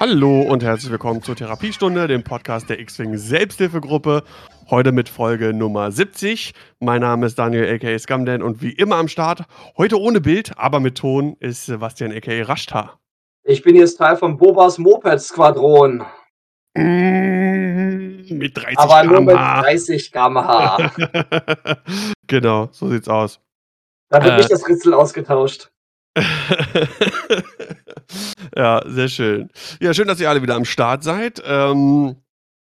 Hallo und herzlich willkommen zur Therapiestunde, dem Podcast der X-Wing Selbsthilfegruppe. Heute mit Folge Nummer 70. Mein Name ist Daniel aka Scamden und wie immer am Start, heute ohne Bild, aber mit Ton, ist Sebastian aka Rashta. Ich bin jetzt Teil von Bobas Moped-Squadron. Mm, mit 30 Aber nur mit km/h. 30 km/h. genau, so sieht's aus. Da wird Äh. nicht das Ritzel ausgetauscht. ja, sehr schön. Ja, schön, dass ihr alle wieder am Start seid. Ähm,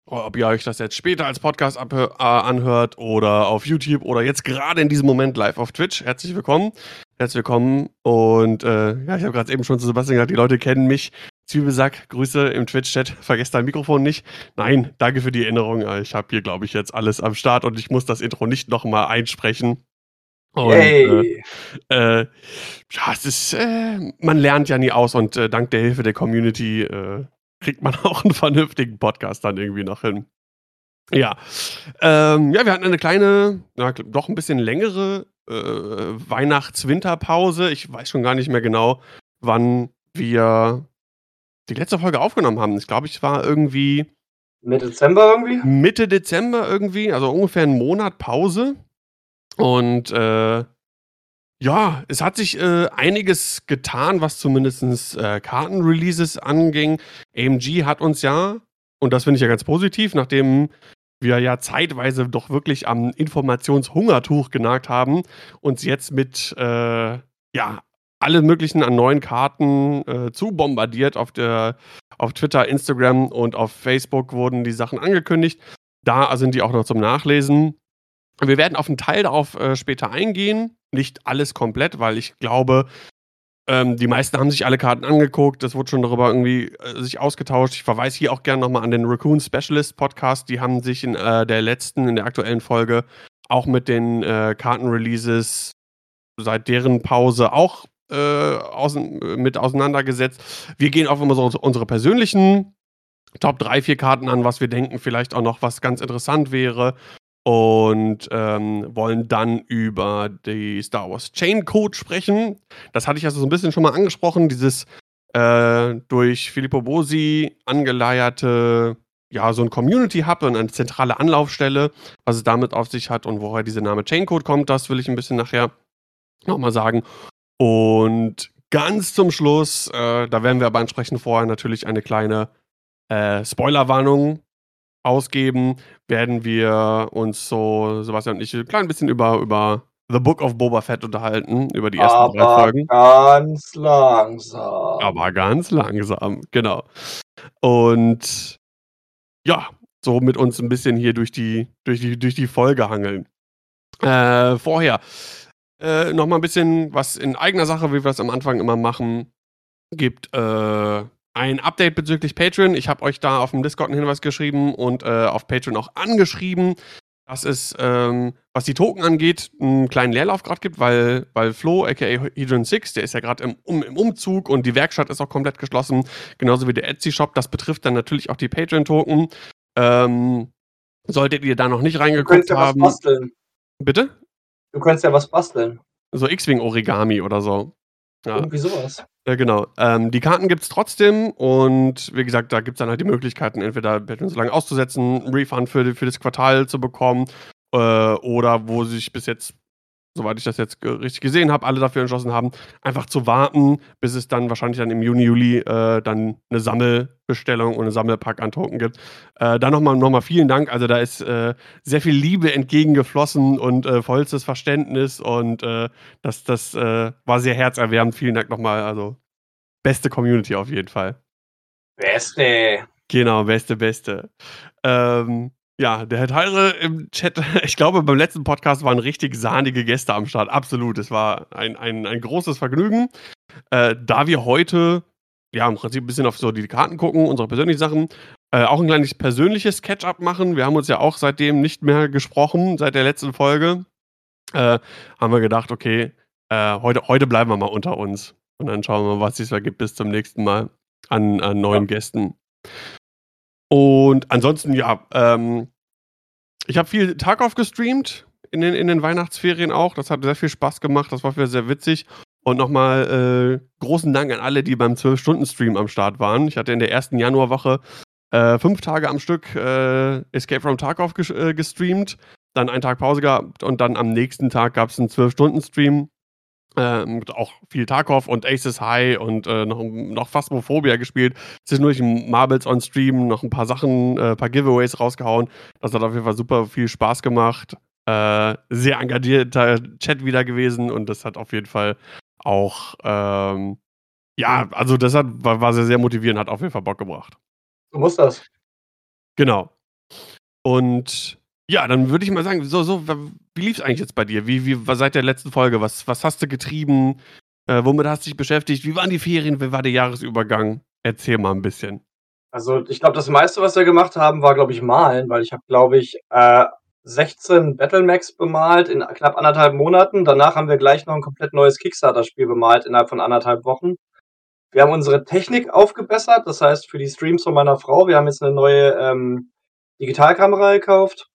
ob ihr euch das jetzt später als Podcast äh, anhört oder auf YouTube oder jetzt gerade in diesem Moment live auf Twitch, herzlich willkommen. Herzlich willkommen. Und äh, ja, ich habe gerade eben schon zu Sebastian gesagt, die Leute kennen mich. Zwiebelsack, Grüße im Twitch-Chat. Vergesst dein Mikrofon nicht. Nein, danke für die Erinnerung. Ich habe hier, glaube ich, jetzt alles am Start und ich muss das Intro nicht nochmal einsprechen. Und, äh, Yay. äh, ja, es ist, äh, man lernt ja nie aus und äh, dank der Hilfe der Community äh, kriegt man auch einen vernünftigen Podcast dann irgendwie noch hin. Ja, ähm, ja, wir hatten eine kleine, na, doch ein bisschen längere äh, Weihnachts-Winterpause. Ich weiß schon gar nicht mehr genau, wann wir die letzte Folge aufgenommen haben. Ich glaube, es war irgendwie Mitte Dezember irgendwie? Mitte Dezember irgendwie, also ungefähr einen Monat Pause. Und äh, ja, es hat sich äh, einiges getan, was zumindest äh, Kartenreleases anging. AMG hat uns ja, und das finde ich ja ganz positiv, nachdem wir ja zeitweise doch wirklich am Informationshungertuch genagt haben, uns jetzt mit äh, ja, alle möglichen an neuen Karten äh, zu bombardiert. Auf, der, auf Twitter, Instagram und auf Facebook wurden die Sachen angekündigt. Da sind die auch noch zum Nachlesen. Wir werden auf einen Teil darauf äh, später eingehen. Nicht alles komplett, weil ich glaube, ähm, die meisten haben sich alle Karten angeguckt. Es wurde schon darüber irgendwie äh, sich ausgetauscht. Ich verweise hier auch gerne nochmal an den Raccoon Specialist Podcast. Die haben sich in äh, der letzten, in der aktuellen Folge auch mit den äh, Kartenreleases seit deren Pause auch äh, außen, mit auseinandergesetzt. Wir gehen auch immer so unsere persönlichen Top 3, 4 Karten an, was wir denken, vielleicht auch noch was ganz interessant wäre. Und ähm, wollen dann über die Star Wars Chain Code sprechen. Das hatte ich also so ein bisschen schon mal angesprochen, dieses äh, durch Filippo Bosi angeleierte, ja, so ein Community Hub und eine zentrale Anlaufstelle, was es damit auf sich hat und woher dieser Name Chain Code kommt, das will ich ein bisschen nachher nochmal sagen. Und ganz zum Schluss, äh, da werden wir aber entsprechend vorher natürlich eine kleine äh, Spoilerwarnung ausgeben, werden wir uns so, Sebastian und ich, ein klein bisschen über, über The Book of Boba Fett unterhalten, über die ersten drei Aber Folgen. ganz langsam. Aber ganz langsam, genau. Und ja, so mit uns ein bisschen hier durch die, durch die, durch die Folge hangeln. Äh, vorher äh, noch mal ein bisschen was in eigener Sache, wie wir es am Anfang immer machen, gibt äh, ein Update bezüglich Patreon. Ich habe euch da auf dem Discord einen Hinweis geschrieben und äh, auf Patreon auch angeschrieben, dass es, ähm, was die Token angeht, einen kleinen Leerlauf gerade gibt, weil, weil Flo, aka Hedron 6, der ist ja gerade im, um, im Umzug und die Werkstatt ist auch komplett geschlossen, genauso wie der Etsy-Shop. Das betrifft dann natürlich auch die Patreon-Token. Ähm, solltet ihr da noch nicht Du reingeguckt könntest ja was haben. basteln. Bitte? Du könntest ja was basteln. So X-Wing-Origami oder so. Ja. Irgendwie sowas. Ja, genau. Ähm, die Karten gibt es trotzdem und wie gesagt, da gibt es dann halt die Möglichkeiten, entweder Patreon so lange auszusetzen, einen Refund für, für das Quartal zu bekommen äh, oder wo sich bis jetzt, soweit ich das jetzt richtig gesehen habe, alle dafür entschlossen haben, einfach zu warten, bis es dann wahrscheinlich dann im Juni, Juli äh, dann eine Sammelbestellung und eine Sammelpack an Token gibt. Äh, da nochmal noch mal vielen Dank. Also da ist äh, sehr viel Liebe entgegengeflossen und äh, vollstes Verständnis und äh, das, das äh, war sehr herzerwärmend. Vielen Dank nochmal. Also, beste Community auf jeden Fall. Beste. Genau, beste, beste. Ähm, ja, der Herr Teire im Chat, ich glaube, beim letzten Podcast waren richtig sahnige Gäste am Start. Absolut. Es war ein, ein, ein großes Vergnügen. Äh, da wir heute, ja, im Prinzip ein bisschen auf so die Karten gucken, unsere persönlichen Sachen, äh, auch ein kleines persönliches Catch-up machen. Wir haben uns ja auch seitdem nicht mehr gesprochen, seit der letzten Folge. Äh, haben wir gedacht, okay, äh, heute, heute bleiben wir mal unter uns. Und dann schauen wir mal, was sich ergibt bis zum nächsten Mal an, an neuen Gästen. Und ansonsten, ja, ähm, ich habe viel Tag auf gestreamt in den, in den Weihnachtsferien auch. Das hat sehr viel Spaß gemacht. Das war für sehr witzig. Und nochmal äh, großen Dank an alle, die beim 12-Stunden-Stream am Start waren. Ich hatte in der ersten Januarwoche äh, fünf Tage am Stück äh, Escape from Tarkov äh, gestreamt, dann einen Tag Pause gehabt und dann am nächsten Tag gab es einen 12-Stunden-Stream. Ähm, auch viel Tarkov und Aces High und äh, noch, noch Phasmophobia gespielt. Zwischendurch Marbles on Stream, noch ein paar Sachen, ein äh, paar Giveaways rausgehauen. Das hat auf jeden Fall super viel Spaß gemacht. Äh, sehr engagierter Chat wieder gewesen und das hat auf jeden Fall auch, ähm, ja, also das hat, war, war sehr, sehr motivierend, hat auf jeden Fall Bock gebracht. Du musst das. Genau. Und ja, dann würde ich mal sagen, so, so, wie lief es eigentlich jetzt bei dir? Wie, wie war seit der letzten Folge? Was, was hast du getrieben? Äh, womit hast du dich beschäftigt? Wie waren die Ferien? Wie war der Jahresübergang? Erzähl mal ein bisschen. Also, ich glaube, das meiste, was wir gemacht haben, war, glaube ich, malen, weil ich habe, glaube ich, äh, 16 Battlemax bemalt in knapp anderthalb Monaten. Danach haben wir gleich noch ein komplett neues Kickstarter-Spiel bemalt innerhalb von anderthalb Wochen. Wir haben unsere Technik aufgebessert, das heißt für die Streams von meiner Frau. Wir haben jetzt eine neue ähm, Digitalkamera gekauft.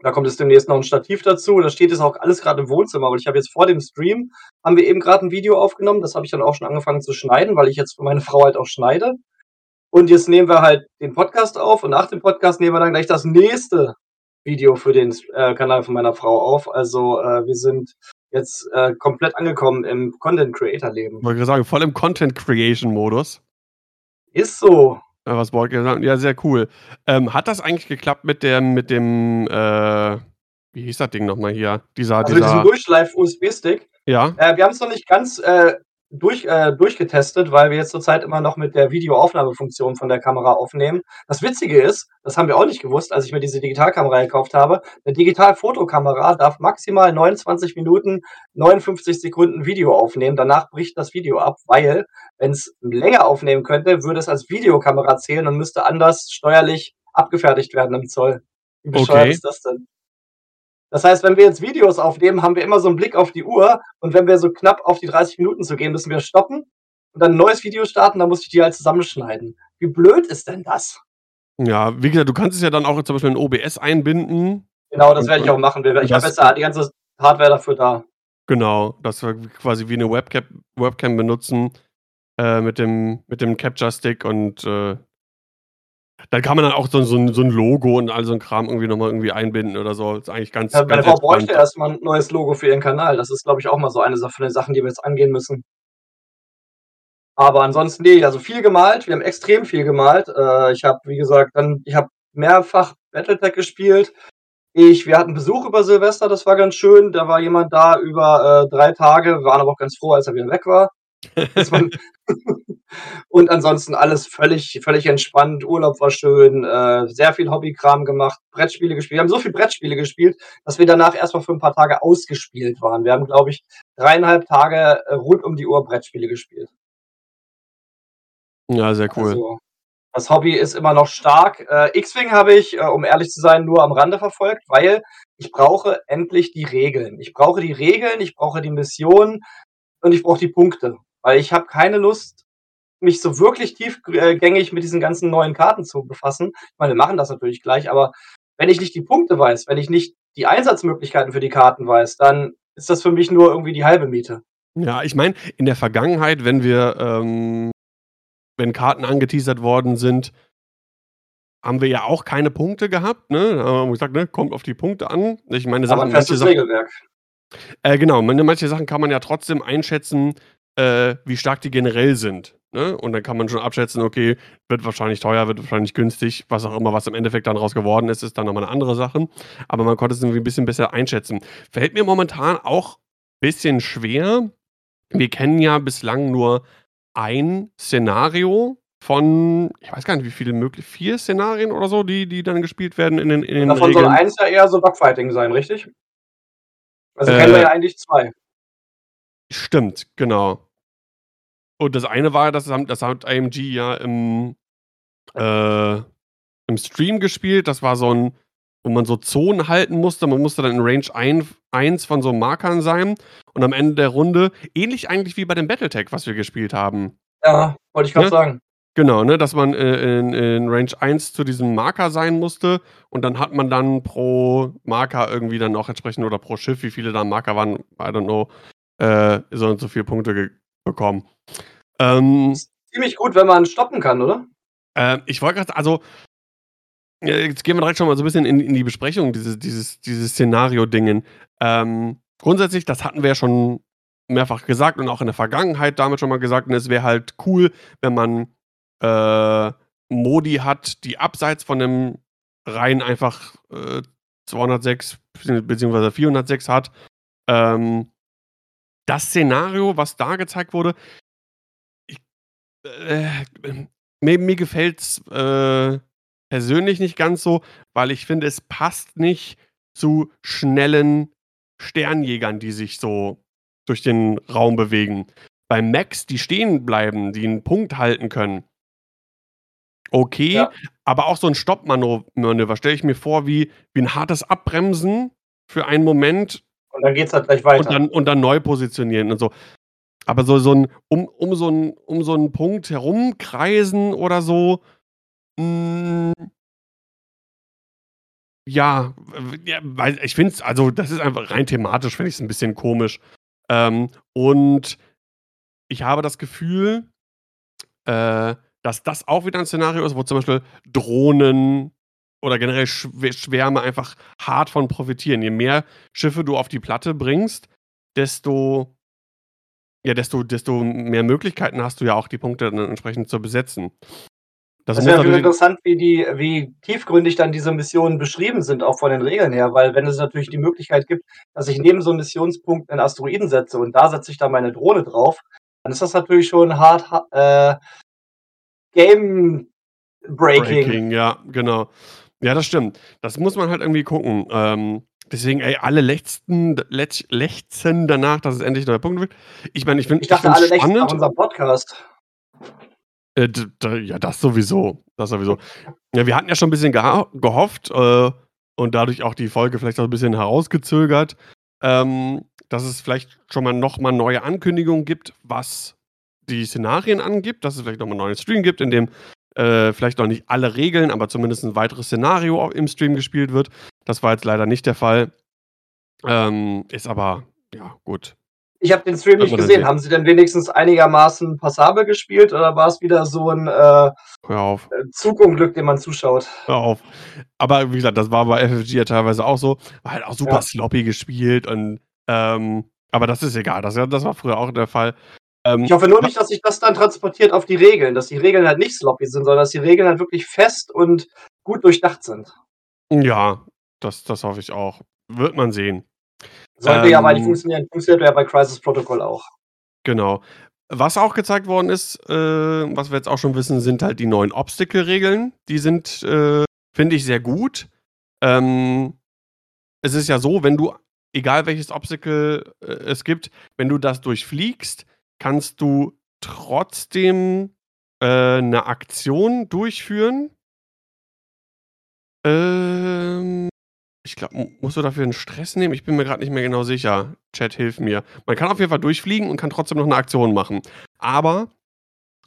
Da kommt jetzt demnächst noch ein Stativ dazu. Da steht jetzt auch alles gerade im Wohnzimmer. Und ich habe jetzt vor dem Stream, haben wir eben gerade ein Video aufgenommen. Das habe ich dann auch schon angefangen zu schneiden, weil ich jetzt für meine Frau halt auch schneide. Und jetzt nehmen wir halt den Podcast auf und nach dem Podcast nehmen wir dann gleich das nächste Video für den äh, Kanal von meiner Frau auf. Also äh, wir sind jetzt äh, komplett angekommen im Content Creator Leben. Wollte ich sagen, voll im Content Creation Modus. Ist so. Ja, was Borg gesagt Ja, sehr cool. Ähm, hat das eigentlich geklappt mit dem, mit dem, äh, wie hieß das Ding nochmal hier? Dieser, also dieser. diesen Durchschleif-USB-Stick. Ja. Äh, wir haben es noch nicht ganz äh, durch, äh, durchgetestet, weil wir jetzt zurzeit immer noch mit der Videoaufnahmefunktion von der Kamera aufnehmen. Das Witzige ist, das haben wir auch nicht gewusst, als ich mir diese Digitalkamera gekauft habe. Eine Digitalfotokamera darf maximal 29 Minuten 59 Sekunden Video aufnehmen. Danach bricht das Video ab, weil wenn es länger aufnehmen könnte, würde es als Videokamera zählen und müsste anders steuerlich abgefertigt werden im Zoll. Wie bescheuert Okay. ist das denn? Das heißt, wenn wir jetzt Videos aufnehmen, haben wir immer so einen Blick auf die Uhr und wenn wir so knapp auf die 30 Minuten zu gehen, müssen wir stoppen und dann ein neues Video starten, dann muss ich die halt zusammenschneiden. Wie blöd ist denn das? Ja, wie gesagt, du kannst es ja dann auch zum Beispiel in OBS einbinden. Genau, das werde ich auch machen. Ich habe jetzt die ganze Hardware dafür da. Genau, dass wir quasi wie eine Webcam, Webcam benutzen äh, mit dem, mit dem Capture-Stick und äh, dann kann man dann auch so, so, ein- so ein Logo und all so ein Kram irgendwie nochmal irgendwie einbinden oder so. ist eigentlich ganz, Ja, meine ganz Frau bräuchte erstmal ein neues Logo für ihren Kanal. Das ist, glaube ich, auch mal so eine von den Sachen, die wir jetzt angehen müssen. Aber ansonsten, nee, also viel gemalt. Wir haben extrem viel gemalt. Äh, ich habe, wie gesagt, dann, ich habe mehrfach Battletech gespielt. Ich, wir hatten Besuch über Silvester, das war ganz schön. Da war jemand da über äh, drei Tage. Wir waren aber auch ganz froh, als er wieder weg war. Und ansonsten alles völlig, völlig entspannt. Urlaub war schön, äh, sehr viel Hobbykram gemacht, Brettspiele gespielt. Wir haben so viel Brettspiele gespielt, dass wir danach erstmal für ein paar Tage ausgespielt waren. Wir haben, glaube ich, dreieinhalb Tage äh, rund um die Uhr Brettspiele gespielt. Ja, sehr cool. Also, das Hobby ist immer noch stark. Äh, X-Wing habe ich, äh, um ehrlich zu sein, nur am Rande verfolgt, weil ich brauche endlich die Regeln. Ich brauche die Regeln, ich brauche die Missionen und ich brauche die Punkte. Weil ich habe keine Lust, mich so wirklich tiefgängig mit diesen ganzen neuen Karten zu befassen. Ich meine, wir machen das natürlich gleich, aber wenn ich nicht die Punkte weiß, wenn ich nicht die Einsatzmöglichkeiten für die Karten weiß, dann ist das für mich nur irgendwie die halbe Miete. Ja, ich meine, in der Vergangenheit, wenn wir, ähm, wenn Karten angeteasert worden sind, haben wir ja auch keine Punkte gehabt, ne? Da haben wir gesagt, ne, kommt auf die Punkte an. Ich meine, Aber Sachen, ein manche festes Sachen, Regelwerk. äh, genau, man- manche Sachen kann man ja trotzdem einschätzen, äh, wie stark die generell sind. Ne? Und dann kann man schon abschätzen, okay, wird wahrscheinlich teuer, wird wahrscheinlich günstig, was auch immer, was im Endeffekt dann raus geworden ist, ist dann nochmal eine andere Sache. Aber man konnte es irgendwie ein bisschen besser einschätzen. Fällt mir momentan auch ein bisschen schwer. Wir kennen ja bislang nur ein Szenario von, ich weiß gar nicht, wie viele möglich, vier Szenarien oder so, die, die dann gespielt werden in den, in den Davon soll Regeln. eins ja eher so Dogfighting sein, richtig? Also Äh, kennen wir ja eigentlich zwei. Stimmt, genau. Und das eine war, das hat, das hat AMG ja im, äh, im Stream gespielt. Das war so ein, wo man so Zonen halten musste. Man musste dann in Range 1 von so Markern sein. Und am Ende der Runde, ähnlich eigentlich wie bei dem Battletech, was wir gespielt haben. Ja, wollte ich gerade Ne? sagen. Genau, ne, dass man äh, in, in Range 1 zu diesem Marker sein musste und dann hat man dann pro Marker irgendwie dann auch entsprechend oder pro Schiff, wie viele da Marker waren, I don't know, äh, so und so viele Punkte bekommen. Ähm, ziemlich gut, wenn man stoppen kann, oder? Äh, ich wollte gerade, also jetzt gehen wir direkt schon mal so ein bisschen in, in die Besprechung dieses, dieses, dieses Szenario-Dingen. Ähm, grundsätzlich, das hatten wir ja schon mehrfach gesagt und auch in der Vergangenheit damit schon mal gesagt, und es wäre halt cool, wenn man äh, Modi hat, die abseits von dem rein einfach äh, 206 bzw. 406 hat. Ähm, das Szenario, was da gezeigt wurde, ich, äh, mir, mir gefällt es äh, persönlich nicht ganz so, weil ich finde, es passt nicht zu schnellen Sternjägern, die sich so durch den Raum bewegen. Bei Max, die stehen bleiben, die einen Punkt halten können. Okay, ja. aber auch so ein Stoppmanöver stelle ich mir vor wie, wie ein hartes Abbremsen für einen Moment. Und dann geht es halt gleich weiter. Und dann, und dann neu positionieren und so. Aber so, so ein, um, um, so ein, um so einen Punkt herumkreisen oder so, mh, hm, ja, ja, weil ich finde es, also das ist einfach rein thematisch, finde ich es ein bisschen komisch. Ähm, und ich habe das Gefühl, äh, dass das auch wieder ein Szenario ist, wo zum Beispiel Drohnen oder generell Schwärme einfach hart von profitieren. Je mehr Schiffe du auf die Platte bringst, desto ja, desto, desto mehr Möglichkeiten hast du ja auch, die Punkte dann entsprechend zu besetzen. Das, das wäre interessant, wie, die, wie tiefgründig dann diese Missionen beschrieben sind, auch von den Regeln her, weil wenn es natürlich die Möglichkeit gibt, dass ich neben so einem Missionspunkt einen Asteroiden setze und da setze ich dann meine Drohne drauf, dann ist das natürlich schon hart äh, Game Breaking. Breaking. Ja, genau. Ja, das stimmt. Das muss man halt irgendwie gucken. Ähm, Deswegen, ey, alle lechzen, lech, lechzen danach, dass es endlich neue Punkte wird. Ich meine, ich finde Ich dachte, ich alle lechzen nach unserem Podcast. Äh, ja, das sowieso. Das sowieso. Ja, wir hatten ja schon ein bisschen geho gehofft äh, und dadurch auch die Folge vielleicht auch ein bisschen herausgezögert, ähm, dass es vielleicht schon mal nochmal neue Ankündigungen gibt, was die Szenarien angibt, dass es vielleicht nochmal einen neuen Stream gibt, in dem äh, vielleicht noch nicht alle Regeln, aber zumindest ein weiteres Szenario im Stream gespielt wird. Das war jetzt leider nicht der Fall. Ähm, ist aber, ja, gut. Ich habe den Stream nicht gesehen. Haben Sie denn wenigstens einigermaßen passabel gespielt oder war es wieder so ein äh, äh, Zugunglück, dem man zuschaut? Hör auf. Aber wie gesagt, das war bei FFG ja teilweise auch so. War halt auch super ja. sloppy gespielt und ähm, aber das ist egal. Das, das war früher auch der Fall. Ähm, ich hoffe nur nicht, dass sich das dann transportiert auf die Regeln, dass die Regeln halt nicht sloppy sind, sondern dass die Regeln halt wirklich fest und gut durchdacht sind. Ja, das, das hoffe ich auch. Wird man sehen. Sollte ähm, ja mal nicht funktionieren. Funktioniert ja bei Crisis Protocol auch. Genau. Was auch gezeigt worden ist, äh, was wir jetzt auch schon wissen, sind halt die neuen Obstacle-Regeln. Die sind, äh, finde ich, sehr gut. Ähm, es ist ja so, wenn du, egal welches Obstacle äh, es gibt, wenn du das durchfliegst, kannst du trotzdem äh, eine Aktion durchführen. Ähm, ich glaube, musst du dafür einen Stress nehmen? Ich bin mir gerade nicht mehr genau sicher. Chat, hilf mir. Man kann auf jeden Fall durchfliegen und kann trotzdem noch eine Aktion machen. Aber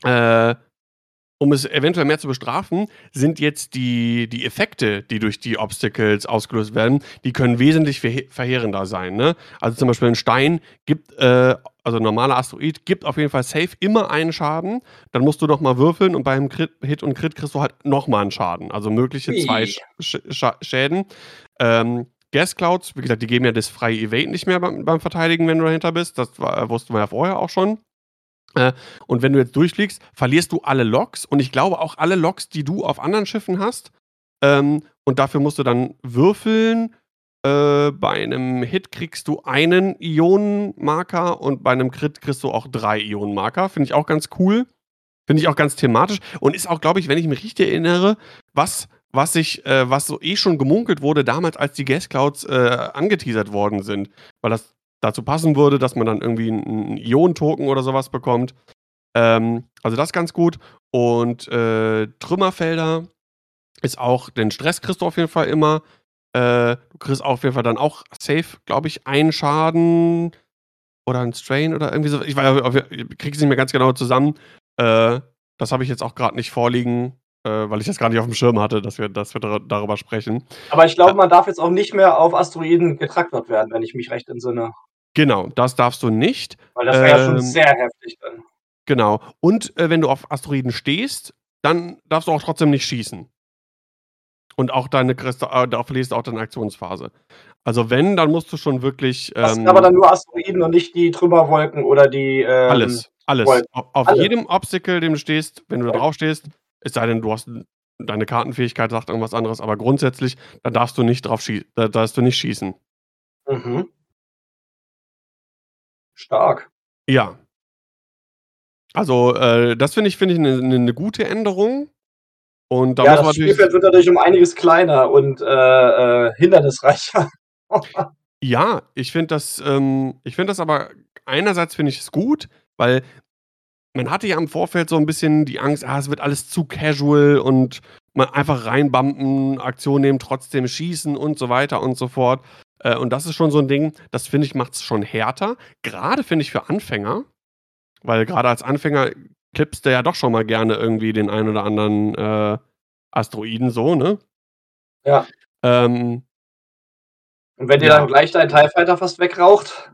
äh, um es eventuell mehr zu bestrafen, sind jetzt die, die Effekte, die durch die Obstacles ausgelöst werden, die können wesentlich verheerender sein. Ne? Also zum Beispiel ein Stein gibt, äh, also ein normaler Asteroid, gibt auf jeden Fall safe immer einen Schaden. Dann musst du nochmal würfeln und beim Crit, Hit und Crit kriegst du halt nochmal einen Schaden. Also mögliche zwei Sch Sch Schäden. Ähm, Gas Clouds, wie gesagt, die geben ja das freie Evade nicht mehr beim, beim Verteidigen, wenn du dahinter bist. Das war, wussten wir ja vorher auch schon. Äh, und wenn du jetzt durchfliegst, verlierst du alle Loks und ich glaube auch alle Loks, die du auf anderen Schiffen hast. Ähm, und dafür musst du dann würfeln. Äh, bei einem Hit kriegst du einen Ionenmarker und bei einem Crit kriegst du auch drei Ionenmarker. Finde ich auch ganz cool. Finde ich auch ganz thematisch und ist auch, glaube ich, wenn ich mich richtig erinnere, was, was sich, äh, was so eh schon gemunkelt wurde damals, als die Gas Clouds äh, angeteasert worden sind. Weil das dazu passen würde, dass man dann irgendwie einen Ionentoken oder sowas bekommt. Ähm, also das ganz gut. Und äh, Trümmerfelder ist auch, den Stress kriegst du auf jeden Fall immer. Äh, du kriegst auf jeden Fall dann auch safe, glaube ich, einen Schaden oder einen Strain oder irgendwie so. Ich, ich kriege es nicht mehr ganz genau zusammen. Äh, das habe ich jetzt auch gerade nicht vorliegen, äh, weil ich das gar nicht auf dem Schirm hatte, dass wir, dass wir darüber sprechen. Aber ich glaube, man darf jetzt auch nicht mehr auf Asteroiden getraktort werden, wenn ich mich recht entsinne. Genau, das darfst du nicht. Weil das wäre ja schon Ähm, sehr heftig dann. genau. Und, äh, wenn du auf Asteroiden stehst, dann darfst du auch trotzdem nicht schießen. Und auch deine Christa äh, da verlierst du auch deine Aktionsphase. Also wenn, dann musst du schon wirklich, Das sind ähm aber dann nur Asteroiden und nicht die Trümmerwolken oder die, ähm, Alles, alles. Wolken. Au auf Alles. jedem Obstacle, dem du stehst, wenn du da drauf stehst, es sei denn, du hast deine Kartenfähigkeit sagt irgendwas anderes, aber grundsätzlich, da darfst du nicht drauf schie da darfst du nicht schießen. Mhm. Stark. Ja. Also, äh, das finde ich finde ich 'ne 'ne 'ne gute Änderung. Und da Ja, muss man das natürlich Spielfeld wird dadurch um einiges kleiner und, äh, äh, hindernisreicher. Ja, ich finde das ähm, ich finde das aber einerseits finde ich es gut, weil man hatte ja im Vorfeld so 'n bisschen die Angst: „Ah, es wird alles zu casual und mal einfach reinbumpen, Aktion nehmen, trotzdem schießen“ und so weiter und so fort. Äh, und das ist schon so 'n Ding, das finde ich, macht's schon härter. Grade finde ich für Anfänger, weil grade als Anfänger klippst du ja doch schon mal gerne irgendwie den einen oder anderen, äh, Asteroiden so, ne? Ja. Ähm Und wenn dir Ja. dann gleich dein TIE Fighter fast wegraucht?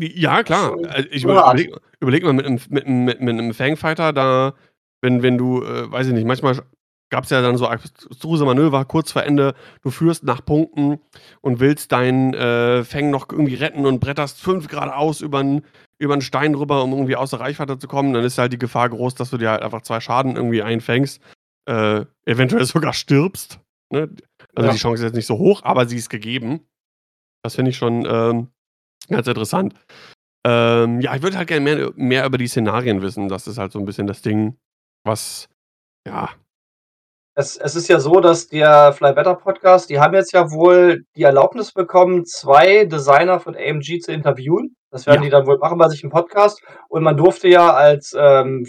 Ja, klar. Äh, ich schon über hart. überlege überlege mal mit 'nem mit 'nem mit 'nem Fangfighter, da wenn wenn du, äh, weiß ich nicht, manchmal gab's ja dann so abstruse Manöver kurz vor Ende, du führst nach Punkten und willst deinen, äh, Fang noch irgendwie retten und bretterst 5 geradeaus über über 'n Stein rüber, um irgendwie außer Reichweite zu kommen, dann ist halt die Gefahr groß, dass du dir halt einfach 2 Schaden irgendwie einfängst, äh, eventuell sogar stirbst, ne? Also, Ja. die Chance ist jetzt nicht so hoch, aber sie ist gegeben. Das finde ich schon, ähm, ganz interessant. Ähm, ja, ich würde halt gerne mehr mehr über die Szenarien wissen. Das ist halt so 'n bisschen das Ding, was ja. Es es ist ja so, dass der Fly Better Podcast die haben jetzt ja wohl die Erlaubnis bekommen, 2 Designer von AMG zu interviewen. Das werden Ja. die dann wohl machen bei sich im Podcast. Und man durfte ja als, ähm,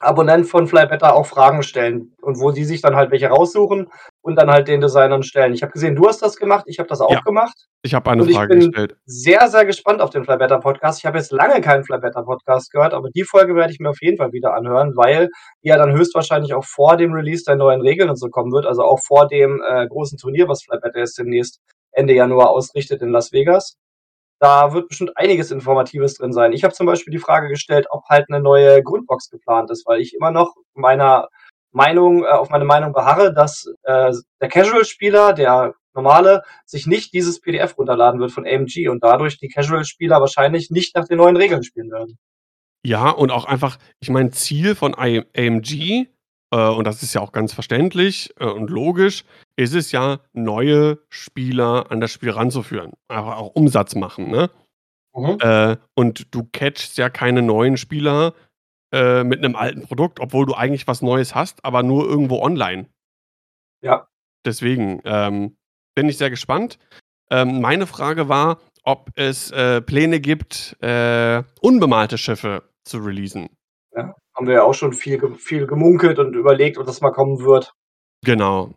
Facebook-Abonnent von Fly Better auch Fragen stellen und wo die sich dann halt welche raussuchen und dann halt den Designern stellen. Ich habe gesehen, du hast das gemacht, ich habe das auch Ja. gemacht. Ich habe eine Und ich Frage bin gestellt. sehr, sehr gespannt auf den Fly Better Podcast. Ich habe jetzt lange keinen Fly Better Podcast gehört, aber die Folge werde ich mir auf jeden Fall wieder anhören, weil die ja dann höchstwahrscheinlich auch vor dem Release der neuen Regeln und so kommen wird, also auch vor dem, äh, großen Turnier, was Fly Better jetzt demnächst Ende Januar ausrichtet in Las Vegas. Da wird bestimmt einiges Informatives drin sein. Ich habe zum Beispiel die Frage gestellt, ob halt 'ne neue Grundbox geplant ist, weil ich immer noch meiner Meinung äh, auf meine Meinung beharre, dass, äh, der Casual-Spieler, der Normale, sich nicht dieses PDF runterladen wird von AMG und dadurch die Casual-Spieler wahrscheinlich nicht nach den neuen Regeln spielen werden. Ja, und auch einfach ich meine, Ziel von AMG, äh, und das ist ja auch ganz verständlich, äh, und logisch, ist es ja, neue Spieler an das Spiel ranzuführen. Einfach auch Umsatz machen, ne? Mhm. Äh, und du catchst ja keine neuen Spieler, äh, mit 'nem alten Produkt, obwohl du eigentlich was Neues hast, aber nur irgendwo online. Ja. Deswegen, ähm, bin ich sehr gespannt. Ähm, meine Frage war, ob es, äh, Pläne gibt, äh, unbemalte Schiffe zu releasen. Ja, haben wir ja auch schon viel viel gemunkelt und überlegt, ob das mal kommen wird. Genau.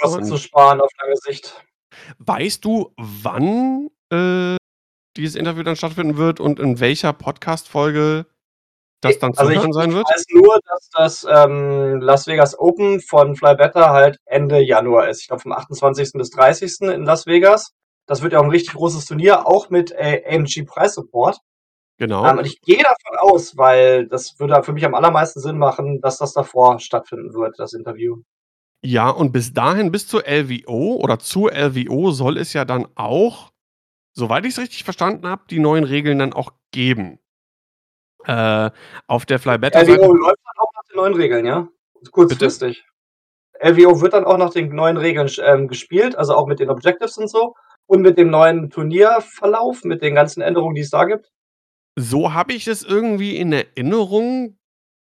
Kosten zu sparen auf lange Sicht. weißt du, wann, äh, dieses Interview dann stattfinden wird und in welcher Podcast-Folge das dann zu Also, ich hören sein ich wird? weiß nur, dass das, ähm, Las Vegas Open von Fly Better halt Ende Januar ist. Ich glaube, vom 28. bis 30. in Las Vegas. Das wird ja auch 'n richtig großes Turnier, auch mit, äh, AMG Preissupport. Genau. Ähm, und ich gehe davon aus, weil das würde für mich am allermeisten Sinn machen, dass das davor stattfinden wird, das Interview. Ja, und bis dahin, bis zur LVO oder zur LVO soll es ja dann auch, soweit ich's richtig verstanden habe, die neuen Regeln dann auch geben. Äh, auf der Fly Better Seite LVO läuft dann auch nach den neuen Regeln, ja? Bitte? Kurzfristig. LVO wird dann auch nach den neuen Regeln ähm, gespielt, also auch mit den Objectives und so und mit dem neuen Turnierverlauf, mit den ganzen Änderungen, die es da gibt? So habe ich es irgendwie in Erinnerung.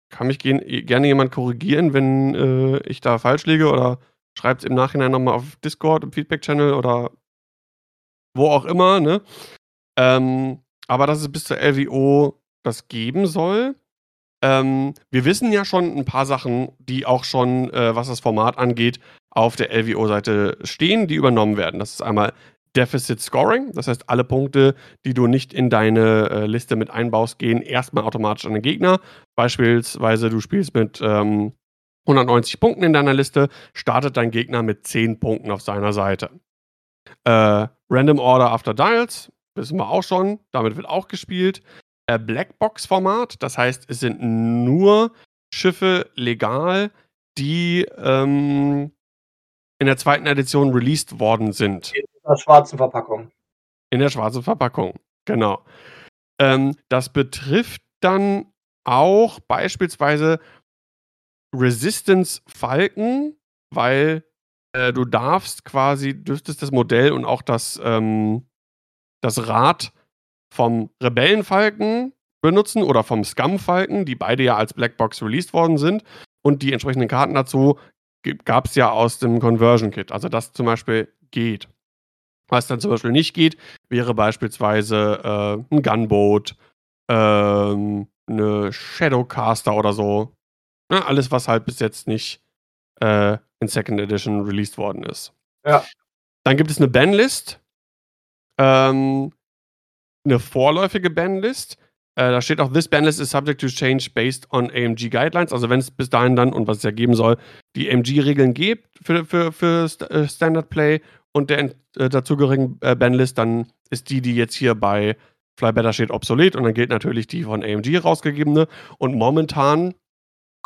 Kann mich gen gerne jemand korrigieren, wenn, äh, ich da falsch liege oder schreibt's im Nachhinein noch mal auf Discord, im Feedback-Channel oder wo auch immer, ne? Ähm, aber dass es bis zur LVO das geben soll. Ähm, wir wissen ja schon 'n paar Sachen, die auch schon, äh, was das Format angeht, auf der LVO-Seite stehen, die übernommen werden. Das ist einmal Deficit Scoring, das heißt, alle Punkte, die du nicht in deine, äh, Liste mit einbaust, gehen erst mal automatisch an den Gegner. Beispielsweise, du spielst mit, ähm, 190 Punkten in deiner Liste, startet dein Gegner mit 10 Punkten auf seiner Seite. Äh, Random Order After Dials, wissen wir auch schon, damit wird auch gespielt. Äh, Blackbox-Format, das heißt, es sind nur Schiffe legal, die ähm, in der zweiten Edition released worden sind. In der schwarzen Verpackung. In der schwarzen Verpackung, genau. Ähm, das betrifft dann auch beispielsweise Resistance Falken, weil äh, du darfst quasi, dürftest das Modell und auch das, ähm, das Rad vom Rebellenfalken benutzen oder vom Scum-Falken, die beide ja als Blackbox released worden sind. Und die entsprechenden Karten dazu gab es ja aus dem Conversion Kit. Also das zum Beispiel geht. Was dann zum Beispiel nicht geht, wäre beispielsweise äh, ein Gunboat, ähm, eine Shadowcaster oder so. Ja, ne, alles, was halt bis jetzt nicht äh, in Second Edition released worden ist. Ja. Dann gibt es eine Banlist. Ähm, eine vorläufige Banlist. Äh, da steht auch, this banlist is subject to change based on AMG Guidelines. Also wenn es bis dahin dann, und was es ja geben soll, die AMG-Regeln gibt für, für, für äh, Standard Play und der äh, dazugehörigen äh, Banlist, dann ist die, die jetzt hier bei Fly Better steht, obsolet und dann gilt natürlich die von AMG rausgegebene. Und momentan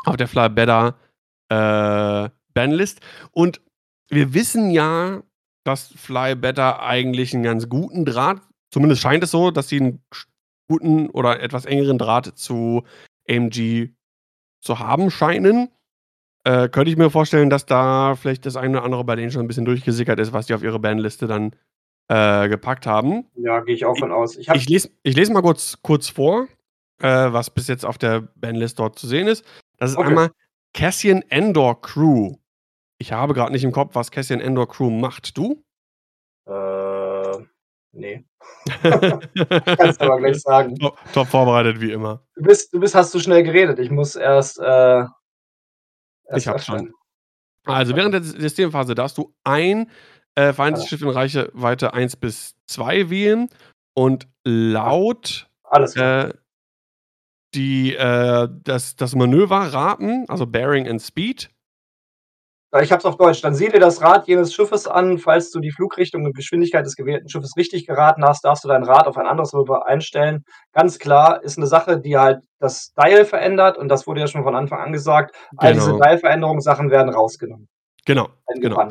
auf der Fly Better äh, Banlist. Und wir wissen ja, dass Fly Better eigentlich einen ganz guten Draht, zumindest scheint es so, dass sie einen guten oder etwas engeren Draht zu AMG zu haben scheinen. Äh, könnte ich mir vorstellen, dass da vielleicht das eine oder andere bei denen schon ein bisschen durchgesickert ist, was die auf ihre Bandliste dann äh, gepackt haben. Ja, gehe ich auch von aus. Ich, ich lese ich les mal kurz, kurz vor, äh, was bis jetzt auf der Bandlist dort zu sehen ist. Das ist okay. einmal Cassian Endor Crew. Ich habe gerade nicht im Kopf, was Cassian Endor Crew macht. Du? Äh, nee. Kannst du aber gleich sagen. Top, top, vorbereitet wie immer. Du bist, du bist, hast zu schnell geredet. Ich muss erst. Äh, erst ich hab's schon. Also während der Systemphase darfst du ein äh, Feindesschiff in Reichweite 1 bis 2 wählen und laut äh, die, äh, das, das Manöver raten, also Bearing and Speed, ich habe es auf Deutsch. Dann sieh dir das Rad jenes Schiffes an. Falls du die Flugrichtung und Geschwindigkeit des gewählten Schiffes richtig geraten hast, darfst du dein Rad auf ein anderes Manöver einstellen. Ganz klar, ist eine Sache, die halt das Dial verändert und das wurde ja schon von Anfang an gesagt. All diese Genau. Dial-Veränderungssachen werden rausgenommen. Genau, genau.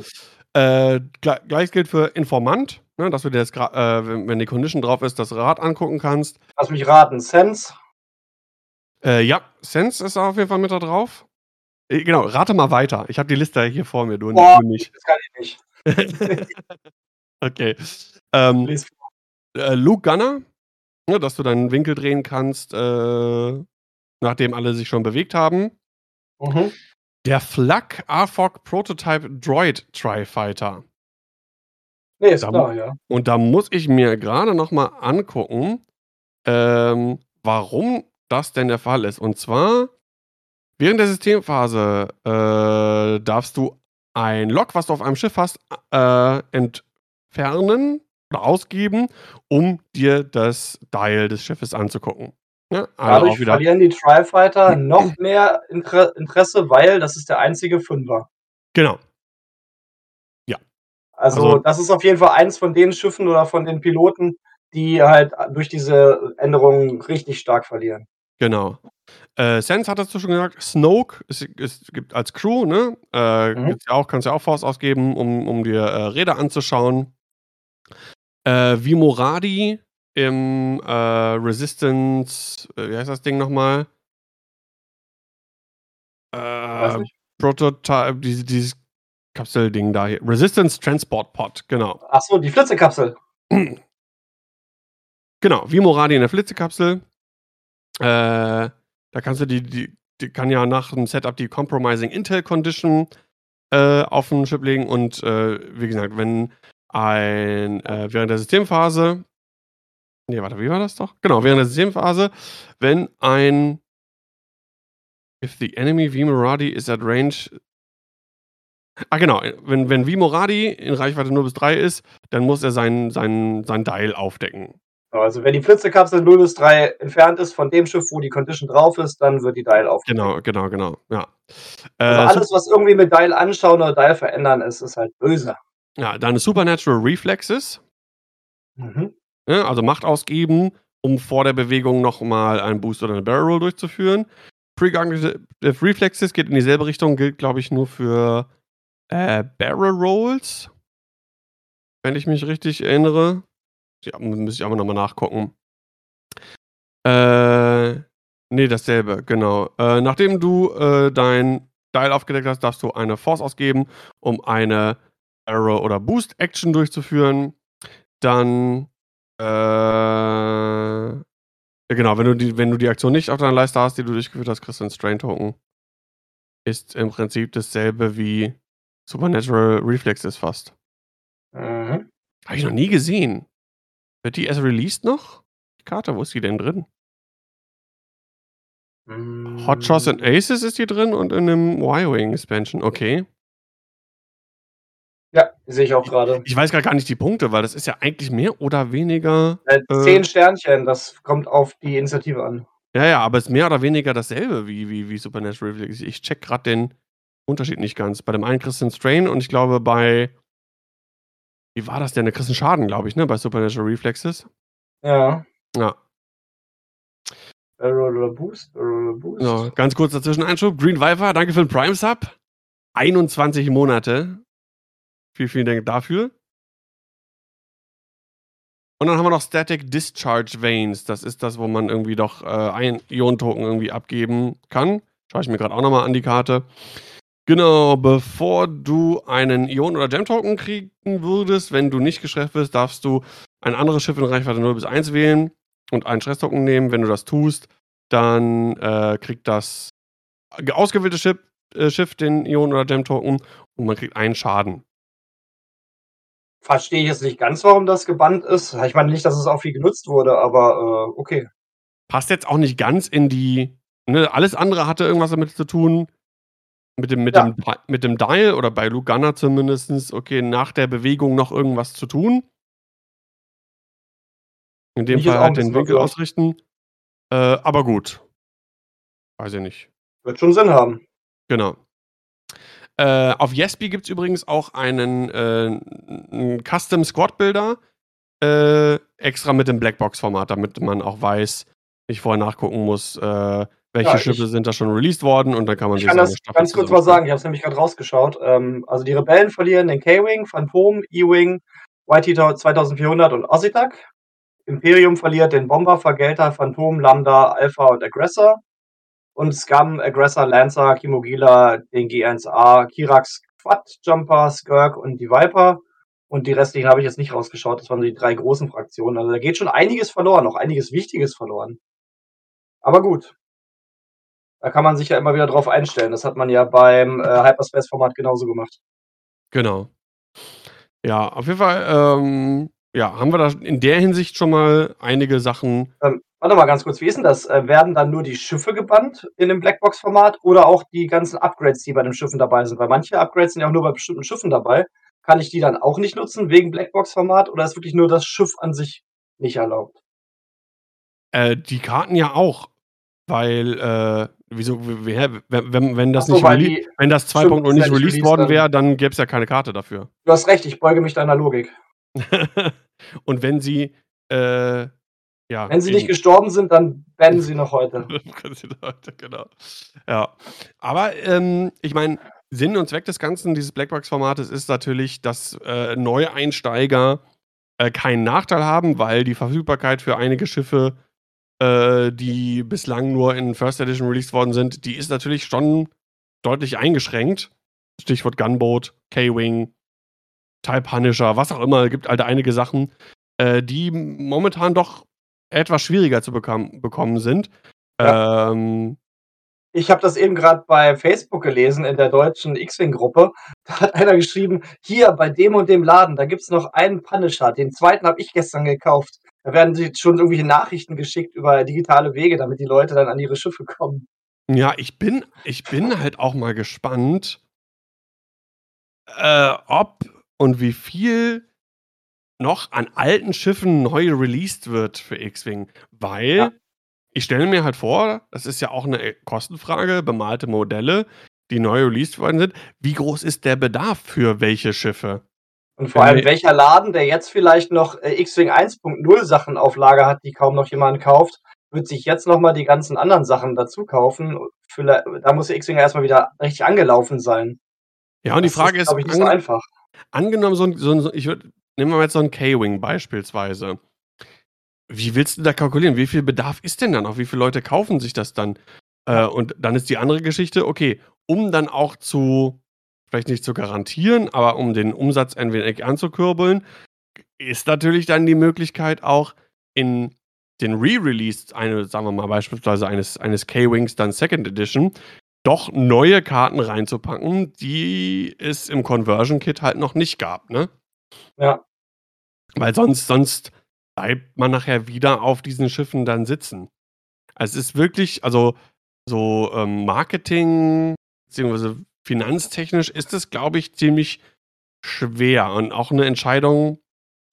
Äh, gleich gilt für Informant, ne, dass du dir jetzt, äh, wenn, wenn die Condition drauf ist, das Rad angucken kannst. Lass mich raten, Sense. Äh, ja, Sense ist auf jeden Fall mit da drauf. Äh, genau, rate mal weiter. Ich habe die Liste hier vor mir, du, Boah, du nicht. Das kann ich nicht. okay. Ähm, äh, Luke Gunner, ne, dass du deinen Winkel drehen kannst, äh, nachdem alle sich schon bewegt haben. Mhm. Der Flak AFOG Prototype Droid Tri-Fighter. Nee, ist da, klar, ja. Und da muss ich mir gerade noch mal angucken, ähm, warum das denn der Fall ist. Und zwar Während der Systemphase äh, darfst du ein Log, was du auf einem Schiff hast, äh, entfernen oder ausgeben, um dir das Dial des Schiffes anzugucken. Ja, also Dadurch verlieren die Tri-Fighter noch mehr Inter Interesse, weil das ist der einzige Fünfer. Genau. Ja. Also, also, das ist auf jeden Fall eins von den Schiffen oder von den Piloten, die halt durch diese Änderungen richtig stark verlieren. Genau. Äh, Sense hattest du schon gesagt, Snoke es, es gibt als Crew, ne? Äh, mhm. ja auch, kannst ja auch Force ausgeben, um, um dir äh, Räder anzuschauen. Äh, wie Moradi im äh, Resistance, äh, wie heißt das Ding nochmal? Äh, Prototype, diese, dieses Kapselding da hier. Resistance Transport Pod, genau. Achso, die Flitzekapsel. Genau, wie Moradi in der Flitzekapsel. Äh, da kannst du die, die, die kann ja nach dem Setup die Compromising Intel Condition äh, auf den Chip legen und äh, wie gesagt, wenn ein äh, während der Systemphase, nee, warte, wie war das doch? Genau, während der Systemphase, wenn ein if the enemy Vimoradi is at range Ah, genau. Wenn, wenn Vimoradi in Reichweite 0 bis 3 ist, dann muss er sein, sein, sein Dial aufdecken. Also wenn die Flitzekapsel 0 bis 3 entfernt ist von dem Schiff, wo die Condition drauf ist, dann wird die Dial auf. Genau, genau, genau. Ja. Also äh, alles, was irgendwie mit Dial anschauen oder Dial verändern ist, ist halt böse. Ja, deine Supernatural Reflexes. Mhm. Ne? Also Macht ausgeben, um vor der Bewegung nochmal einen Boost oder eine Barrel Roll durchzuführen. Precognitive Reflexes geht in dieselbe Richtung, gilt, glaube ich, nur für äh, Barrel Rolls. Wenn ich mich richtig erinnere. Ja, müsste ich aber nochmal nachgucken. Äh, nee, dasselbe, genau. Äh, nachdem du äh, dein Dial aufgedeckt hast, darfst du eine Force ausgeben, um eine Arrow oder Boost Action durchzuführen. Dann äh, genau, wenn du, die, wenn du die Aktion nicht auf deiner Leiste hast, die du durchgeführt hast, kriegst du einen Strain Token. Ist im Prinzip dasselbe wie Supernatural Reflexes fast. Mhm. Habe ich noch nie gesehen. Wird die erst released noch? Die Karte, wo ist die denn drin? Hot Shots and Hm. Aces ist die drin und in einem Y-Wing Expansion. Okay. Ja, sehe ich auch gerade. Ich weiß grad gar nicht die Punkte, weil das ist ja eigentlich mehr oder weniger. Äh, Äh, 10 Sternchen, das kommt auf die Initiative an. ja, ja, aber es ist mehr oder weniger dasselbe wie, wie, wie Supernatural. Ich check gerade den Unterschied nicht ganz. Bei dem einen kriegst du einen Strain und ich glaube bei. Wie war das denn? Da kriegst du einen Schaden, glaube ich, ne? Bei Supernatural Reflexes. Ja. Ja. Oder Boost, oder Boost. So, ganz kurz dazwischen Einschub. Green Viper, danke für den Prime Sub. 21 Monate. Vielen, vielen Dank dafür. Und dann haben wir noch Static Discharge Veins. Das ist das, wo man irgendwie doch äh, ein Ionentoken irgendwie abgeben kann. Schaue ich mir gerade auch nochmal an die Karte. Genau, bevor du einen Ion- oder Gem-Token kriegen würdest, wenn du nicht geschafft wirst, darfst du ein anderes Schiff in Reichweite 0 bis 1 wählen und einen Stress-Token nehmen. Wenn du das tust, dann äh, kriegt das ausgewählte Schiff, äh, Schiff den Ion- oder Gem-Token und man kriegt einen Schaden. Verstehe ich jetzt nicht ganz, warum das gebannt ist. Ich meine nicht, dass es auch viel genutzt wurde, aber äh, okay. Passt jetzt auch nicht ganz in die. Ne, alles andere hatte irgendwas damit zu tun. Mit dem, mit, Ja. dem, mit dem Dial oder bei Gunner zumindest, okay, nach der Bewegung noch irgendwas zu tun. In dem ist Fall halt den Winkel ausrichten. Äh, aber gut. Weiß ich nicht. Wird schon Sinn haben. Genau. Äh, auf Yesby gibt es übrigens auch einen, äh, einen Custom Squad Builder. Äh, extra mit dem Blackbox-Format, damit man auch weiß, nicht vorher nachgucken muss, äh, welche Ja, Schiffe sind da schon released worden und dann kann man Ich sich kann das ganz kurz mal sagen. Ich habe es nämlich gerade rausgeschaut. Ähm, also die Rebellen verlieren den K-Wing, Phantom, E-Wing, YT 2400 und Ossitak. Imperium verliert den Bomber, Vergelter, Phantom, Lambda, Alpha und Aggressor. Und Scum, Aggressor, Lancer, Kimogila, den G1A, Kirax, Quad, Jumper, Skirk und die Viper. Und die restlichen habe ich jetzt nicht rausgeschaut. Das waren die drei großen Fraktionen. Also da geht schon einiges verloren, auch einiges Wichtiges verloren. Aber gut. Da kann man sich ja immer wieder drauf einstellen. Das hat man ja beim äh, Hyperspace-Format genauso gemacht. Genau. Ja, auf jeden Fall, ähm, ja, haben wir da in der Hinsicht schon mal einige Sachen. Ähm, warte mal ganz kurz, wie ist denn das? Äh, werden dann nur die Schiffe gebannt in dem Blackbox-Format oder auch die ganzen Upgrades, die bei den Schiffen dabei sind? Weil manche Upgrades sind ja auch nur bei bestimmten Schiffen dabei. Kann ich die dann auch nicht nutzen wegen Blackbox-Format oder ist wirklich nur das Schiff an sich nicht erlaubt? Äh, die Karten ja auch, weil, äh, wieso, wenn, wenn, wenn das so, nicht die- wenn das Stimmt, 2.0 ist nicht released worden wäre, dann gäbe es ja keine Karte dafür. Du hast recht, ich beuge mich deiner Logik. und wenn sie, äh, ja. Wenn sie nicht gestorben sind, dann bannen sie noch heute. Leute, genau. Ja. Aber ähm, ich meine, Sinn und Zweck des Ganzen, dieses Blackbox-Formates, ist natürlich, dass äh, Neueinsteiger äh, keinen Nachteil haben, weil die Verfügbarkeit für einige Schiffe, äh, die bislang nur in First Edition released worden sind, die ist natürlich schon deutlich eingeschränkt. Stichwort Gunboat, K-Wing, TIE Punisher, was auch immer, gibt halt einige Sachen, äh, die momentan doch etwas schwieriger zu bekam, bekommen sind. Ähm, Ich habe das eben gerade bei Facebook gelesen in der deutschen X-Wing-Gruppe. Da hat einer geschrieben, hier bei dem und dem Laden, da gibt's noch einen Punisher. Den zweiten habe ich gestern gekauft. Da werden sie schon irgendwelche Nachrichten geschickt über digitale Wege, damit die Leute dann an ihre Schiffe kommen. Ja, ich bin, ich bin halt auch mal gespannt, äh, ob und wie viel noch an alten Schiffen neu released wird für X-Wing. Weil Ja. ich stelle mir halt vor, das ist ja auch eine Kostenfrage, bemalte Modelle, die neu released worden sind. Wie groß ist der Bedarf für welche Schiffe? Und vor allem, welcher Laden, der jetzt vielleicht noch äh, X-Wing 1.0 Sachen auf Lager hat, die kaum noch jemand kauft, wird sich jetzt nochmal die ganzen anderen Sachen dazu kaufen. Für, da muss der X-Wing erstmal wieder richtig angelaufen sein. Ja, und das die Frage ist, ist ich, nicht so einfach. Angenommen, so ein, so ein, ich würde, nehmen wir mal jetzt so ein K-Wing beispielsweise. Wie willst du da kalkulieren? Wie viel Bedarf ist denn dann auch? Wie viele Leute kaufen sich das dann? Äh, und dann ist die andere Geschichte, okay, um dann auch zu vielleicht nicht zu garantieren, aber um den Umsatz ein wenig anzukurbeln, ist natürlich dann die Möglichkeit auch in den Re-Release, eine, sagen wir mal beispielsweise eines, eines K-Wings, dann Second Edition, doch neue Karten reinzupacken, die es im Conversion-Kit halt noch nicht gab, ne? Ja. Weil sonst, sonst bleibt man nachher wieder auf diesen Schiffen dann sitzen. Also es ist wirklich, also so ähm, Marketing, beziehungsweise finanztechnisch ist es, glaube ich, ziemlich schwer und auch eine Entscheidung,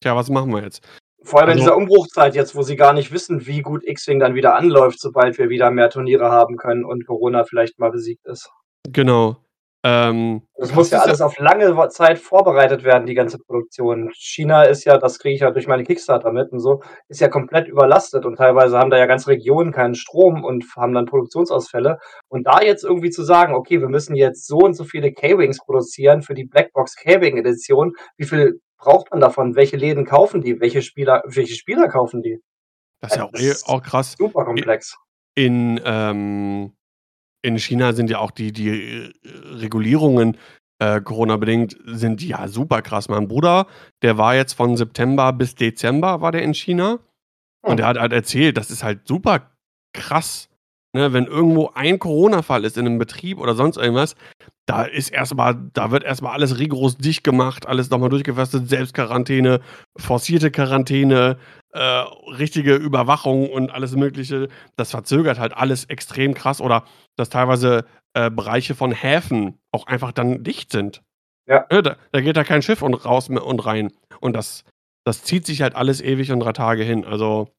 tja, was machen wir jetzt? Vor allem also, in dieser Umbruchzeit jetzt, wo sie gar nicht wissen, wie gut X-Wing dann wieder anläuft, sobald wir wieder mehr Turniere haben können und Corona vielleicht mal besiegt ist. Genau. Ähm, das muss ja alles auf lange Zeit vorbereitet werden, die ganze Produktion. China ist ja, das kriege ich ja durch meine Kickstarter mit und so, ist ja komplett überlastet und teilweise haben da ja ganze Regionen keinen Strom und haben dann Produktionsausfälle. Und da jetzt irgendwie zu sagen, okay, wir müssen jetzt so und so viele K-Wings produzieren für die Blackbox K-Wing Edition, wie viel braucht man davon? Welche Läden kaufen die? Welche Spieler, welche Spieler kaufen die? Das ist ja auch, auch krass. Super komplex. In, ähm, in China sind ja auch die, die äh, Regulierungen äh, Corona-bedingt sind ja super krass. Mein Bruder, der war jetzt von September bis Dezember war der in China und hm. der hat halt erzählt, das ist halt super krass. Ne, wenn irgendwo ein Corona-Fall ist in einem Betrieb oder sonst irgendwas, da ist erstmal, da wird erstmal alles rigoros dicht gemacht, alles nochmal durchgefastet, Selbstquarantäne, forcierte Quarantäne, äh, richtige Überwachung und alles Mögliche. Das verzögert halt alles extrem krass oder dass teilweise äh, Bereiche von Häfen auch einfach dann dicht sind. Ja. Da, da, geht da kein Schiff und raus und rein. Und das, das zieht sich halt alles ewig und drei Tage hin. Also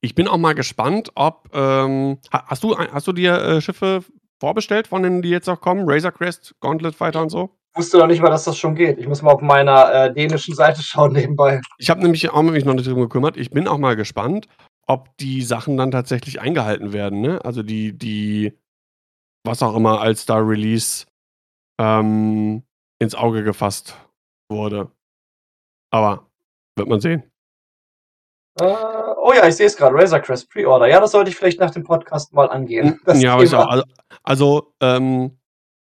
ich bin auch mal gespannt, ob ähm, hast du hast du dir äh, Schiffe vorbestellt von denen, die jetzt auch kommen? Razor Crest, Gauntlet Fighter und so? Wusste noch nicht mal, dass das schon geht. Ich muss mal auf meiner äh, dänischen Seite schauen nebenbei. Ich habe nämlich auch mich noch nicht drum gekümmert. Ich bin auch mal gespannt, ob die Sachen dann tatsächlich eingehalten werden. Ne? Also die, die, was auch immer als da Release ähm, ins Auge gefasst wurde. Aber wird man sehen. Äh, oh ja, ich sehe es gerade. Razor Crest Pre-Order. Ja, das sollte ich vielleicht nach dem Podcast mal angehen. ja, aber ich auch. Also, also ähm,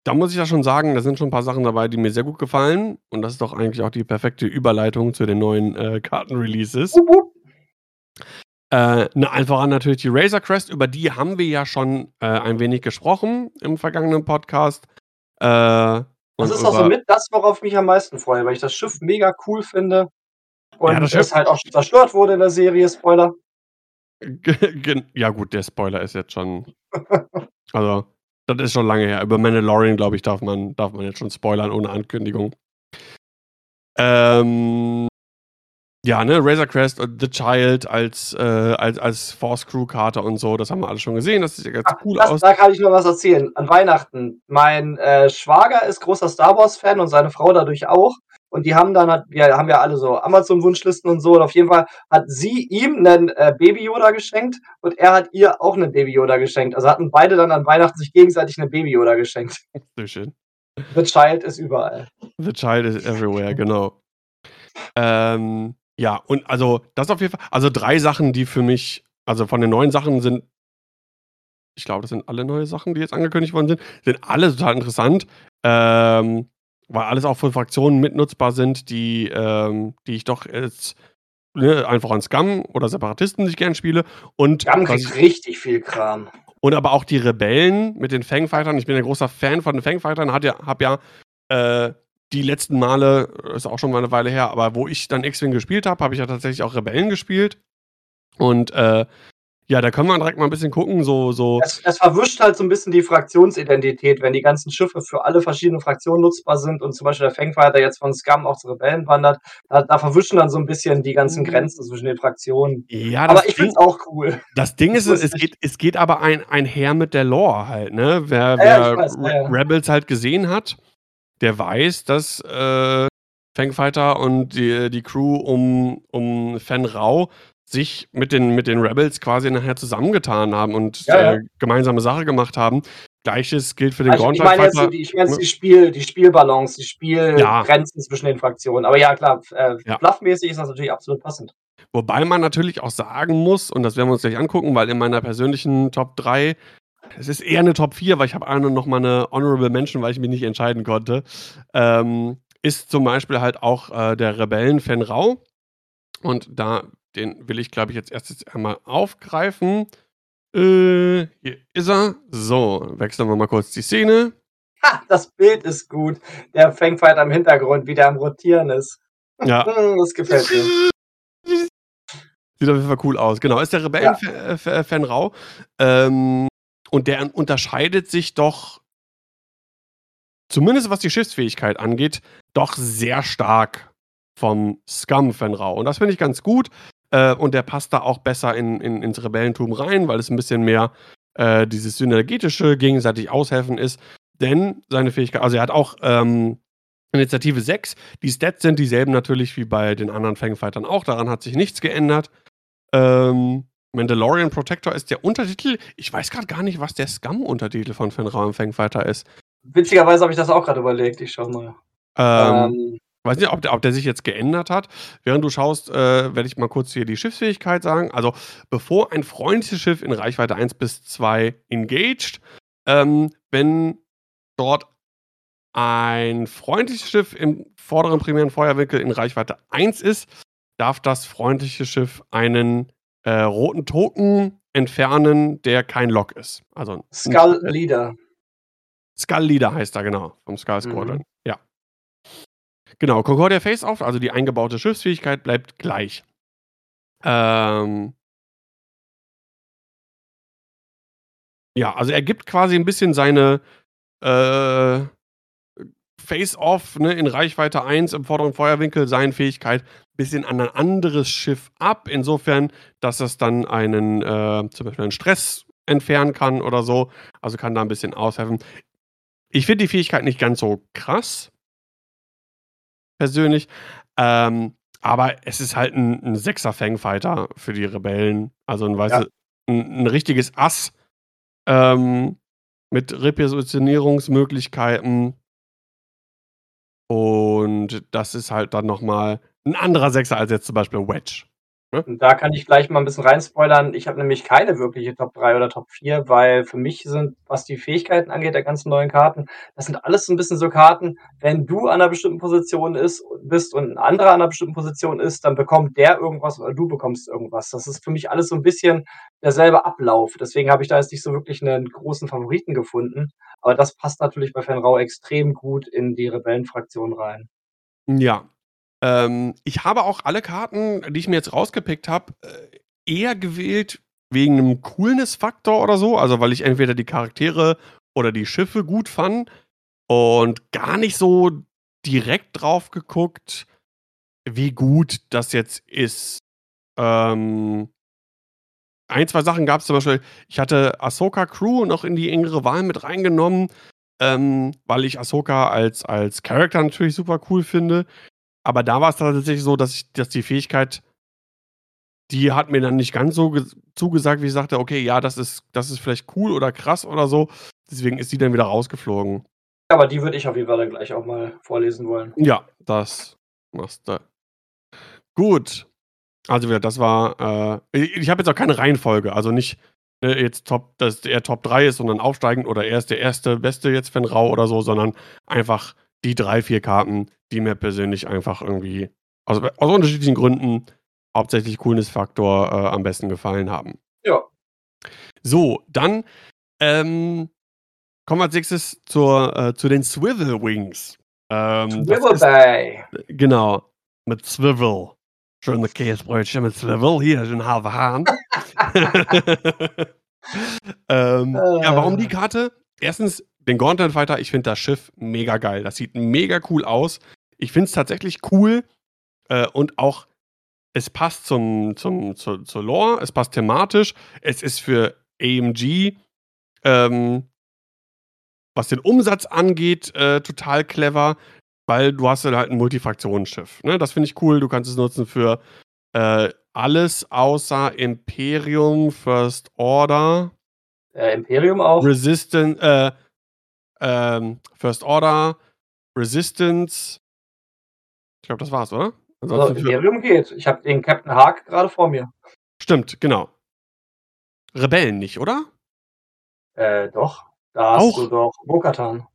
da muss ich ja schon sagen, da sind schon ein paar Sachen dabei, die mir sehr gut gefallen. Und das ist doch eigentlich auch die perfekte Überleitung zu den neuen äh, Kartenreleases. Äh, ne, einfach natürlich die Razor Crest, über die haben wir ja schon äh, ein wenig gesprochen im vergangenen Podcast. Äh, das ist auch so mit das, worauf ich mich am meisten freue, weil ich das Schiff mega cool finde. Und ja, das es halt auch zerstört wurde in der Serie, Spoiler. Ja, gut, der Spoiler ist jetzt schon. also, das ist schon lange her. Über Mandalorian, glaube ich, darf man, darf man jetzt schon spoilern ohne Ankündigung. Ähm, ja, ne, Razor Crest und The Child als, äh, als, als Force Crew-Karte und so, das haben wir alle schon gesehen. Das sieht ja ganz Ach, cool das, aus. Da kann ich noch was erzählen. An Weihnachten. Mein äh, Schwager ist großer Star Wars-Fan und seine Frau dadurch auch. Und die haben dann, hat, wir haben ja alle so Amazon-Wunschlisten und so. Und auf jeden Fall hat sie ihm einen äh, Baby Yoda geschenkt und er hat ihr auch einen Baby Yoda geschenkt. Also hatten beide dann an Weihnachten sich gegenseitig einen Baby Yoda geschenkt. Sehr schön. The Child ist überall. The Child is everywhere, genau. ähm, ja, und also das auf jeden Fall. Also drei Sachen, die für mich, also von den neuen Sachen sind, ich glaube, das sind alle neue Sachen, die jetzt angekündigt worden sind, sind alle total interessant. Ähm, weil alles auch von Fraktionen mitnutzbar sind, die, ähm, die ich doch jetzt ne, einfach an Scum oder Separatisten nicht gern spiele. Und Scum kriegt richtig viel Kram. Und aber auch die Rebellen mit den Fangfightern. Ich bin ein großer Fan von den Fangfightern. Hat ja, hab ja äh, die letzten Male, ist auch schon mal eine Weile her, aber wo ich dann X-Wing gespielt habe, habe ich ja tatsächlich auch Rebellen gespielt. Und äh, ja, da können wir direkt mal ein bisschen gucken. So, so. Es, es, verwischt halt so ein bisschen die Fraktionsidentität, wenn die ganzen Schiffe für alle verschiedenen Fraktionen nutzbar sind und zum Beispiel der Fangfighter jetzt von Scum auch zu Rebellen wandert. Da, da, verwischen dann so ein bisschen die ganzen mhm. Grenzen zwischen den Fraktionen. Ja, aber ich finde es auch cool. Das Ding ist, es geht, es geht aber ein, einher mit der Lore halt, ne? Wer, wer ja, weiß, ja. Rebels halt gesehen hat, der weiß, dass äh, Fangfighter und die, die Crew um, um Fen Rao sich mit den, mit den Rebels quasi nachher zusammengetan haben und Ja, ja. äh, gemeinsame Sache gemacht haben. Gleiches gilt für den Also, ich meine jetzt so die ich ne? die Spiel die Spielbalance, die Ja. Spielgrenzen zwischen den Fraktionen. Aber ja, klar, äh, Ja. fluffmäßig ist das natürlich absolut passend. Wobei man natürlich auch sagen muss, und das werden wir uns gleich angucken, weil in meiner persönlichen Top 3 es ist eher eine Top 4, weil ich habe eine noch mal 'ne Honorable Mention, weil ich mich nicht entscheiden konnte, ähm, ist zum Beispiel halt auch, äh, der Rebellen-Fen Rao. Und da den will ich, glaube ich, jetzt erst einmal aufgreifen. Äh, hier ist er. So, wechseln wir mal kurz die Szene. Ha, das Bild ist gut. Der Fangfighter im Hintergrund, wie der am Rotieren ist. Ja. Das gefällt mir. Sieht auf jeden Fall cool aus. Genau, ist der Rebellen Ja. F Fan Rau. Ähm, und der unterscheidet sich doch zumindest was die Schiffsfähigkeit angeht, doch sehr stark vom Scum Fan Rau. Und das finde ich ganz gut. Äh, und der passt da auch besser in, in, ins Rebellentum rein, weil es ein bisschen mehr äh, dieses synergetische, gegenseitig aushelfen ist. Denn seine Fähigkeit, also er hat auch ähm, Initiative 6. Die Stats sind dieselben natürlich wie bei den anderen Fangfightern auch. Daran hat sich nichts geändert. Ähm, Mandalorian Protector ist der Untertitel. Ich weiß gerade gar nicht, was der Scum-Untertitel von Fenrir im Fangfighter ist. Witzigerweise habe ich das auch gerade überlegt. Ich schau mal. Ähm, Ähm, weiß nicht, ob der, ob der sich jetzt geändert hat. Während du schaust, äh, werde ich mal kurz hier die Schiffsfähigkeit sagen. Also, bevor ein freundliches Schiff in Reichweite 1 bis 2 engaged, ähm, wenn dort ein freundliches Schiff im vorderen primären Feuerwinkel in Reichweite 1 ist, darf das freundliche Schiff einen äh, roten Token entfernen, der kein Lock ist. Also Skull Leader. Skull Leader heißt er, genau, vom Skull Squadron. Mhm. Ja. Genau, Concordia Face-Off, also die eingebaute Schiffsfähigkeit, bleibt gleich. Ähm. Ja, also er gibt quasi ein bisschen seine äh, Face-Off ne, in Reichweite 1 im vorderen Feuerwinkel, seine Fähigkeit ein bisschen an ein anderes Schiff ab. Insofern, dass es dann einen, äh, zum Beispiel einen Stress entfernen kann oder so. Also kann da ein bisschen aushelfen. Ich finde die Fähigkeit nicht ganz so krass. Persönlich. Ähm, aber es ist halt ein, ein Sechser Fangfighter für die Rebellen. Also ein, weißt Ja. ein, ein richtiges Ass ähm, mit Repositionierungsmöglichkeiten. Und das ist halt dann nochmal ein anderer Sechser als jetzt zum Beispiel Wedge. Und da kann ich gleich mal ein bisschen reinspoilern. Ich habe nämlich keine wirkliche Top 3 oder Top 4, weil für mich sind, was die Fähigkeiten angeht, der ganzen neuen Karten, das sind alles so ein bisschen so Karten, wenn du an einer bestimmten Position ist, bist und ein anderer an einer bestimmten Position ist, dann bekommt der irgendwas oder du bekommst irgendwas. Das ist für mich alles so ein bisschen derselbe Ablauf. Deswegen habe ich da jetzt nicht so wirklich einen großen Favoriten gefunden. Aber das passt natürlich bei Fenrau extrem gut in die Rebellenfraktion rein. Ja. Ähm, ich habe auch alle Karten, die ich mir jetzt rausgepickt habe, äh, eher gewählt wegen einem Coolness-Faktor oder so. Also, weil ich entweder die Charaktere oder die Schiffe gut fand und gar nicht so direkt drauf geguckt, wie gut das jetzt ist. Ähm, ein, zwei Sachen gab es zum Beispiel. Ich hatte Ahsoka Crew noch in die engere Wahl mit reingenommen, ähm, weil ich Ahsoka als, als Charakter natürlich super cool finde. Aber da war es tatsächlich so, dass ich, dass die Fähigkeit, die hat mir dann nicht ganz so ge- zugesagt, wie ich sagte, okay, ja, das ist, das ist vielleicht cool oder krass oder so. Deswegen ist die dann wieder rausgeflogen. Aber die würde ich auf jeden Fall dann gleich auch mal vorlesen wollen. Ja, das machst du. Gut. Also wieder, das war, äh, ich, habe jetzt auch keine Reihenfolge, also nicht ne, jetzt Top, dass er Top 3 ist, sondern aufsteigend oder er ist der erste, beste jetzt für Rau oder so, sondern einfach die drei, vier Karten, die mir persönlich einfach irgendwie aus, aus unterschiedlichen Gründen, hauptsächlich Coolness-Faktor, äh, am besten gefallen haben. Ja. So, dann ähm, kommen wir als nächstes zur, äh, zu den Swivel Wings. Ähm, das ist- Bay. Genau, mit Swivel. Schöne Käsebrötchen mit Swivel. Hier ist ein halber Hahn. ähm, Ja, warum die Karte? Erstens, den Gauntlet Fighter, ich finde das Schiff mega geil. Das sieht mega cool aus. Ich finde es tatsächlich cool äh, und auch, es passt zum, zum, zu, zur Lore, es passt thematisch, es ist für AMG, ähm, was den Umsatz angeht, äh, total clever. weil du hast halt ein Multifraktionenschiff. Ne? Das finde ich cool. Du kannst es nutzen für äh, alles außer Imperium, First Order. Äh, Imperium auch. Resistance, äh, ähm, First Order, Resistance. Ich glaube, das war's, oder? Also Imperium geht. Ich habe den Captain Hark gerade vor mir. Stimmt, genau. Rebellen nicht, oder? Äh, doch. Da hast auch? du doch Bokatan.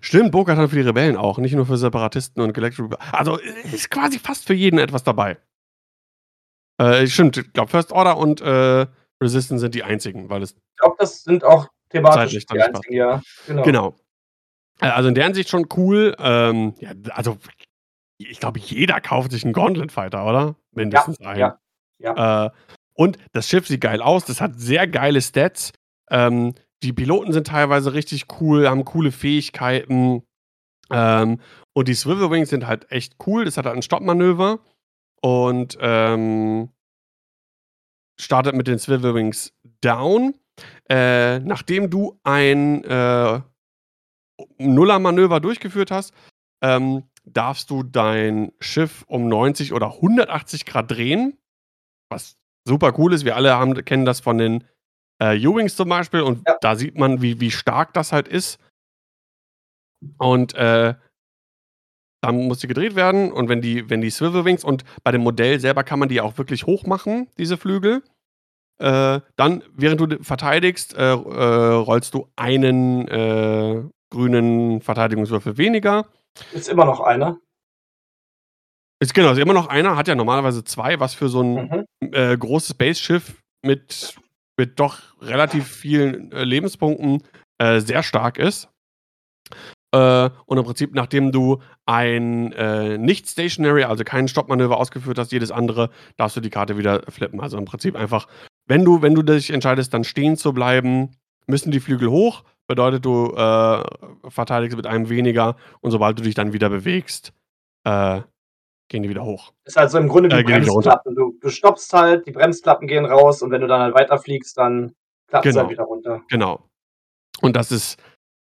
Stimmt, Bokatan für die Rebellen auch, nicht nur für Separatisten und Galactic Also ist quasi fast für jeden etwas dabei. Äh, stimmt, ich glaube, First Order und äh, Resistance sind die einzigen, weil es. Ich glaube, das sind auch thematisch die einzigen, ja. Genau. genau. Äh, also in der Hinsicht schon cool. Ähm, ja, also ich glaube, jeder kauft sich einen Gauntlet Fighter, oder? Mindestens ja, einen. Ja, ja. Äh, und das Schiff sieht geil aus, das hat sehr geile Stats. Ähm, die Piloten sind teilweise richtig cool, haben coole Fähigkeiten. Ähm, und die Swivel Wings sind halt echt cool. Das hat halt ein Stoppmanöver. Und ähm, startet mit den Swivel Wings down. Äh, nachdem du ein äh, Nuller-Manöver durchgeführt hast, ähm, darfst du dein Schiff um 90 oder 180 Grad drehen. Was super cool ist. Wir alle haben, kennen das von den äh, U-Wings zum Beispiel und ja. da sieht man, wie, wie stark das halt ist. Und äh, dann muss die gedreht werden und wenn die, wenn die Swivel Wings und bei dem Modell selber kann man die auch wirklich hoch machen, diese Flügel. Äh, dann, während du verteidigst, äh, äh, rollst du einen äh, grünen Verteidigungswürfel weniger. Ist immer noch einer. Ist genau, ist immer noch einer, hat ja normalerweise zwei, was für so ein mhm. großes Base-Schiff mit mit doch relativ vielen Lebenspunkten sehr stark ist. Äh, und im Prinzip, nachdem du ein äh, nicht stationary, also kein Stoppmanöver ausgeführt hast, jedes andere, darfst du die Karte wieder flippen. Also im Prinzip einfach, wenn du, wenn du dich entscheidest, dann stehen zu bleiben, müssen die Flügel hoch, bedeutet du äh, verteidigst mit einem weniger und sobald du dich dann wieder bewegst, äh, gehen die wieder hoch. Ist also im Grunde wie äh, Bremsklappen. Du, du stoppst halt, die Bremsklappen gehen raus und wenn du dann halt weiterfliegst, dann klappt es halt genau. halt wieder runter. Genau. Und das ist,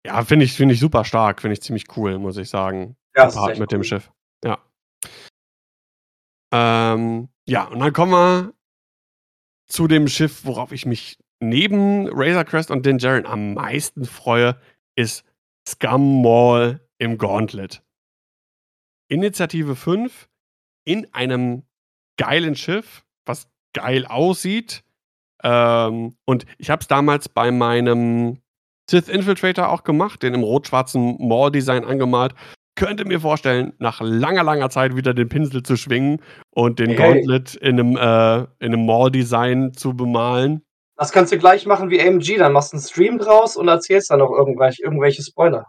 ja, finde ich, find ich super stark, finde ich ziemlich cool, muss ich sagen. Ja, das ist mit cool. dem Schiff. Ja. Ähm, ja, und dann kommen wir zu dem Schiff, worauf ich mich neben Razor Crest und Din Djarin am meisten freue, ist Scum Maul im Gauntlet. Initiative 5 in einem geilen Schiff, was geil aussieht. Ähm, und ich habe es damals bei meinem Sith Infiltrator auch gemacht, den im rot-schwarzen Maul-Design angemalt. Könnte mir vorstellen, nach langer, langer Zeit wieder den Pinsel zu schwingen und den hey. Gauntlet in einem, äh, in einem Maul-Design zu bemalen. Das kannst du gleich machen wie AMG, dann machst du einen Stream draus und erzählst dann noch irgendwelche, irgendwelche Spoiler.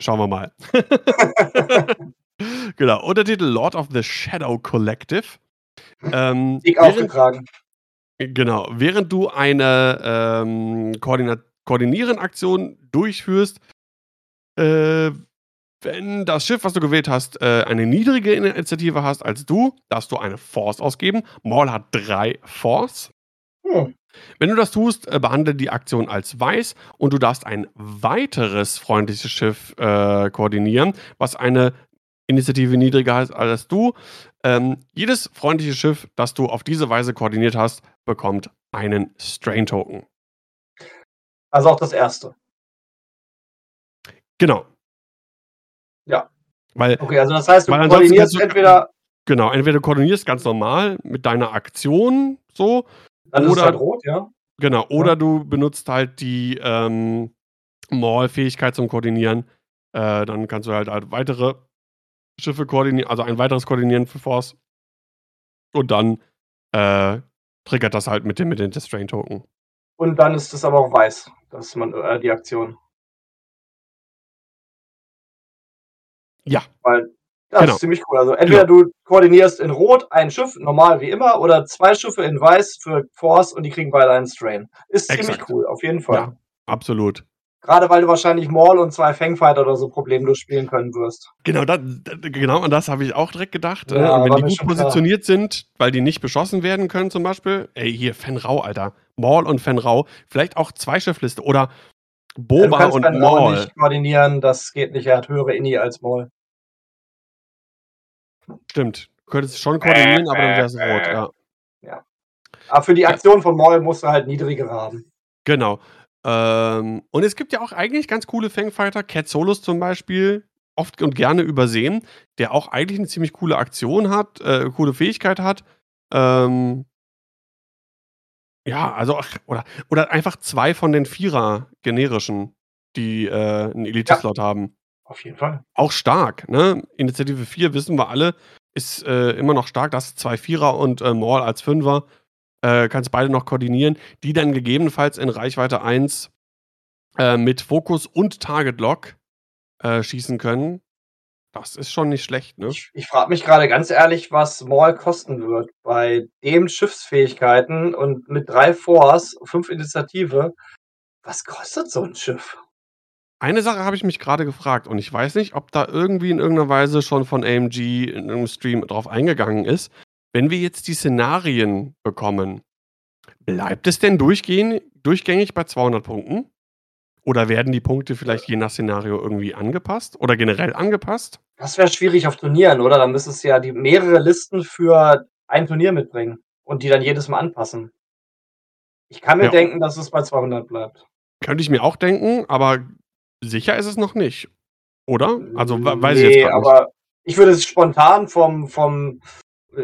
Schauen wir mal. genau. Untertitel Lord of the Shadow Collective. Ähm, Dick aufgetragen. Genau. Während du eine ähm, Koordinieren-Aktion durchführst, äh, wenn das Schiff, was du gewählt hast, äh, eine niedrige Initiative hast als du, darfst du eine Force ausgeben. Maul hat drei Force. Hm. Wenn du das tust, äh, behandle die Aktion als weiß und du darfst ein weiteres freundliches Schiff äh, koordinieren, was eine Initiative niedriger ist als du. Ähm, jedes freundliche Schiff, das du auf diese Weise koordiniert hast, bekommt einen Strain-Token. Also auch das erste. Genau. Ja. Weil, okay, also das heißt, du koordinierst du, entweder. Genau, entweder du koordinierst ganz normal mit deiner Aktion so, dann oder, ist es halt rot, ja. Genau, oder ja. du benutzt halt die ähm, Maul-Fähigkeit zum Koordinieren. Äh, dann kannst du halt, halt weitere Schiffe koordinieren, also ein weiteres Koordinieren für Force. Und dann äh, triggert das halt mit dem, mit den Distrain-Token. Und dann ist es aber auch weiß, dass man äh, die Aktion. Ja. Weil das genau. ist ziemlich cool. Also entweder genau. du koordinierst in Rot ein Schiff, normal wie immer, oder zwei Schiffe in Weiß für Force und die kriegen beide einen Strain. Ist Exakt. ziemlich cool, auf jeden Fall. Ja, absolut. Gerade weil du wahrscheinlich Maul und zwei Fangfighter oder so problemlos spielen können wirst. Genau, das, genau an das habe ich auch direkt gedacht. Ne? Ja, und wenn die gut positioniert klar. sind, weil die nicht beschossen werden können, zum Beispiel, ey, hier, Fenrau, Alter. Maul und Fenrau, vielleicht auch Zweischiffliste oder du Boba kannst und deinen Maul Maul. nicht koordinieren, das geht nicht. Er hat höhere Inni als Maul. Stimmt. Du könntest es schon koordinieren, aber dann wäre es rot, ja. Ja. Aber für die Ja. Aktion von Maul musst du halt niedrigere haben. Genau. Ähm, und es gibt ja auch eigentlich ganz coole Fangfighter. Cat Solus zum Beispiel, oft und gerne übersehen, der auch eigentlich eine ziemlich coole Aktion hat, äh, coole Fähigkeit hat. Ähm, ja, also, oder, oder einfach zwei von den Vierer generischen, die äh, einen Elite-Slot haben. Auf jeden Fall. Auch stark, ne? Initiative 4, wissen wir alle, ist äh, immer noch stark. Das ist zwei Vierer und äh, Maul als Fünfer. Äh, kannst beide noch koordinieren, die dann gegebenenfalls in Reichweite 1 äh, mit Fokus und Target Lock äh, schießen können. Das ist schon nicht schlecht, ne? Ich, ich frage mich gerade ganz ehrlich, was Maul kosten wird. Bei dem Schiffsfähigkeiten und mit drei Force, fünf Initiative. Was kostet so ein Schiff? Eine Sache habe ich mich gerade gefragt und ich weiß nicht, ob da irgendwie in irgendeiner Weise schon von AMG in irgendeinem Stream drauf eingegangen ist. Wenn wir jetzt die Szenarien bekommen, bleibt es denn durchgehend, durchgängig bei 200 Punkten? Oder werden die Punkte vielleicht je nach Szenario irgendwie angepasst oder generell angepasst? Das wäre schwierig auf Turnieren, oder? Dann müsstest du ja die mehrere Listen für ein Turnier mitbringen und die dann jedes Mal anpassen. Ich kann mir Ja. denken, dass es bei 200 bleibt. Könnte ich mir auch denken, aber sicher ist es noch nicht. Oder? Also we- weiß ich jetzt Nee, grad nicht. aber ich würde spontan vom, vom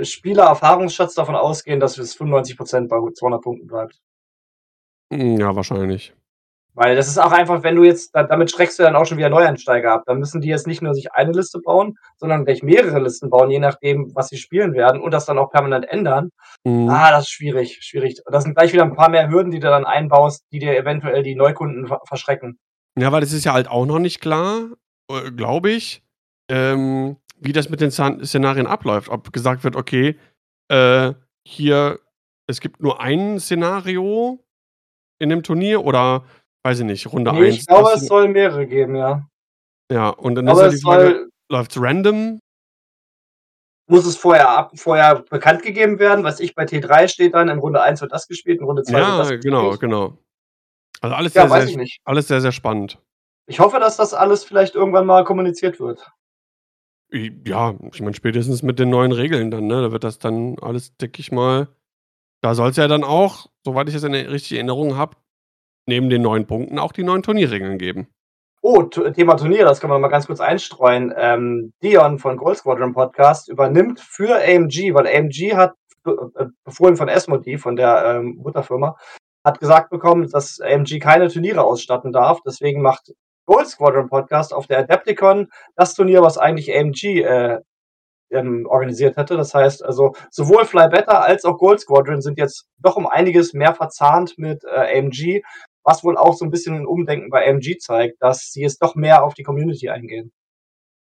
Spieler-Erfahrungsschatz davon ausgehen, dass es 95% bei 200 Punkten bleibt. Hm, Ja, wahrscheinlich. Weil das ist auch einfach, wenn du jetzt, da- damit schreckst du dann auch schon wieder Neueinsteiger ab. Dann müssen die jetzt nicht nur sich eine Liste bauen, sondern gleich mehrere Listen bauen, je nachdem, was sie spielen werden und das dann auch permanent ändern. Mhm. Ah, das ist schwierig, schwierig. Das sind gleich wieder ein paar mehr Hürden, die du dann einbaust, die dir eventuell die Neukunden ver- verschrecken. Ja, weil es ist ja halt auch noch nicht klar, äh, glaube ich, ähm, wie das mit den Szen- Szenarien abläuft. Ob gesagt wird, okay, äh, hier, es gibt nur ein Szenario in dem Turnier oder, weiß ich nicht, Runde Nee, 1. ich glaube, es soll mehrere geben, ja. ja, und dann Aber ist ja die es Frage, läuft es random? muss es vorher, ab, vorher bekannt gegeben werden. Was ich bei T3 steht dann, in Runde 1 wird das gespielt, in Runde 2 wird Ja, das genau, gespielt. genau. Also alles Ja, sehr, weiß ich sehr, nicht. alles sehr, sehr spannend. Ich hoffe, dass das alles vielleicht irgendwann mal kommuniziert wird. Ja, ich meine, spätestens mit den neuen Regeln dann, ne? Da wird das dann alles, denke ich mal. Da soll es ja dann auch, soweit ich in der richtigen Erinnerung habe, neben den neuen Punkten auch die neuen Turnierregeln geben. Oh, Thema Turnier, das kann man mal ganz kurz einstreuen. Ähm, Dion von Gold Squadron Podcast übernimmt für AMG, weil AMG hat, äh, befohlen von Esmodi, von der ähm, Mutterfirma, hat gesagt bekommen, dass AMG keine Turniere ausstatten darf. Deswegen macht Gold Squadron Podcast auf der Adepticon das Turnier, was eigentlich AMG äh, ähm, organisiert hätte. Das heißt also, sowohl Fly Better als auch Gold Squadron sind jetzt doch um einiges mehr verzahnt mit äh, AMG, was wohl auch so ein bisschen ein Umdenken bei AMG zeigt, dass sie jetzt doch mehr auf die Community eingehen.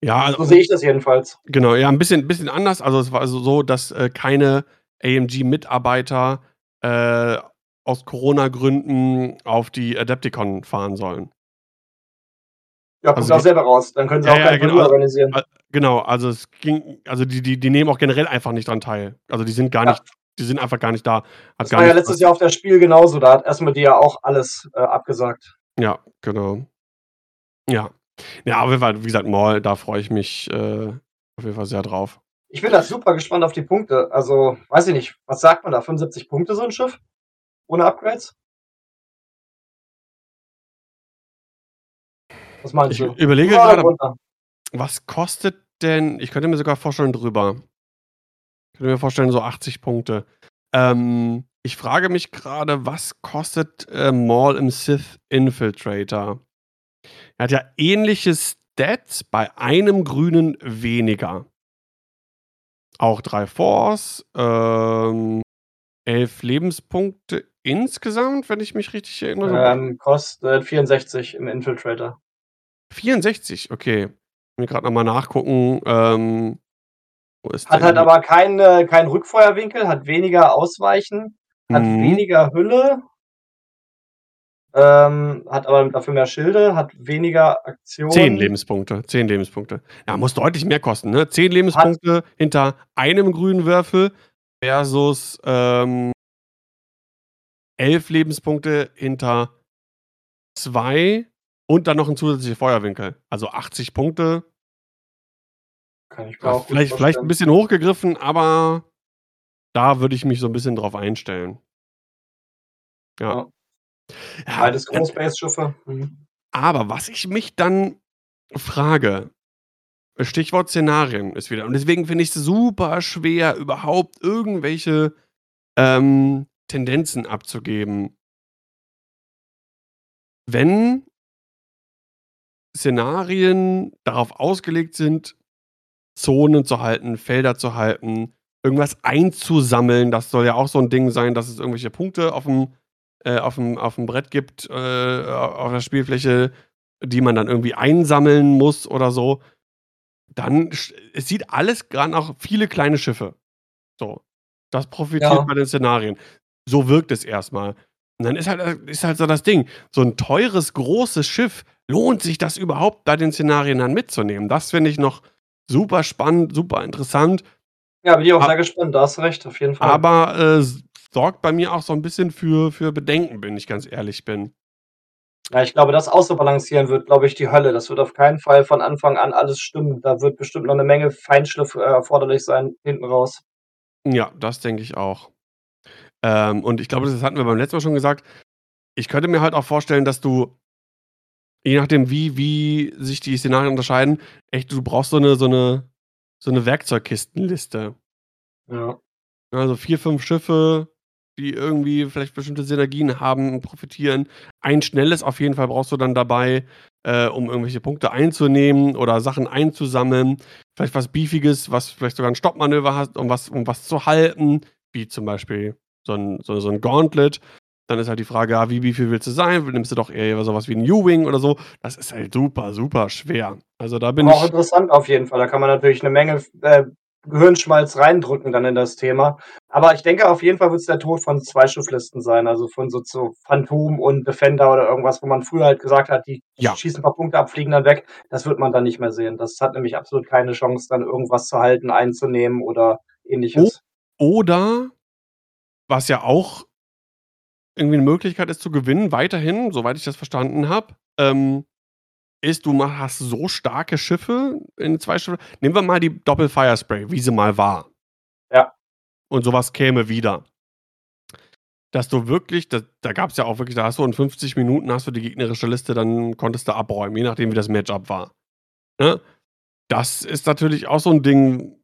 Ja, also, So sehe ich das jedenfalls. genau, ja, ein bisschen, bisschen anders. Also es war also so, dass äh, keine AMG-Mitarbeiter äh, aus Corona-Gründen auf die Adepticon fahren sollen. Ja, kommt Also auch selber raus. Dann können sie Ja, auch ja, kein genau. Organisieren. Genau, also es ging, also die, die, die nehmen auch generell einfach nicht dran teil. Also die sind gar Ja. nicht, die sind einfach gar nicht da. Das war ja letztes was- Jahr auf der Spiel genauso. Da hat erstmal die ja auch alles äh, abgesagt. Ja, genau. Ja. Ja, auf jeden Fall, wie gesagt, Maul, da freue ich mich äh, auf jeden Fall sehr drauf. Ich bin da super gespannt auf die Punkte. Also, weiß ich nicht, was sagt man da? 75 Punkte so ein Schiff? Ohne Upgrades? Was meinst Ich du? überlege Drüber oder gerade, was kostet denn, ich könnte mir sogar vorstellen, drüber. Ich könnte mir vorstellen, so 80 Punkte. Ähm, ich frage mich gerade, was kostet äh, Maul im Sith Infiltrator? Er hat ja ähnliche Stats bei einem Grünen weniger. Auch drei Force, ähm, elf Lebenspunkte insgesamt, wenn ich mich richtig erinnere. Ähm, kostet 64 im Infiltrator. 64, okay. Ich will gerade nochmal nachgucken. Ähm, wo ist Hat halt aber keinen kein Rückfeuerwinkel, hat weniger Ausweichen, hat Mhm. weniger Hülle, ähm, hat aber dafür mehr Schilde, hat weniger Aktionen. 10 Lebenspunkte. 10 Lebenspunkte. Ja, muss deutlich mehr kosten, ne? 10 Lebenspunkte hinter einem grünen Würfel versus ähm, 11 Lebenspunkte hinter 2 und dann noch 'n zusätzlicher Feuerwinkel. Also 80 Punkte. Kann ich Ja, vielleicht vielleicht 'n vorstellen. bisschen hochgegriffen, aber da würde ich mich so 'n bisschen drauf einstellen. Ja. Ja. Ja, Beides dann Großbase-Schiffe. Mhm. Aber was ich mich dann frage, Stichwort Szenarien ist wieder und deswegen finde ich's super schwer, überhaupt irgendwelche, ähm, Tendenzen abzugeben. Wenn Szenarien darauf ausgelegt sind, Zonen zu halten, Felder zu halten, irgendwas einzusammeln, das soll ja auch so 'n Ding sein, dass es irgendwelche Punkte auf'm äh, auf'm auf'm Brett gibt, äh, auf der Spielfläche, die man dann irgendwie einsammeln muss oder so. Dann es sieht alles grad nach viele kleine Schiffe. So. Das profitiert Ja. bei den Szenarien. So wirkt es erst mal. Und dann ist halt ist halt so das Ding, so 'n teures, großes Schiff, lohnt sich das überhaupt, bei den Szenarien dann mitzunehmen? Das finde ich noch super spannend, super interessant. Ja, bin ich auch A sehr gespannt. Da hast du recht, auf jeden Fall. aber, äh, sorgt bei mir auch so 'n bisschen für für Bedenken, wenn ich ganz ehrlich bin. Ja, ich glaube, das auszubalancieren wird, glaube ich, die Hölle. Das wird auf keinen Fall von Anfang an alles stimmen. Da wird bestimmt noch 'ne Menge Feinschliff, äh, erforderlich sein hinten raus. Ja, das denke ich auch. Ähm, und ich glaube, das hatten wir beim letzten Mal schon gesagt. Ich könnte mir halt auch vorstellen, dass du je nachdem, wie wie sich die Szenarien unterscheiden, echt, du brauchst so 'ne so 'ne so 'ne Werkzeugkistenliste. Ja. Also 4, 5 Schiffe, die irgendwie vielleicht bestimmte Synergien haben und profitieren. Ein schnelles auf jeden Fall brauchst du dann dabei, äh, um irgendwelche Punkte einzunehmen oder Sachen einzusammeln. Vielleicht was Beefiges, was vielleicht sogar 'n Stoppmanöver hat, um was um was zu halten, wie zum Beispiel so 'n so so 'n Gauntlet. Dann ist halt die Frage, ja, wie beefy willst du sein? Nimmst du doch eher so was wie 'n U-Wing oder so? Das ist halt super, super schwer. Also, da bin Aber auch ich interessant auf jeden Fall. Da kann man natürlich 'ne Menge äh, Gehirnschmalz reindrücken dann in das Thema. Aber ich denke, auf jeden Fall wird's der Tod von Zweischifflisten sein, also von so so Phantom und Defender oder irgendwas, wo man früher halt gesagt hat, die Ja. schießen 'n paar Punkte ab, fliegen dann weg. Das wird man dann nicht mehr sehen. Das hat nämlich absolut keine Chance, dann irgendwas zu halten, einzunehmen oder O Ähnliches. oder was ja auch irgendwie 'ne Möglichkeit ist zu gewinnen, weiterhin, soweit ich das verstanden habe, ähm, ist, du hast so starke Schiffe in 2 Schiffe nehmen wir mal die Doppel-Firespray, wie sie mal war. Ja. Und so was käme wieder. Dass du wirklich da da gab's ja auch wirklich da hast du in 50 Minuten hast du die gegnerische Liste, dann konntest du abräumen, je nachdem, wie das Match-up war, ne? Das ist natürlich auch so 'n Ding,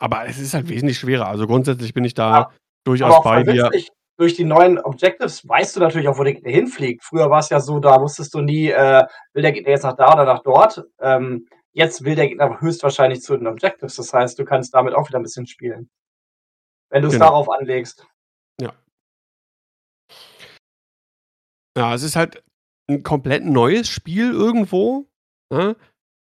aber es ist halt wesentlich schwerer. Also, grundsätzlich bin ich Ja. da durchaus Aber auch bei dir. Durch die neuen Objectives weißt du natürlich auch, wo der Gegner hinfliegt. Früher war's ja so, da wusstest du nie, äh, will der Gegner jetzt nach da oder nach dort? Ähm, jetzt will der Gegner höchstwahrscheinlich zu den Objectives. Das heißt, du kannst damit auch wieder 'n bisschen spielen. Wenn du's Genau. darauf anlegst. Ja. Ja, es ist halt 'n komplett neues Spiel irgendwo, ne?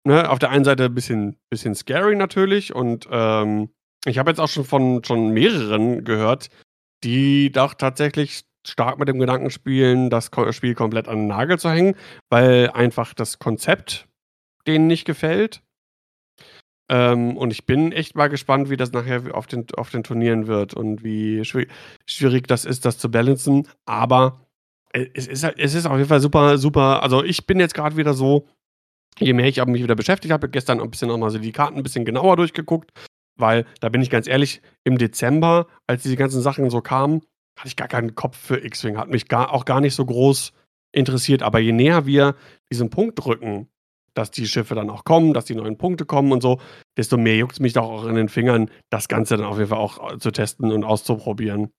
Ne, auf der einen Seite bisschen bisschen scary natürlich und, ähm, ich habe jetzt auch schon von schon mehreren gehört, die doch tatsächlich stark mit dem Gedanken spielen, das Spiel komplett an 'n Nagel zu hängen, weil einfach das Konzept denen nicht gefällt. Ähm, und ich bin echt mal gespannt, wie das nachher auf den auf den Turnieren wird und wie schwi schwierig das ist, das zu balancen. Aber, äh, es ist es ist auf jeden Fall super super also, ich bin jetzt grad wieder so, je mehr ich mich wieder beschäftigt habe gestern auch 'n bisschen noch mal so die Karten 'n bisschen genauer durchgeguckt, weil da bin ich ganz ehrlich, im Dezember, als diese ganzen Sachen so kamen, hatte ich gar keinen Kopf für X-Wing, hat mich gar auch gar nicht so groß interessiert. Aber je näher wir diesen Punkt rücken, dass die Schiffe dann auch kommen, dass die neuen Punkte kommen und so, desto mehr juckt's mich doch auch in den Fingern, das Ganze dann auf jeden Fall auch, äh, zu testen und auszuprobieren.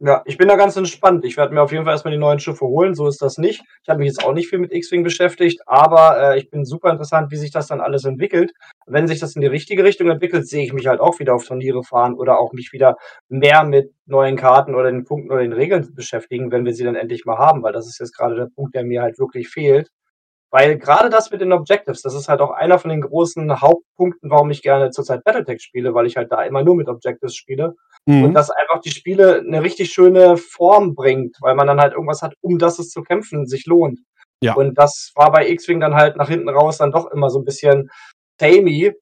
Ja, ich bin da ganz entspannt. Ich werde mir auf jeden Fall erst mal die neuen Schiffe holen, so ist das nicht. Ich habe mich jetzt auch nicht viel mit X-Wing beschäftigt, aber, äh, ich bin super interessant, wie sich das dann alles entwickelt. Wenn sich das in die richtige Richtung entwickelt, sehe ich mich halt auch wieder auf Turniere fahren oder auch mich wieder mehr mit neuen Karten oder den Punkten oder den Regeln beschäftigen, wenn wir sie dann endlich mal haben, weil das ist jetzt grade der Punkt, der mir halt wirklich fehlt. Weil grade das mit den Objectives, das ist halt auch einer von den großen Hauptpunkten, warum ich gerne zurzeit Battletech spiele, weil ich halt da immer nur mit Objectives spiele und Mhm. das einfach die Spiele 'ne richtig schöne Form bringt, weil man dann halt irgendwas hat, um das es zu kämpfen sich lohnt. Ja. Und das war bei X-Wing dann halt nach hinten raus dann doch immer so 'n bisschen samey.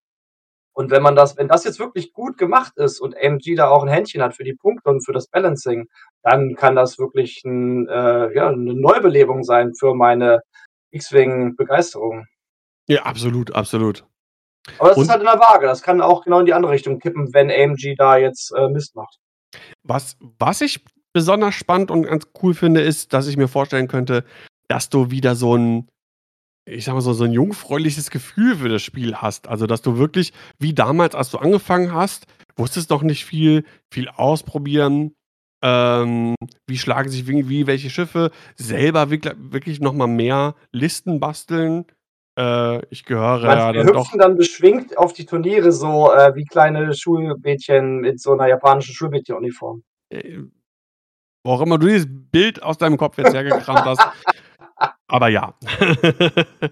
Und wenn man das wenn das jetzt wirklich gut gemacht ist und AMG da auch 'n Händchen hat für die Punkte und für das Balancing, dann kann das wirklich 'n äh, ja, 'ne Neubelebung sein für meine X-Wing-Begeisterung. Ja, absolut, absolut. Aber das ist Und halt in der Waage. Das kann auch genau in die andere Richtung kippen, wenn AMG da jetzt, äh, Mist macht. Was was ich besonders spannend und ganz cool finde, ist, dass ich mir vorstellen könnte, dass du wieder so 'n ich sage mal so so 'n jungfräuliches Gefühl für das Spiel hast. Also, dass du wirklich wie damals, als du angefangen hast, wusstest noch nicht viel, viel ausprobieren, ähm, wie schlagen sich wie wie welche Schiffe, selber wirkl wirklich noch mal mehr Listen basteln. Äh, ich gehöre Meinst ja wir dann doch hüpfen dann beschwingt auf die Turniere so, äh, wie kleine Schulmädchen mit so 'ner japanischen Schulmädchenuniform? Äh, wo auch immer du dieses Bild aus deinem Kopf jetzt hergekramt hast. Aber ja.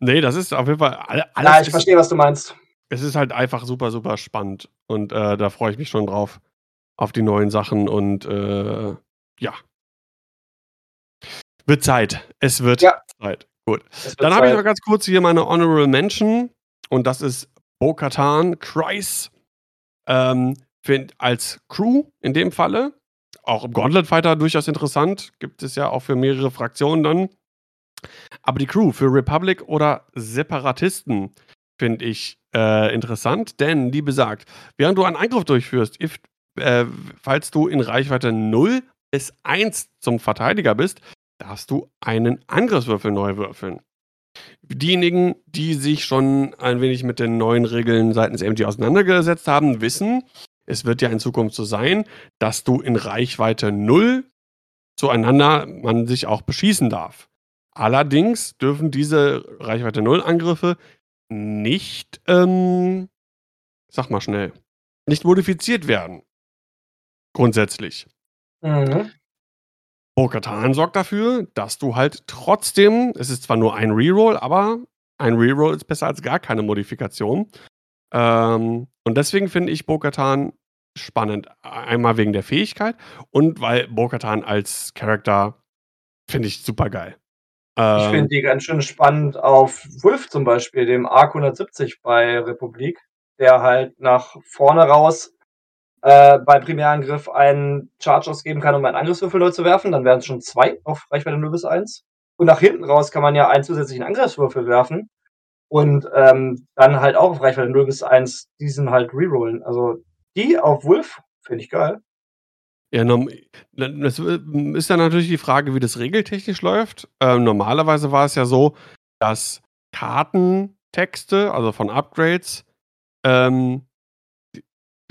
Ne, das ist auf jeden Fall all Ja, alles ich verstehe, was du meinst. es ist halt einfach super, super spannend und, äh, da freue ich mich schon drauf, auf die neuen Sachen und, äh, ja. Wird Zeit. Es wird Ja. Zeit. Gut. Dann habe ich noch ganz kurz hier meine Honorable Mention. Und das ist Bo-Katan Kryze, ähm, find als Crew in dem Falle, auch im Gauntlet Fighter durchaus interessant, gibt es ja auch für mehrere Fraktionen dann. Aber die Crew für Republic oder Separatisten finde ich, äh, interessant, denn die besagt, während du einen Angriff durchführst, if äh, falls du in Reichweite 0 bis 1 zum Verteidiger bist, darfst du einen Angriffswürfel neu würfeln. Diejenigen, die sich schon ein wenig mit den neuen Regeln seitens AMG auseinandergesetzt haben, wissen, es wird ja in Zukunft so sein, dass du in Reichweite 0 zueinander man sich auch beschießen darf. Allerdings dürfen diese Reichweite 0 Angriffe nicht, ähm sag mal schnell, nicht modifiziert werden. Grundsätzlich. Mhm. Bo-Katan sorgt dafür, dass du halt trotzdem es ist zwar nur ein Reroll, aber ein Reroll ist besser als gar keine Modifikation. Ähm, und deswegen finde ich Bo-Katan spannend. Einmal wegen der Fähigkeit und weil Bo-Katan als Charakter finde ich supergeil. Ich finde Ähm die ganz schön spannend auf Wolf zum Beispiel, dem ARC 170 bei Republik, der halt nach vorne raus, äh, bei Primärangriff einen Charge ausgeben kann, um einen Angriffswürfel neu zu werfen. Dann wären's schon 2 auf Reichweite 0 bis 1. Und nach hinten raus kann man ja einen zusätzlichen Angriffswürfel werfen und, ähm, dann halt auch auf Reichweite 0 bis 1 diesen halt rerollen. Also, die auf Wolf finde ich geil. Ja, das ist ja natürlich die Frage, wie das regeltechnisch läuft. Ähm, normalerweise war es ja so, dass Kartentexte, also von Upgrades, ähm,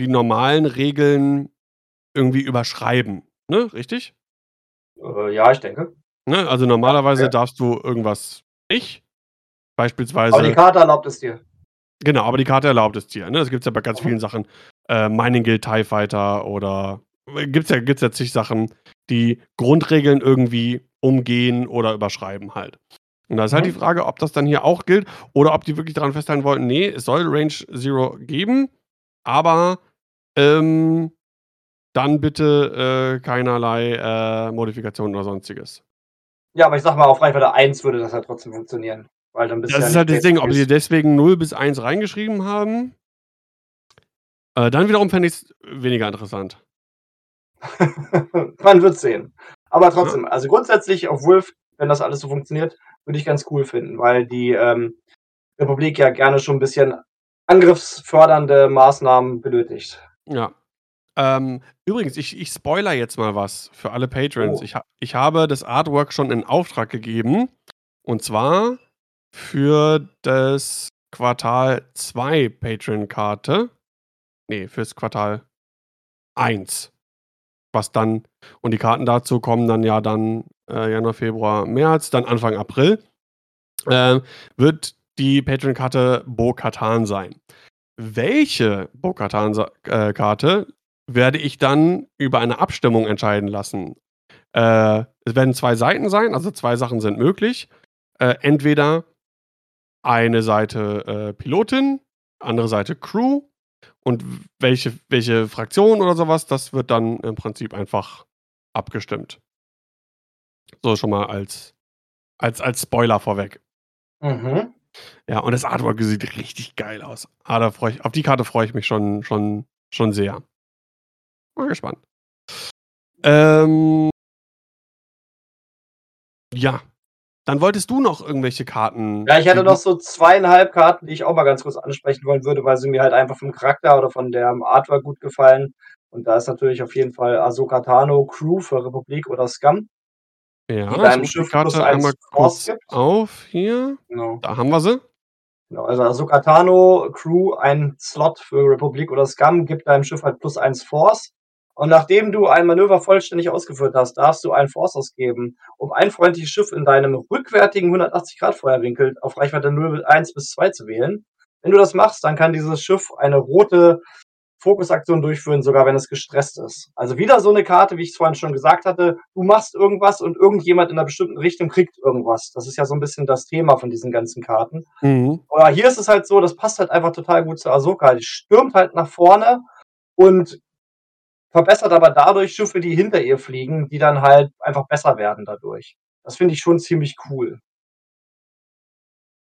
die normalen Regeln irgendwie überschreiben, ne, richtig? Äh, ja, ich denke. Ne, also normalerweise ja. darfst du irgendwas nicht. Aber die Beispielsweise Karte erlaubt es dir. Genau, aber die Karte erlaubt es dir, ne? Das gibt's ja bei ganz Mhm. vielen Sachen. Äh, Mining Guild TIE Fighter oder gibt's ja gibt's ja zig Sachen, die Grundregeln irgendwie umgehen oder überschreiben halt. Und da ist halt die Mhm. Frage, ob das dann hier auch gilt oder ob die wirklich daran festhalten wollten: „Ne, es soll Range Zero geben, aber, ähm, dann bitte, äh, keinerlei, äh, Modifikationen oder Sonstiges.“ Ja, aber ich sage mal, auf Reichweite 1 würde das halt trotzdem funktionieren, weil dann bist Das ja ist halt das Ding, ob sie deswegen 0 bis 1 reingeschrieben haben. Äh, dann wiederum fände ich's weniger interessant. Man wird sehen. Aber Ja. trotzdem, also grundsätzlich auf Wolf, wenn das alles so funktioniert, würde ich ganz cool finden, weil die, ähm, Republik ja gerne schon 'n bisschen angriffsfördernde Maßnahmen benötigt. Ja. Ähm, übrigens, ich ich spoilere jetzt mal was für alle Patrons. Oh. Ich ha ich habe das Artwork schon in Auftrag gegeben und zwar für das Quartal 2 Patron-Karte. Ne, fürs Quartal 1. Was dann und die Karten dazu kommen dann ja dann, äh, Januar, Februar, März, dann Anfang April. Ähm, wird die Patron-Karte Bo-Katan sein. Welche Bo-Katan sa äh, werde ich dann über eine Abstimmung entscheiden lassen. Äh, es werden 2 Seiten sein, also 2 Sachen sind möglich. Äh, entweder eine Seite, äh, Pilotin, andere Seite Crew und welche welche Fraktion oder so was, das wird dann im Prinzip einfach abgestimmt. So schon mal als als als Spoiler vorweg. Mhm. Ja, und das Artwork sieht richtig geil aus. Ah, da freu ich auf die Karte freue ich mich schon schon schon sehr. Mal gespannt. Ähm ja. Dann wolltest du noch irgendwelche Karten Ja, ich hätte noch so 2,5 Karten, die ich auch mal ganz kurz ansprechen wollen würde, weil sie mir halt einfach vom Charakter oder von dem Artwork gut gefallen. Und da ist natürlich auf jeden Fall Ahsoka Tano Crew für Republik oder Scum. Die Ja, ich die Schiff plus Karte einmal 1 Force kurz gibt. auf hier. Genau. Da haben wir sie. Genau, also Ahsoka Tano Crew, ein Slot für Republik oder Scum, gibt deinem Schiff halt plus 1 Force. Und nachdem du ein Manöver vollständig ausgeführt hast, darfst du einen Force ausgeben, um ein freundliches Schiff in deinem rückwärtigen 180-Grad-Feuerwinkel auf Reichweite 0, 1 bis 2 zu wählen. Wenn du das machst, dann kann dieses Schiff eine rote Fokusaktion durchführen, sogar wenn es gestresst ist. Also wieder so eine Karte, wie ich es vorhin schon gesagt hatte, du machst irgendwas und irgendjemand in einer bestimmten Richtung kriegt irgendwas. Das ist ja so ein bisschen das Thema von diesen ganzen Karten. Mhm. Aber hier ist es halt so, das passt halt einfach total gut zu Ahsoka. Die stürmt halt nach vorne und verbessert aber dadurch Schiffe, die hinter ihr fliegen, die dann halt einfach besser werden dadurch. Das finde ich schon ziemlich cool.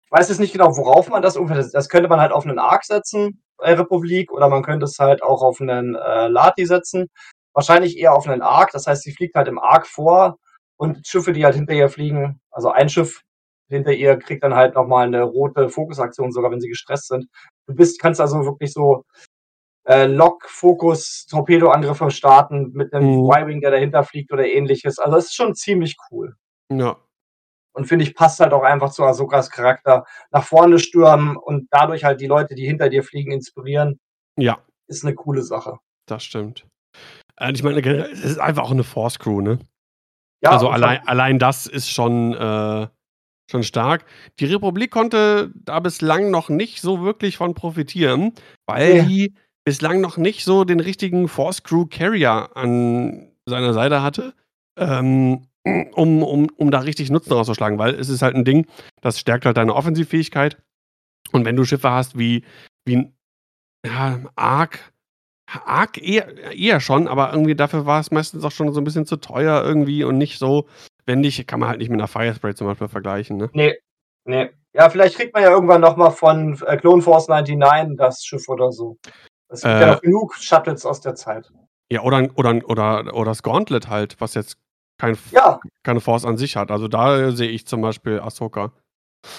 Ich weiß jetzt nicht genau, worauf man das ungefähr das könnte man halt auf 'nen Arc setzen Republik oder man könnte es halt auch auf 'nen, äh, Lati setzen. Wahrscheinlich eher auf 'nen Arc, das heißt, sie fliegt halt im Arc vor und Schiffe, die halt hinter ihr fliegen also ein Schiff hinter ihr kriegt dann halt noch mal 'ne rote Fokusaktion, sogar wenn sie gestresst sind. Du bist kannst also wirklich so, äh, Lok, Fokus, Torpedoangriffe starten mit 'nem Mhm. Y-Wing, der dahinter fliegt oder Ähnliches. Also, das ist schon ziemlich cool. Ja. Und finde ich, passt halt auch einfach zu Ahsokas Charakter. Nach vorne stürmen und dadurch halt die Leute, die hinter dir fliegen, inspirieren. Ja. Ist 'ne coole Sache. Das stimmt. Äh, ich meine, es ist einfach auch 'ne Force Crew, ne? Ja, Also, und allein allein das ist schon, äh schon stark. Die Republik konnte da bislang noch nicht so wirklich von profitieren, weil Ne. die bislang noch nicht so den richtigen Force Crew Carrier an seiner Seite hatte, ähm, um um um da richtig Nutzen rauszuschlagen, weil es ist halt 'n Ding, das stärkt halt deine Offensivfähigkeit. Und wenn du Schiffe hast wie wie ja, Arc Arc eher eher schon, aber irgendwie dafür war es meistens auch schon so 'n bisschen zu teuer irgendwie und nicht so wendig. Kann man halt nicht mit 'ner Firespray zum Beispiel vergleichen, ne? Ne, ne. Ja, vielleicht kriegt man ja irgendwann noch mal von äh, Clone Force 99 das Schiff oder so. Es gibt ja Äh noch genug Shuttles aus der Zeit. Ja, oder oder oder oder das Gauntlet halt, was jetzt kein Ja. keine Force an sich hat. Also, da sehe ich zum Beispiel Ahsoka.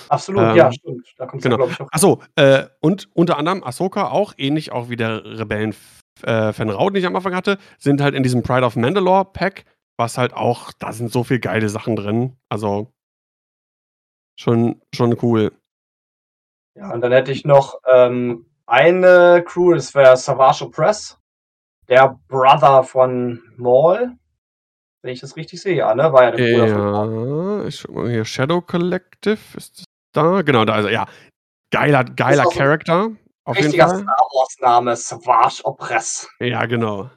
Absolut, ja, Ähm, stimmt. Da kommt's ja, genau. glaube ich, auch Ach so, äh, und unter anderem Ahsoka auch, ähnlich auch wie der Rebellen äh, Fenn Rau, den ich am Anfang hatte, sind halt in diesem Pride of Mandalore Pack, was halt auch da sind so viel geile Sachen drin. Also schon schon cool. Ja, und dann hätte ich noch, ähm, eine Crew, das wäre Savage Opress, der Brother von Maul. Wenn ich das richtig sehe, ja, ne? War ja der Bruder. Ja, ich schau mal hier, Shadow Collective, ist das da? Genau, da ist er, ja. Geiler geiler Character, auf jeden richtiger Fall. Star Wars Name, Savage Opress. Ja, genau.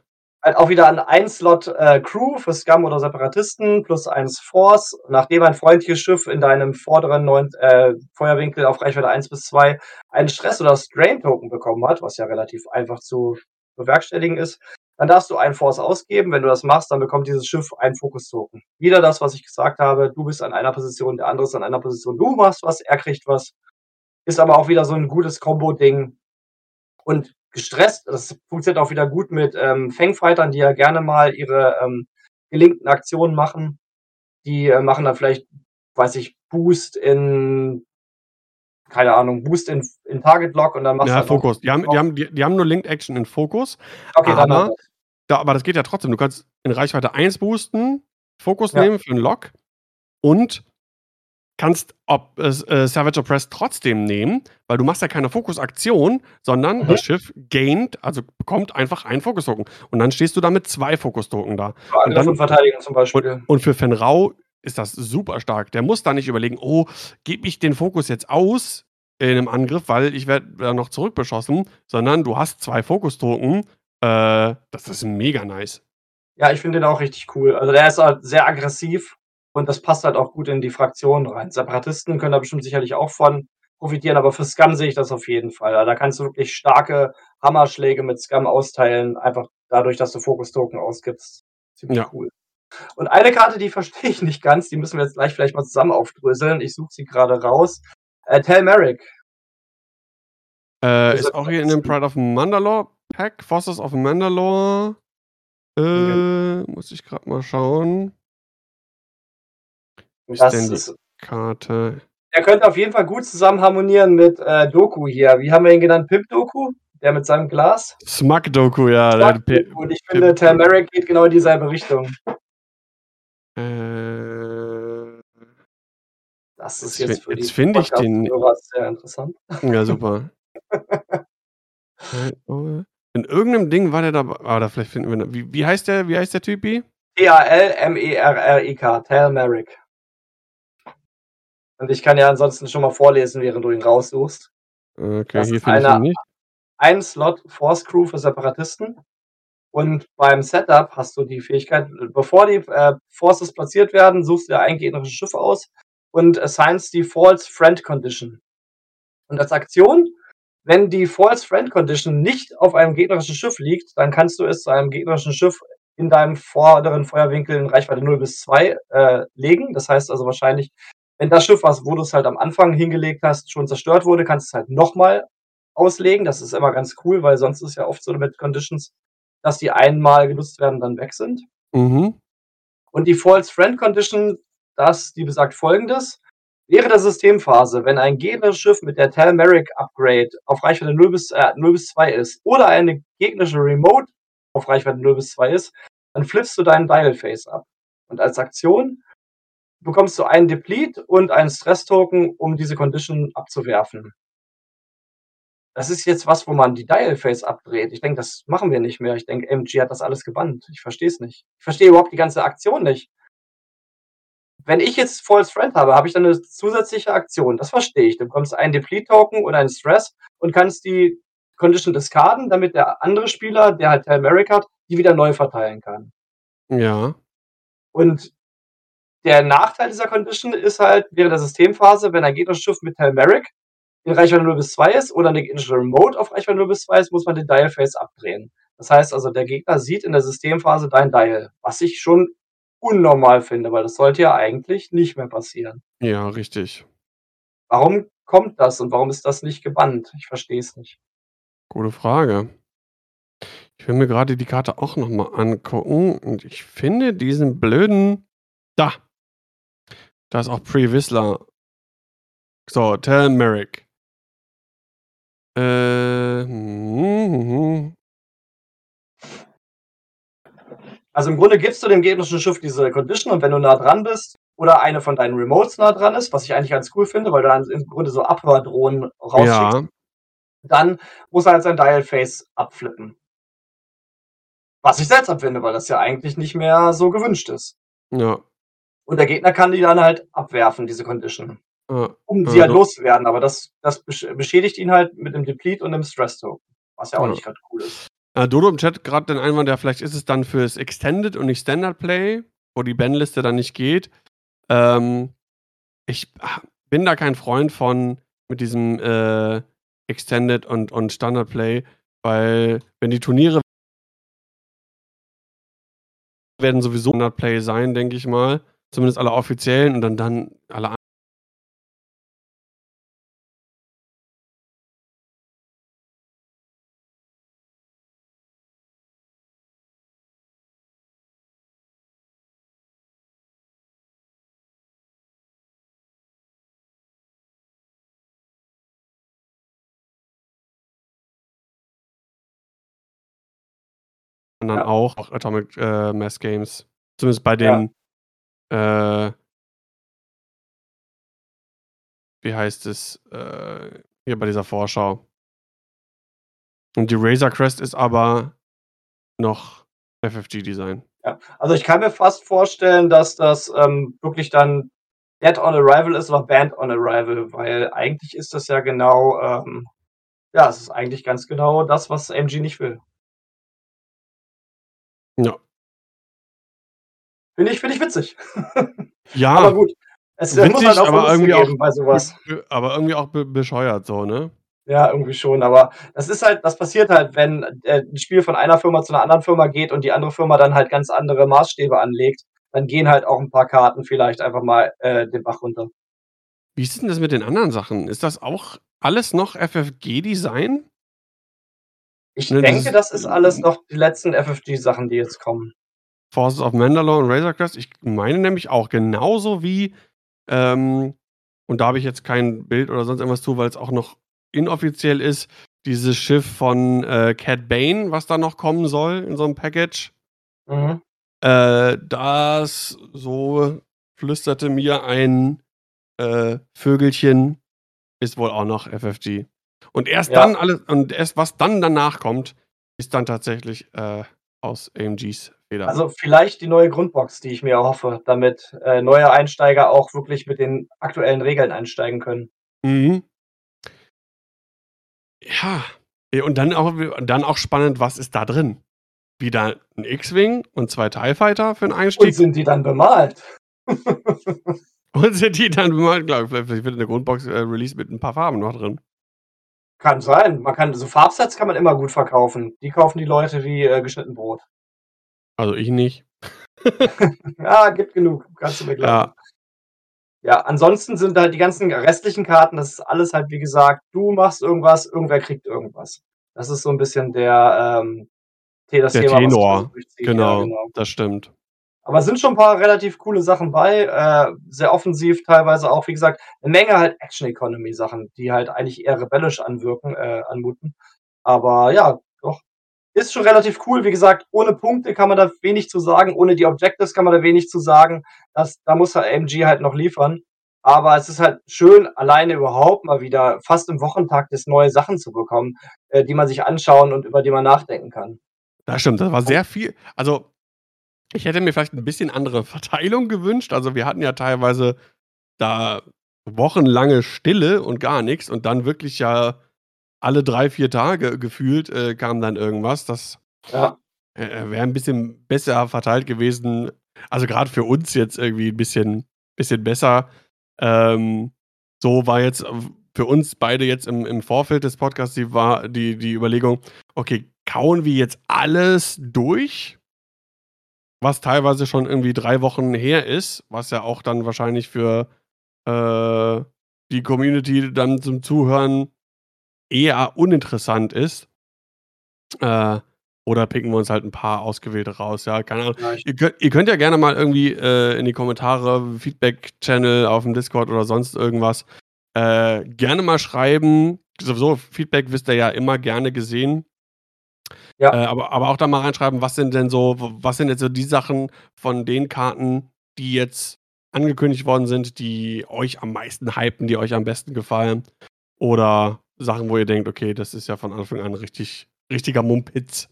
Halt auch wieder an ein Slot, äh, Crew für Scum oder Separatisten plus 1 Force. Nachdem ein freundliches Schiff in deinem vorderen neun äh, Feuerwinkel auf Reichweite 1 bis 2 einen Stress oder Strain Token bekommen hat, was ja relativ einfach zu bewerkstelligen ist, dann darfst du einen Force ausgeben. Wenn du das machst, dann bekommt dieses Schiff einen Fokus Token. Wieder das, was ich gesagt habe, du bist an einer Position, der andere ist an einer Position. Du machst was, er kriegt was. Ist aber auch wieder so 'n gutes Kombo-Ding. Und gestresst, das funktioniert auch wieder gut mit, ähm, Fangfightern, die ja gerne mal ihre, ähm, gelinkten Aktionen machen. Die, äh, machen dann vielleicht, weiß ich, Boost in keine Ahnung, Boost in in Target Lock und dann machst du Ja, halt noch Fokus. Die haben die haben die die haben nur Linked Action in Fokus, Okay, dann aber da aber das geht ja trotzdem. Du kannst in Reichweite 1 boosten, Fokus Ja. nehmen für 'n Lock und kannst ob äh, äh, Savage Opress trotzdem nehmen, weil du machst ja keine Fokusaktion, sondern Mhm. das Schiff gained, also bekommt einfach einen Fokus Token. Und dann stehst du da mit 2 Fokus Token da. Für Und Angriff und dann Verteidigung zum und Beispiel. und für Fenn Rau ist das super stark. Der muss da nicht überlegen: „Oh, gebe ich den Fokus jetzt aus in 'nem Angriff, weil ich werde da noch zurückbeschossen“, sondern du hast 2 Fokus Token. Äh, das ist mega nice. Ja, ich finde den auch richtig cool. Also, der ist halt sehr aggressiv und das passt halt auch gut in die Fraktion rein. Separatisten können da bestimmt sicherlich auch von profitieren, aber für Scum sehe ich das auf jeden Fall. Also, da kannst du wirklich starke Hammerschläge mit Scum austeilen, einfach dadurch, dass du Fokus Token ausgibst. Ziemlich Ja. cool. Und eine Karte, die verstehe ich nicht ganz, die müssen wir jetzt gleich vielleicht mal zusammen aufdröseln. Ich suche sie grade raus. Äh, Tel Merrick. Äh, ist auch hier in dem. Pride of Mandalore Pack, Forces of Mandalore. Äh, Okay. muss ich gerade mal schauen. Wo ist Das denn die ist Karte? der könnte auf jeden Fall gut zusammen harmonieren mit, äh, Doku hier. Wie haben wir ihn genannt? Pimp Doku? Der mit seinem Glas? Smug Doku, ja. Smug Doku. Und ich finde, Tel Doku. Merrick geht genau in dieselbe Richtung. Äh, Das ist jetzt für jetzt finde ich den sehr interessant. Ja, super. In irgendeinem Ding war der dabei. Ah, da vielleicht finden wir 'ne wie wie heißt der wie heißt der Typi? T-A-L-M-E-R-R-I-K, Tel Merrick. Und ich kann ja ansonsten schon mal vorlesen, während du ihn raussuchst. Okay, Das hier finde ich ihn nicht. ein Slot Force Crew für Separatisten. Und beim Setup hast du die Fähigkeit, bevor die, äh, Forces platziert werden, suchst du dir ein gegnerisches Schiff aus und assignst die False Friend Condition. Und als Aktion, wenn die False Friend Condition nicht auf einem gegnerischen Schiff liegt, dann kannst du es zu einem gegnerischen Schiff in deinem vorderen Feuerwinkel in Reichweite 0 bis 2, äh, legen. Das heißt also wahrscheinlich, wenn das Schiff, was wo du's halt am Anfang hingelegt hast, schon zerstört wurde, kannst du's halt noch mal auslegen. Das ist immer ganz cool, weil sonst ist ja oft so mit Conditions, dass die einmal genutzt werden dann weg sind. Mhm. Und die False Friend Condition, das die besagt Folgendes: Während der Systemphase, wenn ein gegnerisches Schiff mit der Tel Merrick Upgrade auf Reichweite 0 bis äh, 0 bis 2 ist oder eine gegnerische Remote auf Reichweite 0 bis 2 ist, dann flippst du deinen Dial Phase ab. Und als Aktion bekommst du einen Deplete und einen Stress Token, um diese Condition abzuwerfen. Das ist jetzt was, wo man die Dial Phase abdreht. Ich denke, das machen wir nicht mehr. Ich denke, MG hat das alles gebannt. Ich verstehe es nicht. Ich verstehe überhaupt die ganze Aktion nicht. Wenn ich jetzt False Friend habe, habe ich dann 'ne zusätzliche Aktion. Das verstehe ich. Du bekommst einen Deplete Token oder einen Stress und kannst die Condition discarden, damit der andere Spieler, der halt Tel Merrick hat, die wieder neu verteilen kann. Ja. Und der Nachteil dieser Condition ist halt während der Systemphase, wenn ein gegnerisches Schiff mit Tel Merrick in Reichweite 0 bis 2 ist oder 'ne gegnerische Remote auf Reichweite 0 bis 2 ist, muss man den Dial Phase abdrehen. Das heißt also, der Gegner sieht in der Systemphase dein Dial, was ich schon unnormal finde, weil das sollte ja eigentlich nicht mehr passieren. Ja, richtig. Warum kommt das und warum ist das nicht gebannt? Ich verstehe es nicht. Gute Frage. Ich will mir grade die Karte auch noch mal angucken und ich finde diesen blöden da. Da ist auch Pre Vizsla. So, Tel Merrick. Äh, mhm, mhm. Also, im Grunde gibst du dem gegnerischen Schiff diese Condition und wenn du nah dran bist oder eine von deinen Remotes nah dran ist, was ich eigentlich ganz cool finde, weil du dann im Grunde so Abhördrohnen rausschickst, Ja. dann muss er halt sein Dial Phase abflippen. Was ich seltsam finde, weil das ja eigentlich nicht mehr so gewünscht ist. Ja. Und der Gegner kann die dann halt abwerfen, diese Condition, Ja, um sie ja, halt loszuwerden, aber das das besch beschädigt ihn halt mit 'nem Deplete und 'nem Stress Token, was ja auch nicht grad cool ist. Äh, Dodo im Chat grad den Einwand, ja, vielleicht ist es dann fürs Extended und nicht Standard Play, wo die Banliste dann nicht geht. Ähm, ich ha bin da kein Freund von mit diesem, äh, Extended und und Standard Play, weil wenn die Turniere werden sowieso Standard Play sein, denke ich mal. Zumindest alle offiziellen und dann dann alle an anderen Ja. auch auch Atomic, äh, Mass Games. Zumindest bei Ja. den, äh wie heißt es, äh, hier bei dieser Vorschau. Und die Razor Crest ist aber noch FFG-Design. Ja, also, ich kann mir fast vorstellen, dass das, ähm, wirklich dann Dead on Arrival ist oder Banned on Arrival, weil eigentlich ist das ja genau, ähm ja, es ist eigentlich ganz genau das, was MG nicht will. Ja. Finde ich finde ich witzig. Ja. Aber gut, es muss Witzig, halt auch aber irgendwie auch bei so was. be be aber irgendwie auch be bescheuert so, ne? Ja, irgendwie schon, aber das ist halt das passiert halt, wenn, äh, 'n Spiel von einer Firma zu 'ner anderen Firma geht und die andere Firma dann halt ganz andere Maßstäbe anlegt, dann gehen halt auch 'n paar Karten vielleicht einfach mal, äh, den Bach runter. Wie ist denn das mit den anderen Sachen? Ist das auch alles noch FFG-Design? Ich Ne, denke, das ist alles noch die letzten FFG-Sachen, die jetzt kommen. Forces of Mandalore und Razor Crest. Ich meine nämlich auch genauso wie, ähm und da habe ich jetzt kein Bild oder sonst irgendwas zu, weil's auch noch inoffiziell ist, dieses Schiff von, äh, Cad Bane, was da noch kommen soll in so 'nem Package. Mhm. Äh, das so flüsterte mir ein, äh, Vögelchen, ist wohl auch noch FFG. Und erst Ja. dann alles und erst was dann danach kommt, ist dann tatsächlich, äh, aus AMGs Feder. Also, vielleicht die neue Grundbox, die ich mir erhoffe, damit, äh, neue Einsteiger auch wirklich mit den aktuellen Regeln einsteigen können. Mhm. Ja. Und dann auch dann auch spannend, was ist da drin? Wieder 'n X-Wing und 2 TIE Fighter für 'n Und Einstieg? sind die dann bemalt? Und sind die dann bemalt? Klar, vielleicht vielleicht wird in der Grundbox, äh, mit 'n paar Farben noch drin. Kann sein. Man kann so Farbsets kann man immer gut verkaufen. Die kaufen die Leute wie, äh, geschnitten Brot. Also, ich nicht. Ja, gibt genug, kannst du mir glauben. Ja. Ja, ansonsten sind halt die ganzen restlichen Karten das ist alles halt, wie gesagt, du machst irgendwas, irgendwer kriegt irgendwas. Das ist so 'n bisschen der, ähm, das Der Thema, Tenor. durchzieht. Ja, Genau, genau. das stimmt. Aber es sind schon 'n paar relativ coole Sachen bei, äh, sehr offensiv teilweise auch. Wie gesagt, 'ne Menge halt Action Economy Sachen, die halt eigentlich eher rebellisch anwirken äh, anmuten. Aber ja, doch. Ist schon relativ cool. Wie gesagt, ohne Punkte kann man da wenig zu sagen. Ohne die Objectives kann man da wenig zu sagen. Das da muss halt AMG halt noch liefern. Aber es ist halt schön, alleine überhaupt mal wieder fast im Wochentakt jetzt neue Sachen zu bekommen, äh, die man sich anschauen und über die man nachdenken kann. Das stimmt, das war sehr viel also, ich hätte mir vielleicht 'n bisschen andere Verteilung gewünscht. Also, wir hatten ja teilweise da wochenlange Stille und gar nix und dann wirklich ja alle 3, 4 Tage gefühlt, äh, kam dann irgendwas. Das, Ja. äh, wäre 'n bisschen besser verteilt gewesen. Also, grad für uns jetzt irgendwie 'n bisschen bisschen besser. Ähm, so war jetzt für uns beide jetzt im im Vorfeld des Podcasts die war die die Überlegung: „Okay, kauen wir jetzt alles durch?“ Was teilweise schon irgendwie 3 Wochen her ist, was ja auch dann wahrscheinlich für, äh, die Community dann zum Zuhören eher uninteressant ist. Äh, oder picken wir uns halt 'n paar ausgewählte raus, ja, keine Ahnung. Ihr könnt ihr könnt ja gerne mal irgendwie, äh, in die Kommentare, Feedback-Channel aufm Discord oder sonst irgendwas, äh, gerne mal schreiben. Sowieso Feedback wisst ihr ja immer gerne gesehen. Ja. Äh, aber aber auch da mal reinschreiben, was sind denn so was sind jetzt so die Sachen von den Karten, die jetzt angekündigt worden sind, die euch am meisten hypen, die euch am besten gefallen? Oder Sachen, wo ihr denkt: „Okay, das ist ja von Anfang an richtig richtiger Mumpitz.“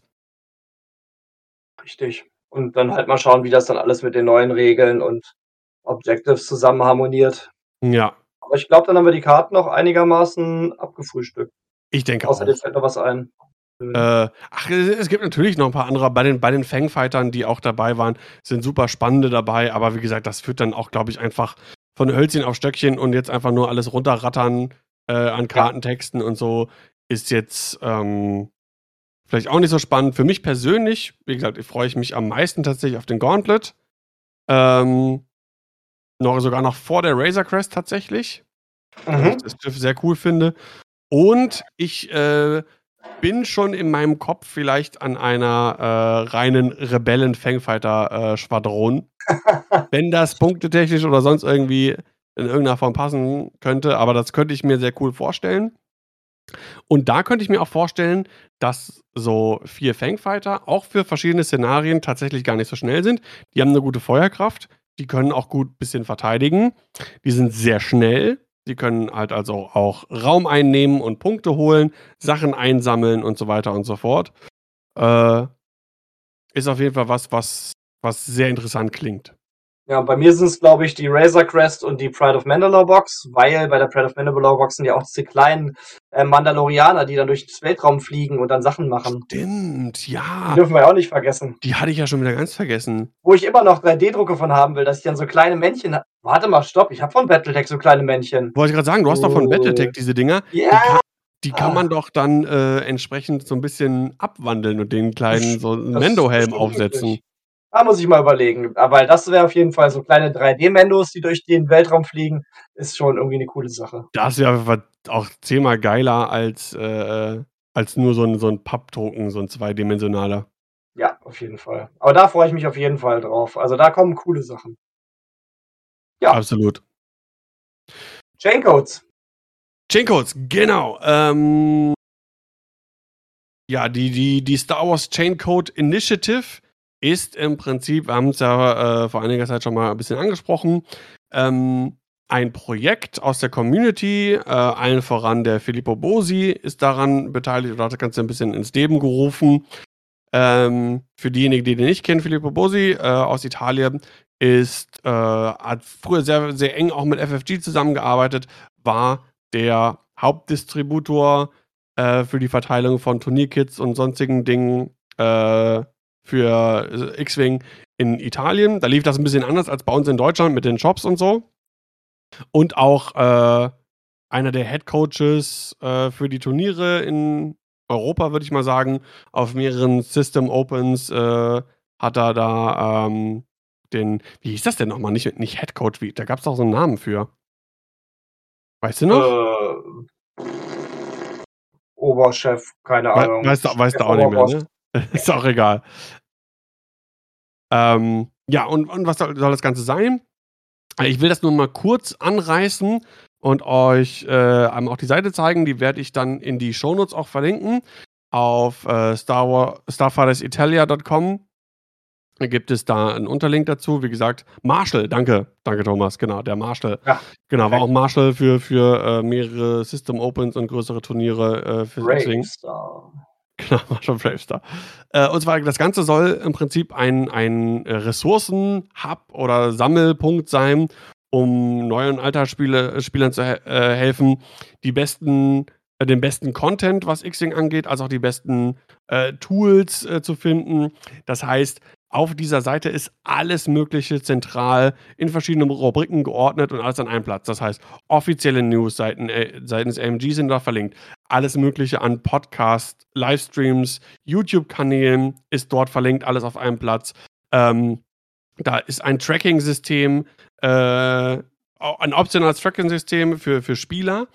Richtig. Und dann halt mal schauen, wie das dann alles mit den neuen Regeln und Objectives zusammen harmoniert. Ja. Aber ich glaube, dann haben wir die Karten noch einigermaßen abgefrühstückt. Ich denke Außer dir auch. fällt noch was ein. Mhm. Äh, ach, es gibt natürlich noch 'n paar andere bei den bei den Fang-Fightern, die auch dabei waren, sind super spannende dabei, aber wie gesagt, das führt dann auch, glaube ich, einfach von Hölzchen auf Stöckchen und jetzt einfach nur alles runterrattern, äh, an Ja. Kartentexten und so ist jetzt, ähm, vielleicht auch nicht so spannend. Für mich persönlich, wie gesagt, freue ich mich am meisten tatsächlich auf den Gauntlet. Ähm, noch sogar noch vor der Razor Crest tatsächlich, Mhm. das Schiff sehr cool finde. Und ich, äh, bin schon in meinem Kopf vielleicht an einer, äh, reinen Rebellen-Fangfighter, äh, Schwadron. Wenn das punktetechnisch oder sonst irgendwie in irgend 'ner Form passen könnte, aber das könnte ich mir sehr cool vorstellen. Und da könnte ich mir auch vorstellen, dass so 4 Fangfighter auch für verschiedene Szenarien tatsächlich gar nicht so schnell sind. Die haben 'ne gute Feuerkraft, die können auch gut bisschen verteidigen. Die sind sehr schnell. Die können halt also auch Raum einnehmen und Punkte holen, Sachen einsammeln und so weiter und so fort. Äh, ist auf jeden Fall was, was was sehr interessant klingt. Ja, bei mir sind's, glaube ich, die Razor Crest und die Pride of Mandalore Box, weil bei der Pride of Mandalore Box sind ja auch diese kleinen, äh, Mandalorianer, die dann durch das Weltraum fliegen und dann Sachen machen. Stimmt, Die ja. dürfen wir ja auch nicht vergessen. Die hatte ich ja schon wieder ganz vergessen. Wo ich immer noch 3D-Drucke von haben will, dass ich dann so kleine Männchen warte mal, stopp, ich habe von Battletech so kleine Männchen. Wollte ich grad sagen, du hast doch von Battletech Oh. diese Dinger. Die Ja. ka die kann Ah. man doch dann, äh, entsprechend so 'n bisschen abwandeln und den kleinen so bestimmt aufsetzen. möglich. Da muss ich mal überlegen. Aber das wäre auf jeden Fall so kleine 3D-Mendos, die durch den Weltraum fliegen, ist schon irgendwie eine coole Sache. Das wäre auch zehnmal geiler als, äh, als nur so ein, so 'n Pappdrucken, so ein zweidimensionaler. Ja, auf jeden Fall. Aber da freue ich mich auf jeden Fall drauf. Also, da kommen coole Sachen. Ja. Absolut. Chaincodes. Chaincodes, genau. Ähm, ja, die, die, die Star Wars Chaincode Initiative ist im Prinzip, wir haben es ja äh, vor einiger Zeit schon mal ein bisschen angesprochen, ähm, ein Projekt aus der Community, äh, allen voran der Filippo Bosi ist daran beteiligt oder hat das Ganze ein bisschen ins Leben gerufen. Ähm, für diejenigen, die den nicht kennen, Filippo Bosi äh, aus Italien ist, äh, hat früher sehr, sehr eng auch mit FFG zusammengearbeitet, war der Hauptdistributor äh, für die Verteilung von Turnierkits und sonstigen Dingen äh, für äh, X-Wing in Italien. Da lief das ein bisschen anders als bei uns in Deutschland mit den Shops und so. Und auch äh, einer der Head Coaches äh, für die Turniere in Europa, würde ich mal sagen. Auf mehreren System Opens äh, hat er da ähm, den, wie hieß das denn nochmal? Nicht, nicht Head Coach, wie, da gab es auch so einen Namen für. Weißt du noch? Äh, Oberchef, keine Ahnung. We weißt du, weißt du auch nicht mehr, ne? Ist auch egal. Ähm, ja, und, und was soll, soll, das Ganze sein? Ich will das nur mal kurz anreißen und euch äh, einmal auch die Seite zeigen. Die werde ich dann in die Shownotes auch verlinken. Auf äh, Star starfathersitalia.com gibt es da einen Unterlink dazu. Wie gesagt, Marshall, danke, danke Thomas, genau, der Marshall. Ja, genau, war auch Marshall für, für äh, mehrere System Opens und größere Turniere äh, für Bravestar. Genau, Marshall Bravestar. Äh, und zwar, das Ganze soll im Prinzip ein, ein Ressourcen-Hub oder Sammelpunkt sein, um neuen Altersspielern zu he äh, helfen, die besten äh, den besten Content, was X-Wing angeht, als auch die besten äh, Tools äh, zu finden. Das heißt, auf dieser Seite ist alles Mögliche zentral in verschiedenen Rubriken geordnet und alles an einem Platz. Das heißt, offizielle News-Seiten äh, seitens AMG sind da verlinkt. Alles Mögliche an Podcasts, Livestreams, YouTube-Kanälen ist dort verlinkt, alles auf einem Platz. Ähm, da ist ein Tracking-System, äh, ein optionales Tracking-System für, für Spieler.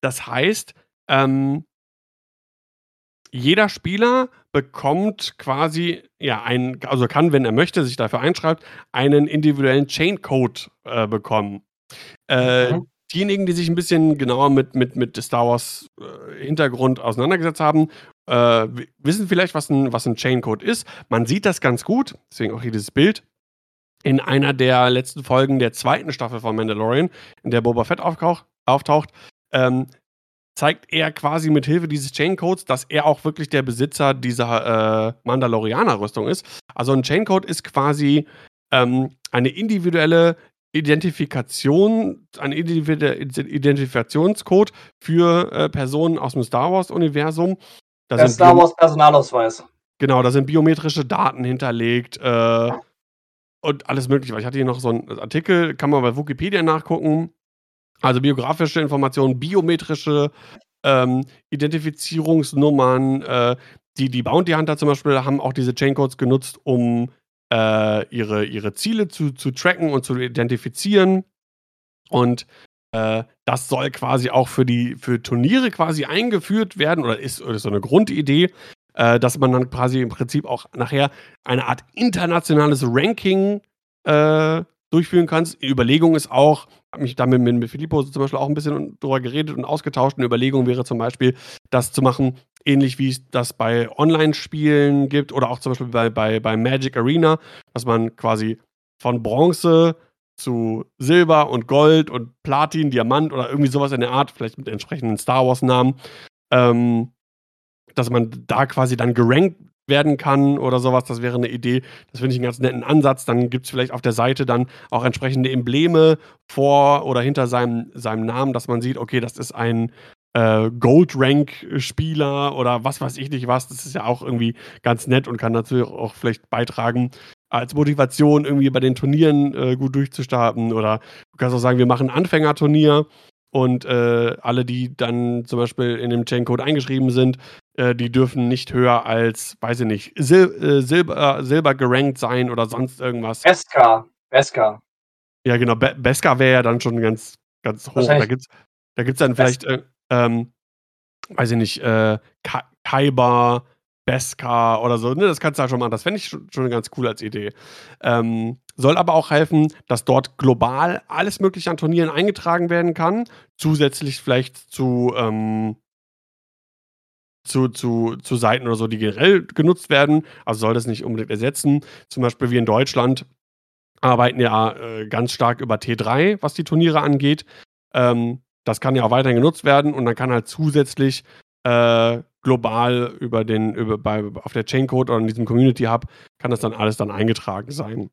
Das heißt, ähm, jeder Spieler bekommt quasi, ja, ein, also kann, wenn er möchte, sich dafür einschreibt, einen individuellen Chaincode äh, bekommen. Äh, mhm. Diejenigen, die sich ein bisschen genauer mit, mit, mit Star Wars äh, Hintergrund auseinandergesetzt haben, äh, wissen vielleicht, was ein, was ein Chaincode ist. Man sieht das ganz gut, deswegen auch hier dieses Bild. In einer der letzten Folgen der zweiten Staffel von Mandalorian, in der Boba Fett auftaucht, auftaucht ähm, zeigt er quasi mit Hilfe dieses Chaincodes, dass er auch wirklich der Besitzer dieser äh, Mandalorianer-Rüstung ist. Also ein Chaincode ist quasi ähm, eine individuelle Identifikation, ein Identifikationscode für äh, Personen aus dem Star Wars-Universum. Der Star Wars Personalausweis. Genau, da sind biometrische Daten hinterlegt äh, und alles Mögliche. Ich hatte hier noch so einen Artikel, kann man bei Wikipedia nachgucken. Also biografische Informationen, biometrische ähm, Identifizierungsnummern. Äh, die, die Bounty Hunter zum Beispiel haben auch diese Chaincodes genutzt, um äh, ihre, ihre Ziele zu, zu tracken und zu identifizieren. Und äh, das soll quasi auch für die für Turniere quasi eingeführt werden oder ist, oder ist so eine Grundidee, äh, dass man dann quasi im Prinzip auch nachher eine Art internationales Ranking äh, durchführen kannst. Die Überlegung ist auch, habe mich damit mit, mit Filippo zum Beispiel auch ein bisschen drüber geredet und ausgetauscht. Eine Überlegung wäre zum Beispiel, das zu machen, ähnlich wie es das bei Online-Spielen gibt oder auch zum Beispiel bei, bei, bei Magic Arena, dass man quasi von Bronze zu Silber und Gold und Platin, Diamant oder irgendwie sowas in der Art, vielleicht mit entsprechenden Star Wars-Namen, ähm, dass man da quasi dann gerankt werden kann oder sowas. Das wäre eine Idee. Das finde ich einen ganz netten Ansatz. Dann gibt es vielleicht auf der Seite dann auch entsprechende Embleme vor oder hinter seinem, seinem Namen, dass man sieht, okay, das ist ein äh, Gold-Rank-Spieler oder was weiß ich nicht was. Das ist ja auch irgendwie ganz nett und kann natürlich auch vielleicht beitragen, als Motivation irgendwie bei den Turnieren äh, gut durchzustarten. Oder du kannst auch sagen, wir machen ein Anfängerturnier und äh, alle, die dann zum Beispiel in dem Chain-Code eingeschrieben sind, äh, die dürfen nicht höher als, weiß ich nicht, Sil äh, Silber, Silber gerankt sein oder sonst irgendwas. Beskar. Beskar. Ja, genau. Be Beskar wäre ja dann schon ganz, ganz hoch. Da gibt's, da gibt's dann vielleicht, äh, ähm, weiß ich nicht, äh, Kaiba, Beskar oder so. Ne, das kannst du halt schon machen. Das fände ich schon, schon ganz cool als Idee. Ähm, soll aber auch helfen, dass dort global alles Mögliche an Turnieren eingetragen werden kann. Zusätzlich vielleicht zu, ähm, zu, zu, zu Seiten oder so, die generell genutzt werden. Also soll das nicht unbedingt ersetzen. Zum Beispiel wie in Deutschland arbeiten ja äh, ganz stark über T3, was die Turniere angeht. Ähm, das kann ja auch weiterhin genutzt werden und dann kann halt zusätzlich äh, global über den, über, bei, auf der Chaincode oder in diesem Community Hub kann das dann alles dann eingetragen sein.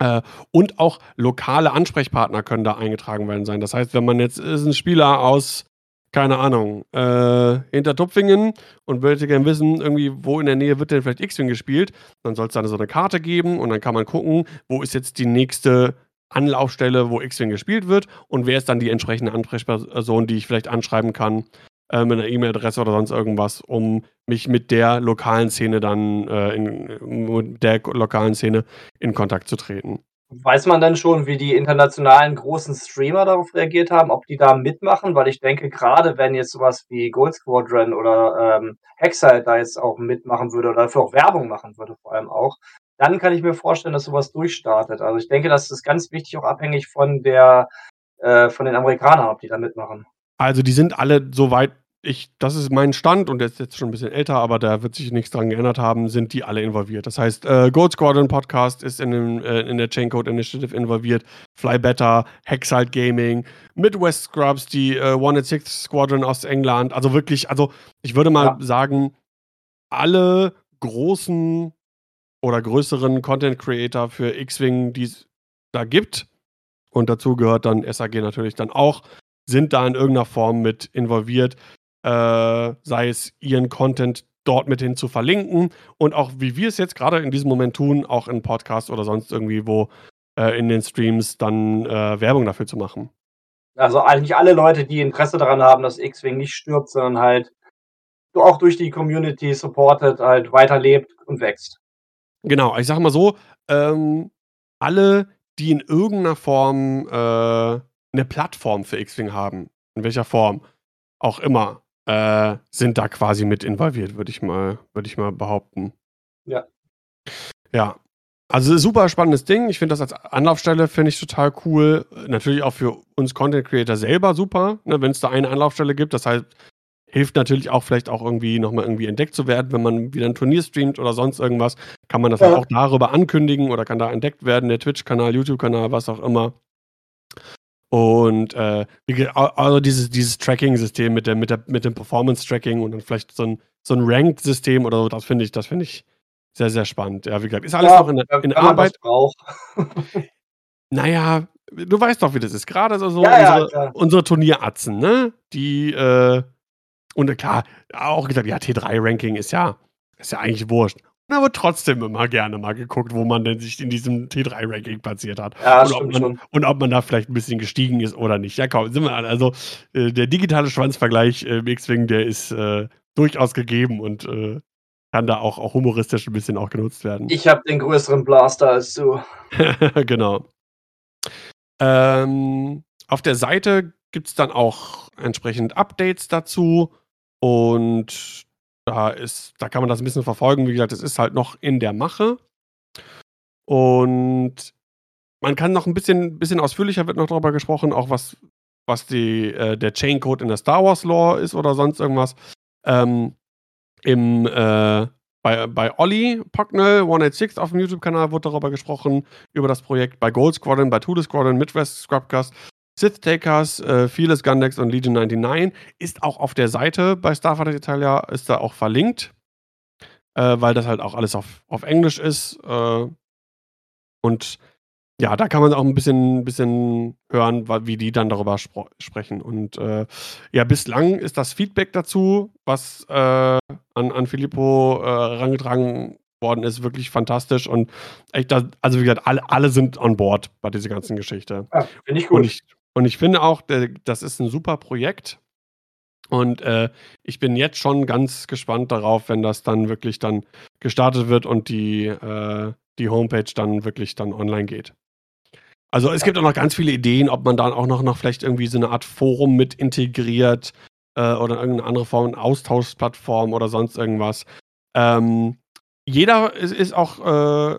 Äh, und auch lokale Ansprechpartner können da eingetragen werden sein. Das heißt, wenn man jetzt ist ein Spieler aus, keine Ahnung, äh, hinter Tupfingen und würde gerne wissen, irgendwie, wo in der Nähe wird denn vielleicht X-Wing gespielt, dann soll es dann so eine Karte geben und dann kann man gucken, wo ist jetzt die nächste Anlaufstelle, wo X-Wing gespielt wird und wer ist dann die entsprechende Ansprechperson, die ich vielleicht anschreiben kann äh, mit einer E-Mail-Adresse oder sonst irgendwas, um mich mit der lokalen Szene dann äh, in, mit der lokalen Szene in Kontakt zu treten. Weiß man denn schon, wie die internationalen großen Streamer darauf reagiert haben, ob die da mitmachen? Weil ich denke, gerade wenn jetzt sowas wie Gold Squadron oder ähm, Hexite da jetzt auch mitmachen würde oder dafür auch Werbung machen würde, vor allem auch, dann kann ich mir vorstellen, dass sowas durchstartet. Also ich denke, das ist ganz wichtig, auch abhängig von der äh, von den Amerikanern, ob die da mitmachen. Also die sind alle soweit ich, das ist mein Stand und der ist jetzt schon ein bisschen älter, aber da wird sich nichts dran geändert haben, sind die alle involviert. Das heißt, äh, Gold Squadron Podcast ist in, dem, äh, in der Chaincode Initiative involviert, Fly Better, Hexalt Gaming, Midwest Scrubs, die äh, 106 Squadron aus England. Also wirklich, also ich würde mal ja. sagen, alle großen oder größeren Content Creator für X-Wing, die es da gibt. Und dazu gehört dann SAG natürlich dann auch, sind da in irgendeiner Form mit involviert äh, sei es ihren Content dort mit hin zu verlinken und auch wie wir es jetzt gerade in diesem Moment tun, auch in Podcasts oder sonst irgendwie wo äh, in den Streams dann äh, Werbung dafür zu machen. Also eigentlich alle Leute, die Interesse daran haben, dass X-Wing nicht stirbt, sondern halt auch durch die Community supportet, halt weiterlebt und wächst. Genau, ich sag mal so, ähm, alle, die in irgendeiner Form äh, eine Plattform für X-Wing haben, in welcher Form auch immer, äh, sind da quasi mit involviert, würde ich mal, würde ich mal behaupten. Ja. Ja. Also super spannendes Ding. Ich finde das als Anlaufstelle finde ich total cool. Natürlich auch für uns Content Creator selber super, ne, wenn es da eine Anlaufstelle gibt. Das heißt, hilft natürlich auch vielleicht auch irgendwie nochmal irgendwie entdeckt zu werden, wenn man wieder ein Turnier streamt oder sonst irgendwas, kann man das ja. auch darüber ankündigen oder kann da entdeckt werden, der Twitch-Kanal, YouTube-Kanal, was auch immer. Und äh, also dieses, dieses Tracking-System mit, der, mit, der, mit dem Performance-Tracking und dann vielleicht so ein, so ein Ranked-System oder so, das finde ich, das ich sehr, sehr spannend. Ja, wie gesagt, ist alles ja, noch in, in Arbeit. naja, du weißt doch, wie das ist. Gerade so, ja, unsere, ja, unsere Turnieratzen, ne? Die, äh, und klar, auch gesagt, ja, T3-Ranking ist ja, ist ja eigentlich wurscht aber trotzdem immer gerne mal geguckt, wo man denn sich in diesem T3-Ranking platziert hat. Ja, und, ob man, und ob man da vielleicht ein bisschen gestiegen ist oder nicht. Ja, komm, sind wir alle. Also äh, der digitale Schwanzvergleich äh, im X-Wing, der ist äh, durchaus gegeben und äh, kann da auch, auch humoristisch ein bisschen auch genutzt werden. Ich habe den größeren Blaster als du. genau. Ähm, auf der Seite gibt es dann auch entsprechend Updates dazu und da ist, da kann man das ein bisschen verfolgen. Wie gesagt, es ist halt noch in der Mache. Und man kann noch ein bisschen, bisschen ausführlicher wird noch darüber gesprochen, auch was, was die, äh, der Chaincode in der Star Wars Lore ist oder sonst irgendwas. Ähm, Im äh, bei, bei Olli Pocknell 186 auf dem YouTube-Kanal wurde darüber gesprochen, über das Projekt bei Gold Squadron, bei Tudor Squadron, Midwest Scrubcast Sith Takers, äh, Fearless Gundex und Legion 99 ist auch auf der Seite bei Starfighter Italia, ist da auch verlinkt, äh, weil das halt auch alles auf, auf Englisch ist. Äh, und ja, da kann man auch ein bisschen, bisschen hören, wie die dann darüber sprechen. Und äh, ja, bislang ist das Feedback dazu, was äh, an, an Filippo äh, herangetragen worden ist, wirklich fantastisch. Und echt, also wie gesagt, alle, alle sind on board bei dieser ganzen Geschichte. Ja, Finde ich gut. Und ich, und ich finde auch, das ist ein super Projekt. Und äh, ich bin jetzt schon ganz gespannt darauf, wenn das dann wirklich dann gestartet wird und die, äh, die Homepage dann wirklich dann online geht. Also es gibt auch noch ganz viele Ideen, ob man dann auch noch, noch vielleicht irgendwie so eine Art Forum mit integriert äh, oder irgendeine andere Form, Austauschplattform oder sonst irgendwas. Ähm, jeder ist, ist auch äh,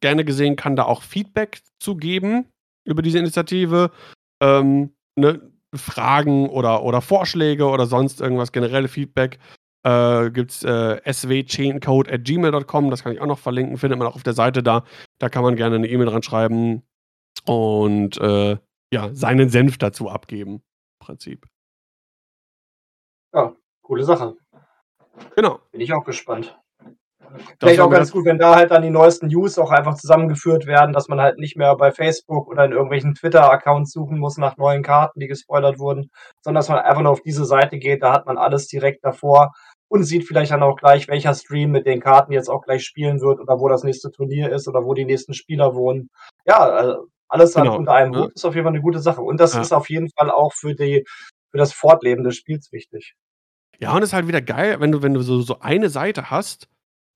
gerne gesehen, kann da auch Feedback zu geben über diese Initiative. Ähm, ne, Fragen oder, oder Vorschläge oder sonst irgendwas, generelle Feedback, äh, gibt es äh, swchaincode at gmail.com, das kann ich auch noch verlinken, findet man auch auf der Seite da. Da kann man gerne eine E-Mail dran schreiben und äh, ja, seinen Senf dazu abgeben. Im Prinzip. Ja, coole Sache. Genau. Bin ich auch gespannt. Vielleicht auch ganz gut, wenn da halt dann die neuesten News auch einfach zusammengeführt werden, dass man halt nicht mehr bei Facebook oder in irgendwelchen Twitter-Accounts suchen muss nach neuen Karten, die gespoilert wurden, sondern dass man einfach nur auf diese Seite geht, da hat man alles direkt davor und sieht vielleicht dann auch gleich, welcher Stream mit den Karten jetzt auch gleich spielen wird oder wo das nächste Turnier ist oder wo die nächsten Spieler wohnen. Ja, also alles genau. unter einem Hut ja. ist auf jeden Fall eine gute Sache. Und das ja. ist auf jeden Fall auch für die, für das Fortleben des Spiels wichtig. Ja, und es ist halt wieder geil, wenn du, wenn du so, so eine Seite hast,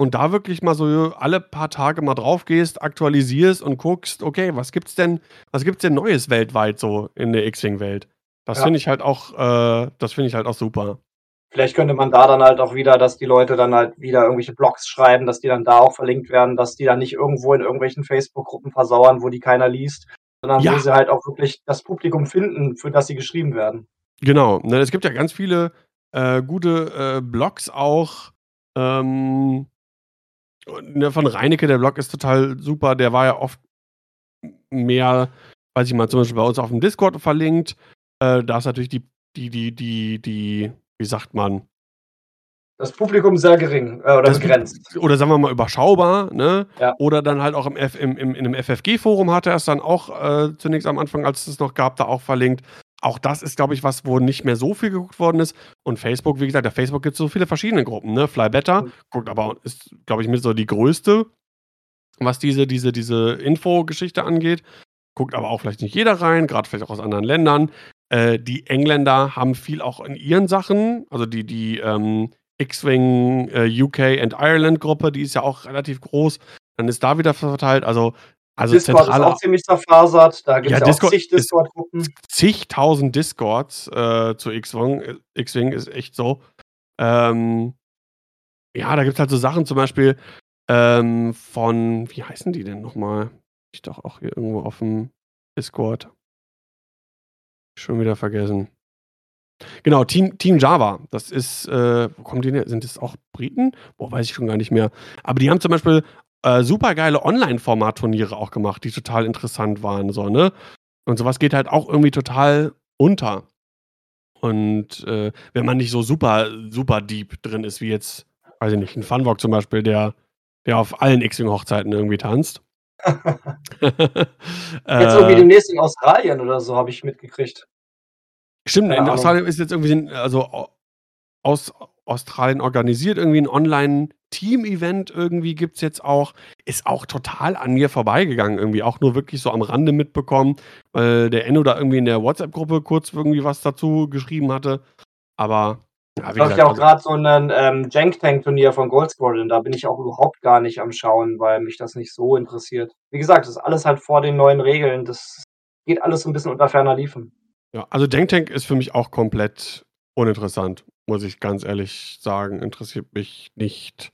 und da wirklich mal so alle paar Tage mal drauf gehst, aktualisierst und guckst, okay, was gibt's denn, was gibt's denn Neues weltweit so in der X-Wing-Welt? Das ja. finde ich halt auch, äh, das finde ich halt auch super. Vielleicht könnte man da dann halt auch wieder, dass die Leute dann halt wieder irgendwelche Blogs schreiben, dass die dann da auch verlinkt werden, dass die dann nicht irgendwo in irgendwelchen Facebook-Gruppen versauern, wo die keiner liest, sondern ja. wo sie halt auch wirklich das Publikum finden, für das sie geschrieben werden. Genau. Ne, es gibt ja ganz viele äh, gute äh, Blogs auch, ähm, ne, von Reinecke, der Blog ist total super. Der war ja oft mehr, weiß ich mal, zum Beispiel bei uns auf dem Discord verlinkt. Äh, da ist natürlich die, die, die, die, die, wie sagt man? Das Publikum sehr gering äh, oder das, begrenzt. Oder sagen wir mal überschaubar, ne? Ja. Oder dann halt auch im, F, im, im, in einem FFG-Forum hat er es dann auch äh, zunächst am Anfang, als es noch gab, da auch verlinkt auch das ist, glaube ich, was, wo nicht mehr so viel geguckt worden ist. Und Facebook, wie gesagt, der Facebook gibt es so viele verschiedene Gruppen. Ne? Fly Better mhm. guckt aber, ist, glaube ich, mit so die größte, was diese, diese, diese Info-Geschichte angeht. Guckt aber auch vielleicht nicht jeder rein, gerade vielleicht auch aus anderen Ländern. Äh, die Engländer haben viel auch in ihren Sachen, also die, die ähm, X-Wing äh, UK and Ireland Gruppe, die ist ja auch relativ groß. Dann ist da wieder verteilt. Also also Discord ist auch ziemlich zerfasert. Da gibt es ja, ja auch zig Discord-Gruppen. Zigtausend Discords äh, zu X-Wing. X-Wing ist echt so. Ähm, ja, da gibt es halt so Sachen, zum Beispiel ähm, von, wie heißen die denn nochmal? Ich doch auch hier irgendwo auf dem Discord. Schon wieder vergessen. Genau, Team, Team Java. Das ist, äh, wo kommen die denn? Sind das auch Briten? Boah, weiß ich schon gar nicht mehr. Aber die haben zum Beispiel äh, super geile Online-Format-Turniere auch gemacht, die total interessant waren, so, ne? Und sowas geht halt auch irgendwie total unter. Und äh, wenn man nicht so super, super deep drin ist, wie jetzt, weiß ich nicht, ein Funwalk zum Beispiel, der, der auf allen X-Wing-Hochzeiten irgendwie tanzt. jetzt irgendwie äh, demnächst in Australien oder so, habe ich mitgekriegt. Stimmt, in Australien ist jetzt irgendwie, also aus Australien organisiert, irgendwie ein Online- Team-Event irgendwie gibt es jetzt auch. Ist auch total an mir vorbeigegangen, irgendwie auch nur wirklich so am Rande mitbekommen, weil der Enno da irgendwie in der WhatsApp-Gruppe kurz irgendwie was dazu geschrieben hatte. Aber ja, wie gesagt, ja auch gerade also so ein ähm, Jank-Tank-Turnier von Gold Squadron, da bin ich auch überhaupt gar nicht am Schauen, weil mich das nicht so interessiert. Wie gesagt, das ist alles halt vor den neuen Regeln. Das geht alles so ein bisschen unter ferner Liefen. Ja, also Jank Tank ist für mich auch komplett uninteressant, muss ich ganz ehrlich sagen. Interessiert mich nicht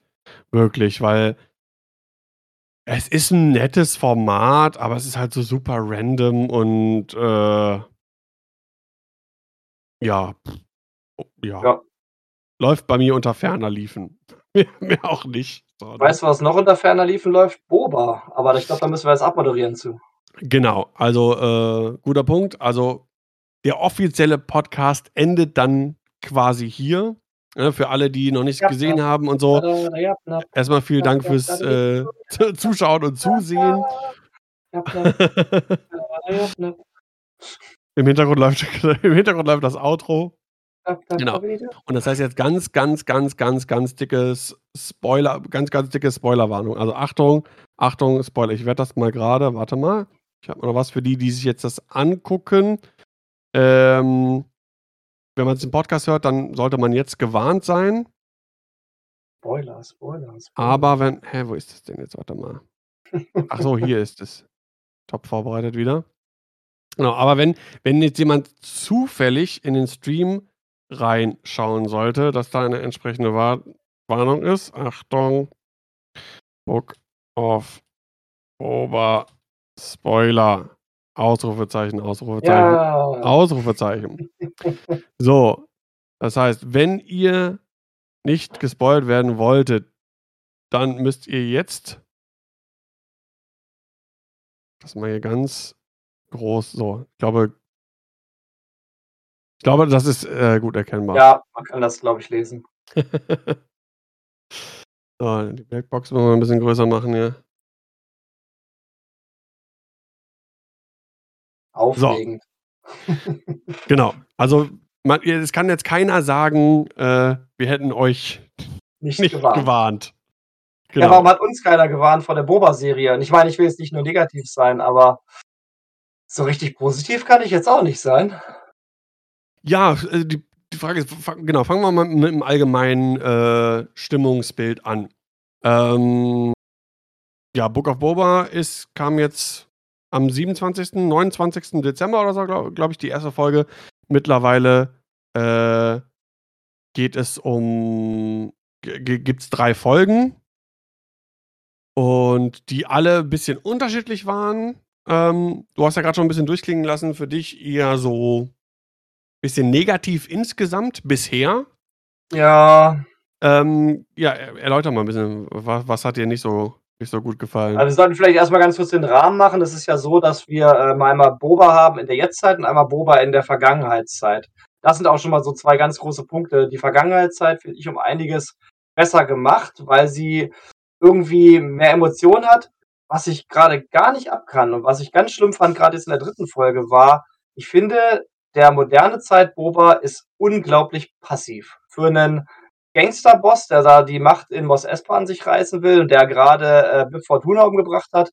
wirklich, weil es ist ein nettes Format, aber es ist halt so super random und äh, ja, ja, ja. Läuft bei mir unter ferner Liefen. mir, auch nicht. So, ne? weißt du, was noch unter ferner Liefen läuft? Boba. Aber ich glaube, da müssen wir jetzt abmoderieren zu. Genau, also äh, guter Punkt. Also der offizielle Podcast endet dann quasi hier. Ne, für alle, die noch nicht gesehen haben und so. Erstmal vielen Dank fürs äh, Zuschauen und Zusehen. Im Hintergrund, läuft, Im Hintergrund läuft das Outro. Genau. Und das heißt jetzt ganz, ganz, ganz, ganz, ganz dickes Spoiler, ganz, ganz dicke Spoilerwarnung. Also Achtung, Achtung, Spoiler. Ich werde das mal gerade, warte mal. Ich habe noch was für die, die sich jetzt das angucken. Ähm, wenn man es im Podcast hört, dann sollte man jetzt gewarnt sein. Spoiler, Spoiler, Spoiler. Aber wenn. Hä, wo ist das denn jetzt? Warte mal. Ach so, hier ist es. Top vorbereitet wieder. Genau, aber wenn, wenn jetzt jemand zufällig in den Stream reinschauen sollte, dass da eine entsprechende War Warnung ist. Achtung. Book of Ober Spoiler. Ausrufezeichen, Ausrufezeichen, Ja. Ausrufezeichen. So, das heißt, wenn ihr nicht gespoilt werden wolltet, dann müsst ihr jetzt das mal hier ganz groß so. Ich glaube, ich glaube, das ist äh, gut erkennbar. Ja, man kann das, glaube ich, lesen. so, die Blackbox wollen wir ein bisschen größer machen hier. Aufregend. Genau. Also, man, es kann jetzt keiner sagen, äh, wir hätten euch Nicht, nicht gewarnt. gewarnt. Ja, warum hat uns keiner gewarnt vor der Boba-Serie? Und ich meine, ich will jetzt nicht nur negativ sein, aber so richtig positiv kann ich jetzt auch nicht sein. Ja, äh, die, die Frage ist, genau, fangen wir mal mit dem allgemeinen äh, Stimmungsbild an. Ähm, ja, Book of Boba ist, kam jetzt am 27., 29. Dezember oder so, glaube glaub ich, die erste Folge. Mittlerweile äh, geht es um, gibt es drei Folgen und die alle ein bisschen unterschiedlich waren. Ähm, du hast ja gerade schon ein bisschen durchklingen lassen, für dich eher so bisschen negativ insgesamt bisher. Ja, Ähm, ja, er- erläuter mal ein bisschen, was, was hat dir nicht so, nicht so gut gefallen? also wir sollten vielleicht erstmal ganz kurz den Rahmen machen. Es ist ja so, dass wir ähm, einmal Boba haben in der Jetztzeit und einmal Boba in der Vergangenheitszeit. Das sind auch schon mal so zwei ganz große Punkte. Die Vergangenheitszeit finde ich um einiges besser gemacht, weil sie irgendwie mehr Emotionen hat. Was ich gerade gar nicht abkann und was ich ganz schlimm fand, gerade jetzt in der dritten Folge, war, ich finde, der moderne Zeit Boba ist unglaublich passiv. Für einen Gangsterboss, der da die Macht in Mos Espa an sich reißen will und der gerade äh, Bib Fortuna umgebracht hat,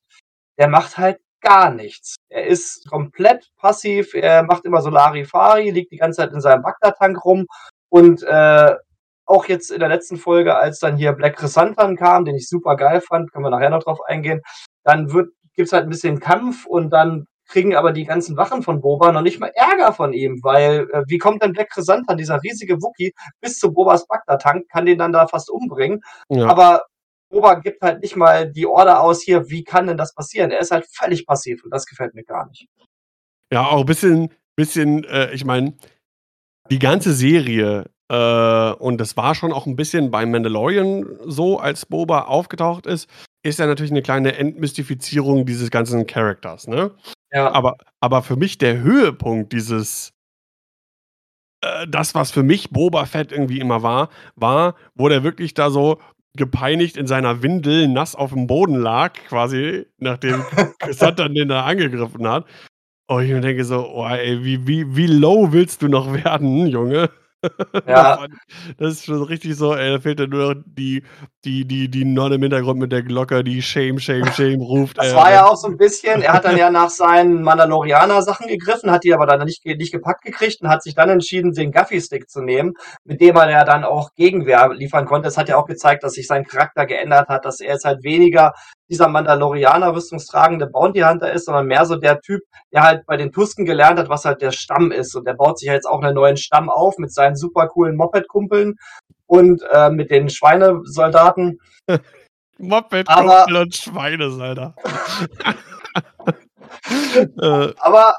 der macht halt gar nichts. Er ist komplett passiv, er macht immer so Larifari, liegt die ganze Zeit in seinem Bagdad-Tank rum und äh, auch jetzt in der letzten Folge, als dann hier Black Chrysanthemum kam, den ich super geil fand, können wir nachher noch drauf eingehen, dann wird, gibt's halt ein bisschen Kampf und dann kriegen aber die ganzen Wachen von Boba noch nicht mal Ärger von ihm, weil äh, wie kommt denn Black Chrysanthemum, dieser riesige Wookie, bis zu Bobas Bagdad-Tank, kann den dann da fast umbringen, ja. aber Boba gibt halt nicht mal die Order aus hier, wie kann denn das passieren? Er ist halt völlig passiv und das gefällt mir gar nicht. Ja, auch ein bisschen, bisschen, äh, ich meine, die ganze Serie, äh, und das war schon auch ein bisschen bei Mandalorian so, als Boba aufgetaucht ist, ist ja natürlich eine kleine Entmystifizierung dieses ganzen Charakters, ne? Ja, Aber, aber für mich der Höhepunkt dieses, äh, das, was für mich Boba Fett irgendwie immer war, war, wo der wirklich da so gepeinigt in seiner Windel nass auf dem Boden lag, quasi, nachdem Satan den da angegriffen hat. Und ich mir denke so, oh, ey, wie, wie, wie low willst du noch werden, Junge? Ja. Das, das ist schon richtig so, ey, da fehlt ja nur noch die, die, die, die Nonne im Hintergrund mit der Glocke, die Shame, Shame, Shame ruft. das ey. war ja auch so ein bisschen, er hat dann ja nach seinen Mandalorianer-Sachen gegriffen, hat die aber dann nicht, nicht gepackt gekriegt und hat sich dann entschieden, den Guffy-Stick zu nehmen, mit dem er ja dann auch Gegenwehr liefern konnte. Es hat ja auch gezeigt, dass sich sein Charakter geändert hat, dass er jetzt halt weniger dieser Mandalorianer rüstungstragende Bounty Hunter ist, sondern mehr so der Typ, der halt bei den Tusken gelernt hat, was halt der Stamm ist. Und der baut sich jetzt auch einen neuen Stamm auf mit seinen super coolen Moped-Kumpeln und äh, mit den Schweinesoldaten. Moped, Aber- Kumpel und Schweine, Alter. äh, aber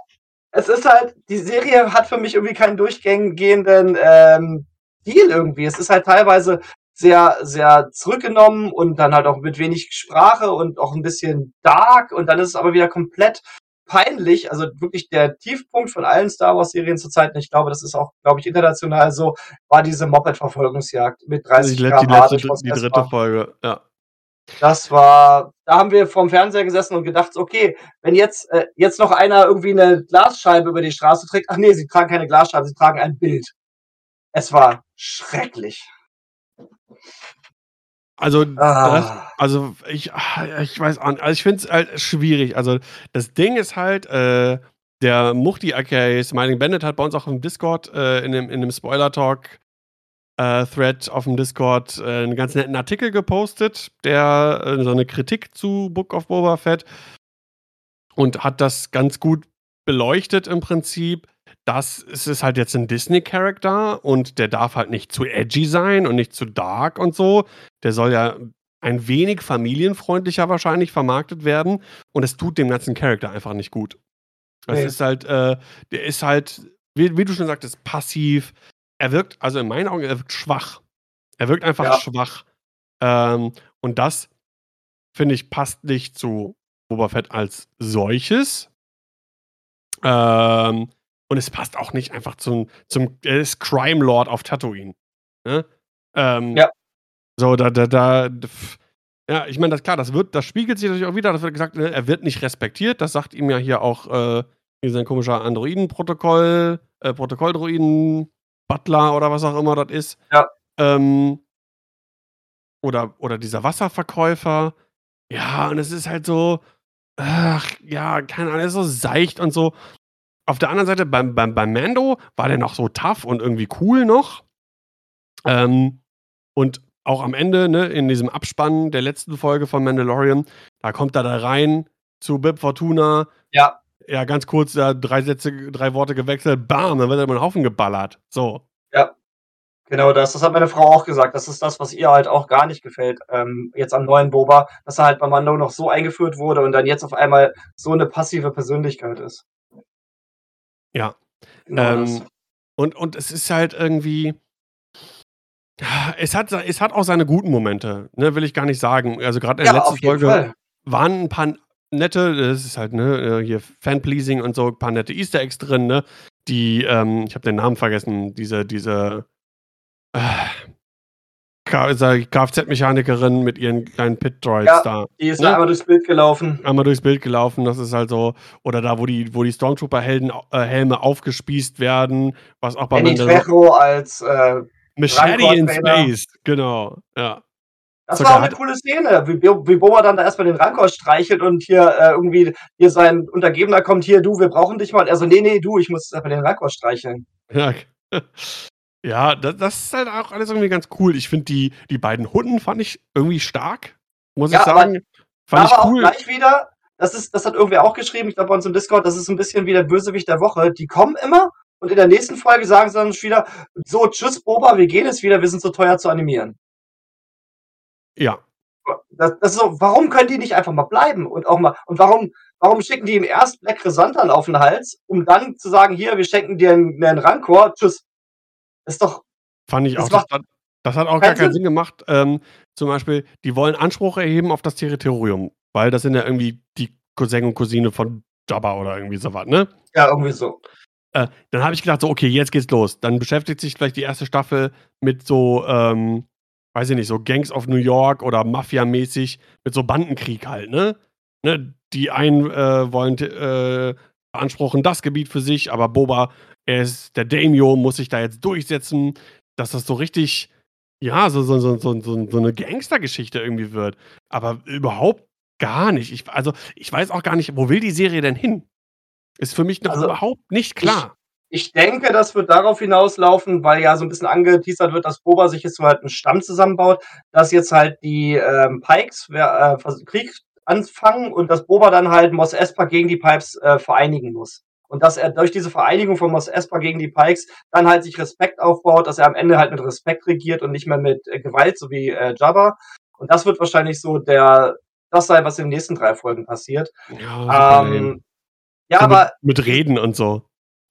es ist halt, die Serie hat für mich irgendwie keinen durchgehenden ähm, Deal irgendwie. Es ist halt teilweise sehr, sehr zurückgenommen und dann halt auch mit wenig Sprache und auch ein bisschen dark und dann ist es aber wieder komplett peinlich. Also wirklich der Tiefpunkt von allen Star Wars Serien zurzeit, und ich glaube, das ist auch, glaube ich, international so, war diese Moped-Verfolgungsjagd mit die, 30 let- die, km/h letzte, die Mos dritte Espa. Folge, ja. Das war, da haben wir vorm Fernseher gesessen und gedacht, okay, wenn jetzt, äh, jetzt noch einer irgendwie eine Glasscheibe über die Straße trägt, ach nee, sie tragen keine Glasscheibe, sie tragen ein Bild. Es war schrecklich. Also, das, Ah, also ich, ah, ich weiß auch nicht, also ich finde es halt schwierig. Also das Ding ist halt, äh, der Muchti aka Smiling Bandit hat bei uns auch im Discord, äh, in dem, in dem Spoiler-Talk äh, Thread auf dem Discord äh, einen ganz netten Artikel gepostet, der äh, so eine Kritik zu Book of Boba Fett und hat das ganz gut beleuchtet im Prinzip. Das es ist halt jetzt ein Disney-Charakter und der darf halt nicht zu edgy sein und nicht zu dark und so. Der soll ja ein wenig familienfreundlicher wahrscheinlich vermarktet werden und es tut dem ganzen Charakter einfach nicht gut. Es Nee. ist halt, äh, der ist halt, wie, wie du schon sagtest, passiv. Er wirkt, also in meinen Augen, er wirkt schwach. Er wirkt einfach Ja. schwach. Ähm, und das, finde ich, passt nicht zu Boba Fett als solches. Ähm, und es passt auch nicht einfach zum, zum er ist Crime Lord auf Tatooine. Ne? Ähm, Ja. So, da, da, da, ja, ich meine, das klar, das wird, das spiegelt sich natürlich auch wieder, das wird gesagt, ne, er wird nicht respektiert, das sagt ihm ja hier auch äh, hier sein komischer Androiden-Protokoll, äh, Protokolldroiden, Butler oder was auch immer das ist. Ja. Ähm, oder, oder dieser Wasserverkäufer. Ja, und es ist halt so, ach, ja, keine Ahnung, er ist so seicht und so. Auf der anderen Seite, beim, beim, beim Mando war der noch so tough und irgendwie cool noch. Ähm, und auch am Ende, ne, in diesem Abspann der letzten Folge von Mandalorian, da kommt er da rein zu Bib Fortuna. Ja. Ja, ganz kurz, da drei Sätze, drei Worte gewechselt, bam, dann wird er über den Haufen geballert. So. Genau das. Das hat meine Frau auch gesagt. Das ist das, was ihr halt auch gar nicht gefällt. Ähm, jetzt am neuen Boba, dass er halt bei Mando noch so eingeführt wurde und dann jetzt auf einmal so eine passive Persönlichkeit ist. Ja. Genau. Ähm, und, und es ist halt irgendwie. Es hat, es hat auch seine guten Momente, ne, will ich gar nicht sagen. Also gerade in der Ja, letzten Folge Fall. waren ein paar nette, das ist halt, ne, äh, hier Fanpleasing und so, ein paar nette Easter Eggs drin, ne? Die, ähm, ich habe den Namen vergessen, diese, diese äh, Kfz-Mechanikerin mit ihren kleinen Pit-Droids Ja. da. Die ist Ne? einmal durchs Bild gelaufen. einmal durchs Bild gelaufen, das ist halt so, oder da, wo die, wo die Stormtrooper-Helden äh, aufgespießt werden, was auch bei Danny Trejo als äh, Machete in. Space, genau, ja. Das Sogar war auch eine coole Szene, wie, wie Boba dann da erstmal den Rancor streichelt und hier äh, irgendwie hier sein Untergebener kommt, hier, du, wir brauchen dich mal. Und er so, nee, nee, du, ich muss erstmal den Rancor streicheln. Ja, ja das, das ist halt auch alles irgendwie ganz cool. Ich finde die, die beiden Hunden fand ich irgendwie stark, muss Ja, ich aber- sagen. Fand ich Aber auch cool. gleich wieder, das ist, das hat irgendwer auch geschrieben, ich glaube bei uns im Discord, das ist ein bisschen wie der Bösewicht der Woche. Die kommen immer und in der nächsten Folge sagen sie dann wieder, so, tschüss Boba, wir gehen jetzt wieder, wir sind so teuer zu animieren. Ja, Das, das ist so, warum können die nicht einfach mal bleiben und auch mal, und warum, warum schicken die ihm erst Black Resantan auf den Hals, um dann zu sagen, hier, wir schenken dir einen, einen Rancor, tschüss. Ist doch, fand ich Das auch. Das das hat auch gar keinen Sinn. Sinn gemacht. Ähm, zum Beispiel, die wollen Anspruch erheben auf das Territorium, weil das sind ja irgendwie die Cousin und Cousine von Jabba oder irgendwie sowas, ne? ja, irgendwie so. Äh, dann habe ich gedacht, so, okay, jetzt geht's los. Dann beschäftigt sich vielleicht die erste Staffel mit so, ähm, weiß ich nicht, so Gangs of New York oder Mafia-mäßig, mit so Bandenkrieg halt, ne? ne? Die einen äh, wollen äh, beanspruchen das Gebiet für sich, aber Boba, er ist der Daimyo, muss sich da jetzt durchsetzen, dass das so richtig, ja, so, so, so, so, so, so eine Gangstergeschichte irgendwie wird. Aber überhaupt gar nicht. Ich, also, ich weiß auch gar nicht, wo will die Serie denn hin? Ist für mich noch Also, überhaupt nicht klar. Ich denke, das wird darauf hinauslaufen, weil ja so ein bisschen angeteasert wird, dass Boba sich jetzt so halt einen Stamm zusammenbaut, dass jetzt halt die ähm, Pikes äh, Krieg anfangen und dass Boba dann halt Mos Espa gegen die Pipes äh, vereinigen muss. Und dass er durch diese Vereinigung von Mos Espa gegen die Pikes dann halt sich Respekt aufbaut, dass er am Ende halt mit Respekt regiert und nicht mehr mit äh, Gewalt, so wie äh, Jabba. Und das wird wahrscheinlich so der, das sein, was in den nächsten drei Folgen passiert. Ja. Ähm, ja, So aber mit, mit Reden und so.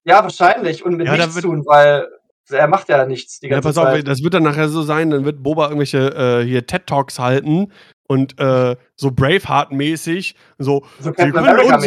ja, wahrscheinlich. Und mit Ja, nichts tun, weil er macht ja nichts die Ja, ganze pass auf, Zeit. das wird dann nachher so sein, dann wird Boba irgendwelche äh, hier TED-Talks halten und äh, so Braveheart-mäßig so, so Sie können uns-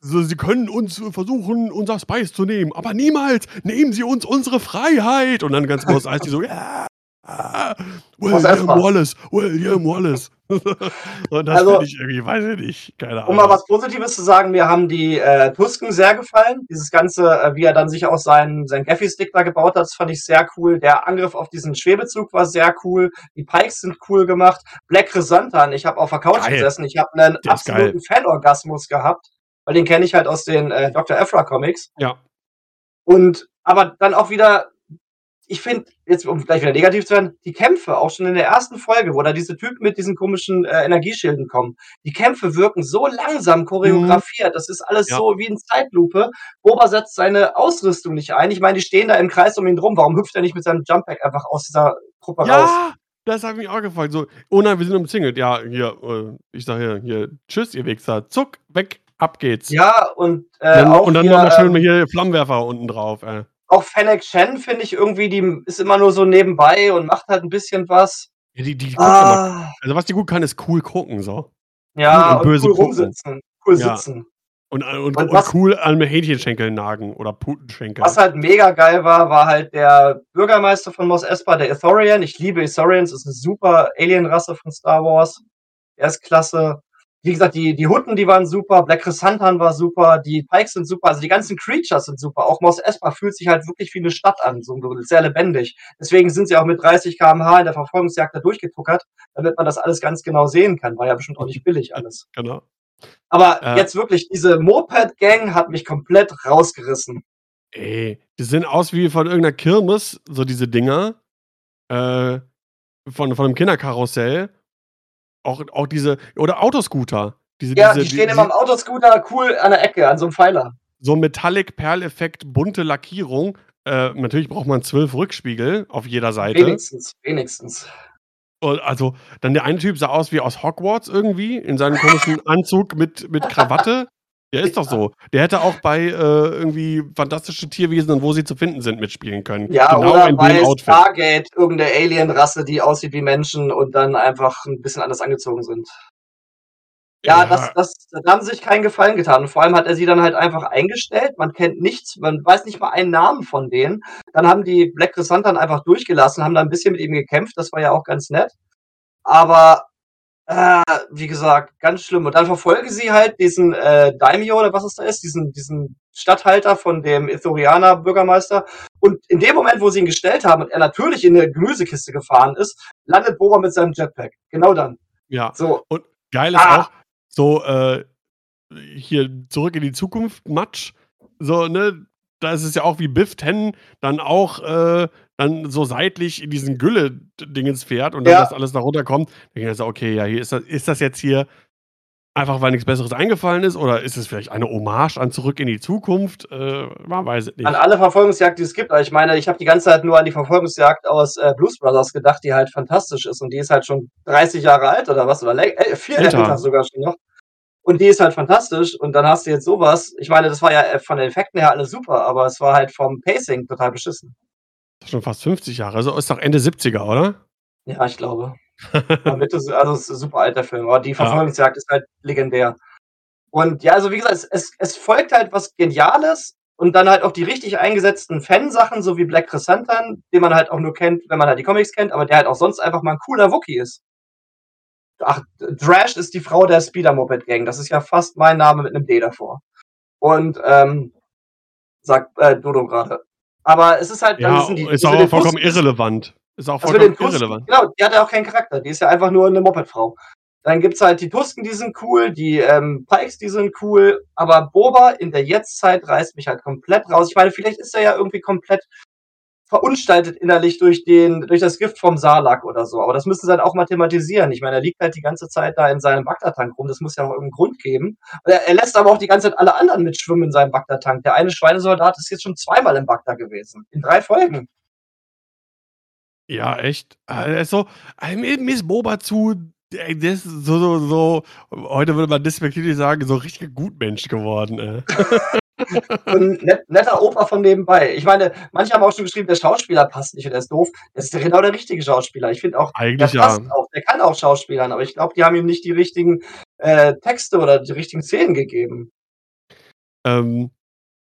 so, sie können uns versuchen, unser Spice zu nehmen, aber niemals nehmen sie uns unsere Freiheit. Und dann ganz groß als die so, ja, ah, William. Wallace, William Wallace. und das Also- finde ich irgendwie, weiß ich nicht, keine Ahnung. Um mal was Positives zu sagen, mir haben die äh, Tusken sehr gefallen. Dieses Ganze, äh, wie er dann sich auch seinen, seinen Gaffy-Stick da gebaut hat, das fand ich sehr cool. Der Angriff auf diesen Schwebezug war sehr cool. Die Pikes sind cool gemacht. Black Resantan, ich habe auf der Couch Geil. gesessen, ich habe einen Der absoluten Fanorgasmus gehabt. weil den kenne ich halt aus den äh, Dr. Ephra Comics. Ja. Und aber dann auch wieder ich finde, jetzt um gleich wieder negativ zu werden, die Kämpfe, auch schon in der ersten Folge, wo da diese Typen mit diesen komischen äh, Energieschilden kommen, die Kämpfe wirken so langsam choreografiert. Mhm. Das ist alles ja. so wie in Zeitlupe. Boba setzt seine Ausrüstung nicht ein. Ich meine, die stehen da im Kreis um ihn drum. Warum hüpft er nicht mit seinem Jumppack einfach aus dieser Gruppe ja! raus? Das habe ich auch gefragt. So, oh nein, wir sind umzingelt. Ja, hier, äh, ich sage hier, hier, tschüss, ihr Wichser. Zuck, weg, ab geht's. Ja, und äh, dann, auch Und dann nochmal schön ähm, hier Flammenwerfer unten drauf. Äh auch Fennec Shen finde ich irgendwie, die ist immer nur so nebenbei und macht halt ein bisschen was. Ja, die, die ah. immer, also was die gut kann, ist cool gucken, so. Ja, und, und cool rumsitzen. Cool ja. sitzen. Und, und, und, was, cool an Hähnchenschenkeln nagen oder Putenschenkeln. Was halt mega geil war, war halt der Bürgermeister von Mos Espa, der Ithorian. Ich liebe Ithorians, ist eine super Alien-Rasse von Star Wars. Er ist klasse wie gesagt, die, die Hutten, die waren super, Black Chrysanthemum war super, die Pikes sind super, also die ganzen Creatures sind super. Auch Mos Espa fühlt sich halt wirklich wie eine Stadt an, so sehr lebendig. Deswegen sind sie auch mit 30 km/h in der Verfolgungsjagd da durchgetuckert, damit man das alles ganz genau sehen kann. War ja bestimmt auch nicht billig alles. Genau. Aber äh, jetzt wirklich, diese Moped-Gang hat mich komplett rausgerissen. Ey, die sehen aus wie von irgendeiner Kirmes, so diese Dinger. Äh, von, von einem Kinderkarussell. Auch, auch diese, oder Autoscooter. Diese, ja, diese, die stehen die, immer am Autoscooter cool an der Ecke, an so einem Pfeiler. So Metallic, Perleffekt, bunte Lackierung. Äh, natürlich braucht man zwölf Rückspiegel auf jeder Seite. Wenigstens, wenigstens. Und also, dann der eine Typ sah aus wie aus Hogwarts irgendwie, in seinem komischen Anzug mit, mit Krawatte. Ja, ist doch so. Der hätte auch bei äh, irgendwie fantastische Tierwesen und wo sie zu finden sind mitspielen können. Ja, genau oder bei Stargate irgendeine Alien-Rasse, die aussieht wie Menschen und dann einfach ein bisschen anders angezogen sind. Ja, ja. Das, das, da haben sie sich keinen Gefallen getan. Und vor allem hat er sie dann halt einfach eingestellt. Man kennt nichts, man weiß nicht mal einen Namen von denen. Dann haben die Black Crescent dann einfach durchgelassen, haben da ein bisschen mit ihm gekämpft. Das war ja auch ganz nett. Aber äh, wie gesagt, ganz schlimm. Und dann verfolgen sie halt diesen äh, Daimyo oder was es da ist, diesen, diesen Stadthalter von dem Ithorianer Bürgermeister. Und in dem Moment, wo sie ihn gestellt haben und er natürlich in eine Gemüsekiste gefahren ist, landet Boba mit seinem Jetpack. Genau dann. Ja. So. Und geil ist ah. auch, so äh, hier zurück in die Zukunft Matsch. So, ne, da ist es ja auch wie Biff Ten dann auch äh, dann so seitlich in diesen Gülle-Dingens fährt und dann ja. das alles da runterkommt. Dann denke ich so, okay, ja, hier ist das, ist das jetzt hier einfach, weil nichts Besseres eingefallen ist oder ist es vielleicht eine Hommage an Zurück in die Zukunft? Äh, man weiß es nicht. An alle Verfolgungsjagd, die es gibt. Aber ich meine, ich habe die ganze Zeit nur an die Verfolgungsjagd aus äh, Blues Brothers gedacht, die halt fantastisch ist und die ist halt schon 30 Jahre alt oder was oder äh, viel älter sogar schon noch. Und die ist halt fantastisch. Und dann hast du jetzt sowas. Ich meine, das war ja äh, von den Effekten her alles super, aber es war halt vom Pacing total beschissen. Das ist schon fast 50 Jahre. Also ist doch Ende 70er, oder? Ja, ich glaube. Also es ist ein super alter Film. Aber die Verfolgungsjagd ja. ist halt legendär. Und ja, also wie gesagt, es, es, es folgt halt was Geniales und dann halt auch die richtig eingesetzten Fansachen, so wie Black Crescentan, den man halt auch nur kennt, wenn man halt die Comics kennt, aber der halt auch sonst einfach mal ein cooler Wookie ist. Ach, Drash ist die Frau der Speeder Moped Gang. Das ist ja fast mein Name mit einem D davor. Und ähm, sagt äh, Dodo gerade. Aber es ist halt, ja, dann sind die, ist auch vollkommen Bus irrelevant. Ist auch also vollkommen Bus, irrelevant. Genau, die hat ja auch keinen Charakter. Die ist ja einfach nur eine Mopedfrau. Dann gibt's halt die Tusken, die sind cool, die ähm, Pikes, die sind cool, aber Boba in der Jetztzeit reißt mich halt komplett raus. Ich meine, vielleicht ist er ja irgendwie komplett verunstaltet innerlich durch den, durch das Gift vom Salak oder so. Aber das müssen sie dann auch mal thematisieren. Ich meine, er liegt halt die ganze Zeit da in seinem Bagdad-Tank rum. Das muss ja auch irgendeinen Grund geben. Er, er, lässt aber auch die gange Zeit alle anderen mitschwimmen in seinem Bagdad-Tank. Der eine Schweinesoldat ist jetzt schon zweimal im Bagdad gewesen. In drei Folgen. Ja, echt. Also, mir ist Boba zu, das ist so, so, so, heute würde man despektierlich sagen, so richtig Gutmensch geworden. Äh. ein net, netter Opa von nebenbei. Ich meine, manche haben auch schon geschrieben, der Schauspieler passt nicht und der ist doof. Das ist genau der richtige Schauspieler. Ich finde auch, Eigentlich der passt ja. auch, der kann auch Schauspielern, aber ich glaube, die haben ihm nicht die richtigen äh, Texte oder die richtigen Szenen gegeben. Ähm,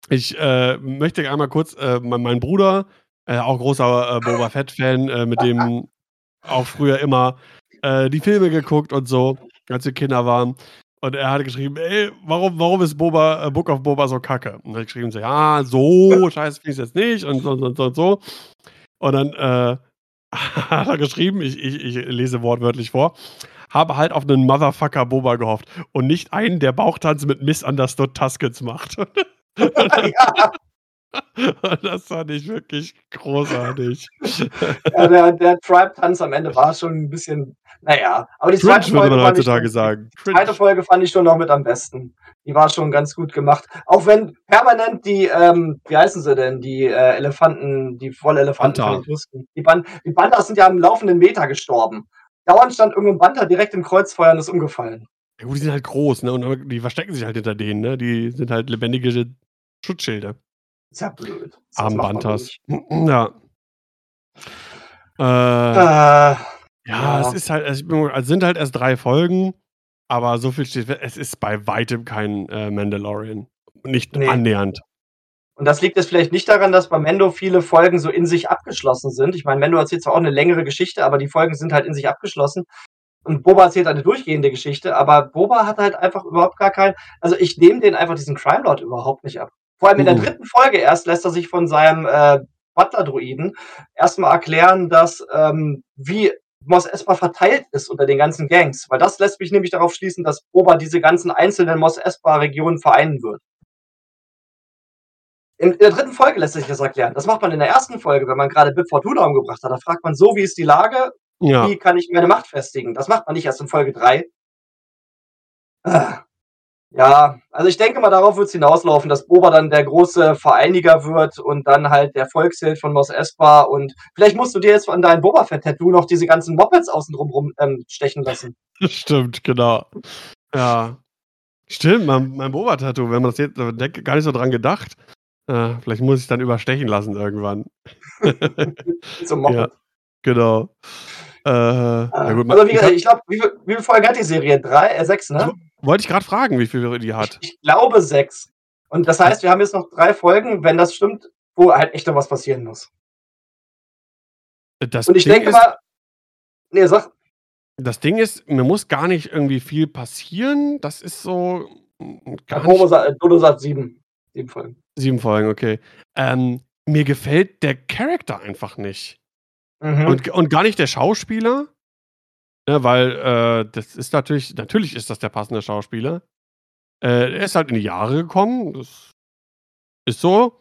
ich äh, möchte einmal kurz, äh, mein, mein, Bruder, äh, auch großer äh, Boba Fett-Fan, äh, mit dem auch früher immer die Filme geguckt und so, als wir Kinder waren. Und er hat geschrieben, ey, warum, warum ist Boba, äh, Book of Boba so kacke? Und er hat geschrieben, so, ja, so scheiße finde ich es jetzt nicht und so, und so, und so. Und dann äh, hat er geschrieben, ich ich ich lese wortwörtlich vor: „Habe halt auf 'nen Motherfucker Boba gehofft und nicht einen, der Bauchtanz mit Misunderstood Tuskens macht.“ Ja. Das fand ich wirklich großartig. Ja, der der Tribe-Tanz am Ende war schon 'n bisschen na ja, aber die Cringe 2. würde Folge man fand ich die 2. Cringe. Folge fand ich schon noch mit am besten. Die war schon ganz gut gemacht. Auch wenn permanent die, ähm wie heißen sie denn, die, äh, Elefanten, die Vollelefanten von den Bantha. Tusken die Ban die Banthas sind ja am laufenden Meter gestorben. Dauernd stand irgend 'n Bantha direkt im Kreuzfeuer und ist umgefallen. Ja gut, die sind halt groß, ne, und die verstecken sich halt hinter denen, ne? Die sind halt lebendige Schutzschilde. Ist ja blöd. Nicht. Ja. Äh, Äh, ja, es ist halt es es sind halt erst 3 Folgen, aber so viel steht es ist bei weitem kein, äh, Mandalorian. Nicht Ne. annähernd. Und das liegt jetzt vielleicht nicht daran, dass bei Mando viele Folgen so in sich abgeschlossen sind. Ich meine, Mando erzählt zwar auch 'ne längere Geschichte, aber die Folgen sind halt in sich abgeschlossen. Und Boba erzählt eine durchgehende Geschichte, aber Boba hat halt einfach überhaupt gar kein also, ich nehme den einfach diesen Crime Lord überhaupt nicht ab. Vor allem in der Mhm. 3. Folge erst lässt er sich von seinem, äh, Butler-Droiden erst mal erklären, dass, ähm wie Mos Espa verteilt ist unter den ganzen Gangs, weil das lässt mich nämlich darauf schließen, dass Boba diese ganzen einzelnen Mos Espa-Regionen vereinen wird. In in der 3. Folge lässt sich das erklären. Das macht man in der 1. Folge, wenn man grade Bib Fortuna umgebracht hat. Da fragt man so: „Wie ist die Lage? Ja. Wie kann ich meine Macht festigen?“ Das macht man nicht erst in Folge 3. Ja, also, ich denke mal, darauf wird's hinauslaufen, dass Boba dann der große Vereiniger wird und dann halt der Volksheld von Mos Espa und vielleicht musst du dir jetzt von deinem Boba-Fett-Tattoo noch diese ganzen Mopeds außen rum ähm, stechen lassen. Stimmt, genau. Ja. Stimmt, mein mein Boba-Tattoo, wenn man das jetzt denkt gar nicht so dran gedacht. Äh, vielleicht muss ich's dann überstechen lassen irgendwann. So 'n Ja, Moped. genau. Äh, ja gut, Also, wie ich ich glaube, wie viel wie viele Folgen hat die Serie? 3 äh, 6, Ich ne? wo wollte ich grad fragen, wie viele die Ich hat. ich glaube 6. Und das heißt, wir haben jetzt noch 3 Folgen, wenn das stimmt, wo halt echt noch was passieren muss. Das Und ich Ding denke ist mal ne, sag. das Ding ist, mir muss gar nicht irgendwie viel passieren. Das ist so, hm, gar Bobo nicht sa äh, Dodo sagt 7. 7 Folgen. 7 Folgen, okay. Ähm, mir gefällt der Charakter einfach nicht. Mhm. Und und gar nicht der Schauspieler, ne, weil, äh, das ist natürlich natürlich ist das der passende Schauspieler. Äh, er ist halt in die Jahre gekommen, das ist so.